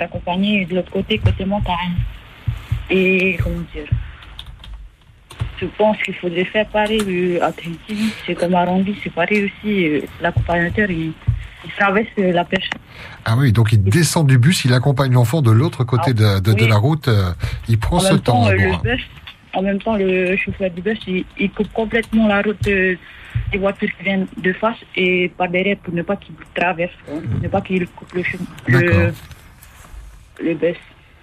raccompagner de l'autre côté, côté montagne. Et comment dire? Je pense qu'il faudrait faire pareil euh, à Tahiti. C'est comme Rangui, c'est pareil aussi. euh, L'accompagnateur, il, il traverse euh, la pêche. Ah oui, donc il descend du bus, il accompagne l'enfant de l'autre côté de, de, de oui. la route, il prend en ce temps. le hein. bus, en même temps, le chauffeur du bus, il, il coupe complètement la route des voitures qui viennent de face et par derrière pour ne pas qu'il traverse, quoi, pour ne pas qu'il coupe le chemin, le, le bus.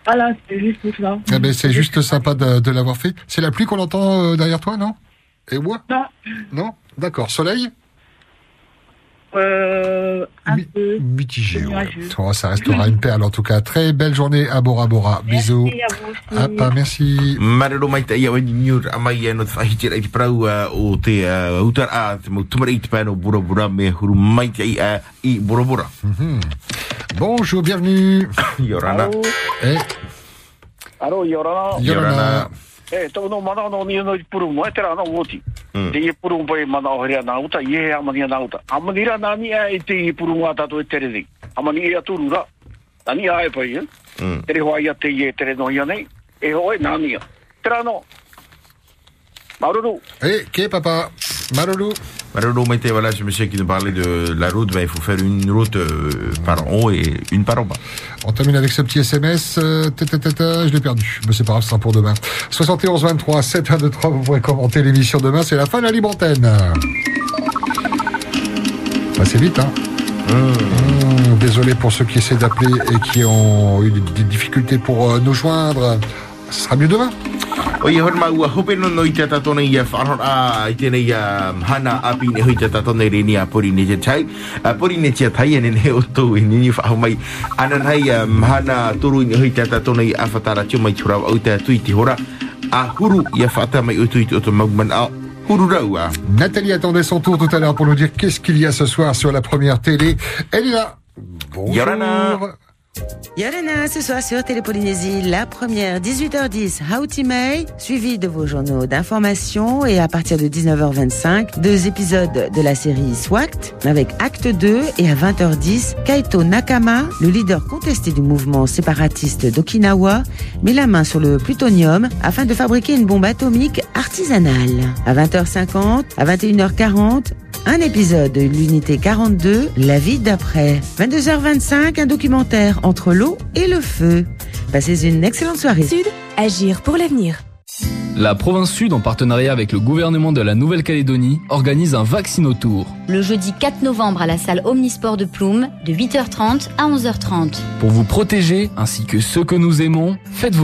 Voilà, c'est juste ça. Ah ben, c'est juste sympa de, de l'avoir fait. C'est la pluie qu'on entend euh, derrière toi, non? Et moi? Non. Non? D'accord. Soleil? Euh, un peu. Mitigé. ouais. Oh, ça restera une perle en tout cas. Très belle journée à Bora Bora. Bisous. Merci à vous aussi. Ah, pas merci. Marero mai te ia wani niur a mai no te whahiti rei te parau o te utar a te mau tumara i te pēno bura bura me huru mai te i, i bura bura. Bonjour, bienvenue. Yorana. Eh, Aro, Yorana. Yorana. E, tau no mana no ni no i puru mo, e tera no woti. Te i puru pai mana o herea nā uta, i he amani nā uta. Amani ra nani a e te i puru tātou e tere nei. Amani e aturu ra. Nani a e pai, eh? Mm. Tere hoa ia te i e tere no ia nei. E hoe nani a. Tera no. Maruru. Eh, ok, papa. Maruru. Marero mai te voilà, me sais qui nous parlait de la route, ben, il faut faire une route euh, par en haut et une par en bas. On termine avec ce petit SMS. Euh, ta, ta, ta, ta, je l'ai perdu. Mais c'est pas grave, ce sera pour demain. 71 23 7 1 2 3. Vous pourrez commenter l'émission demain. C'est la fin de la libre antenne. Passez vite, hein. Mmh, désolé pour ceux qui essaient d'appeler et qui ont eu des, des difficultés pour euh, nous joindre. Ce sera mieux demain. O ia hon maua hope no no i te tatona ia whanhor a i tēnei ia hana api ne hui te tatona i reni a pori ne te tai. A pori ne te tai ane ne o tō i nini whaho mai. Ana nei hana turu i ne hui te tatona i awhatara tio mai turau au te tui ti hora. A huru ia whata mai o tui te o tō mauman a huru raua. Nathalie attendait son tour tout à l'heure pour nous dire qu'est-ce qu'il y a ce soir sur la première télé. Elle est là. Bonjour. Yorana. Yorana, ce soir sur Télépolynésie, la première, 18h10, May, suivi de vos journaux d'information et à partir de 19h25, deux épisodes de la série SWACT avec Acte 2 et à 20h10, Kaito Nakama, le leader contesté du mouvement séparatiste d'Okinawa, met la main sur le plutonium afin de fabriquer une bombe atomique artisanale. À 20h50, à 21h40, un épisode de l'unité 42, La vie d'après. 22h25, un documentaire entre l'eau et le feu. Passez une excellente soirée. Sud, agir pour l'avenir. La province Sud, en partenariat avec le gouvernement de la Nouvelle-Calédonie, organise un vaccinotour. Le jeudi 4 novembre à la salle Omnisport de Plume, de 8h30 à 11h30. Pour vous protéger, ainsi que ceux que nous aimons, faites-vous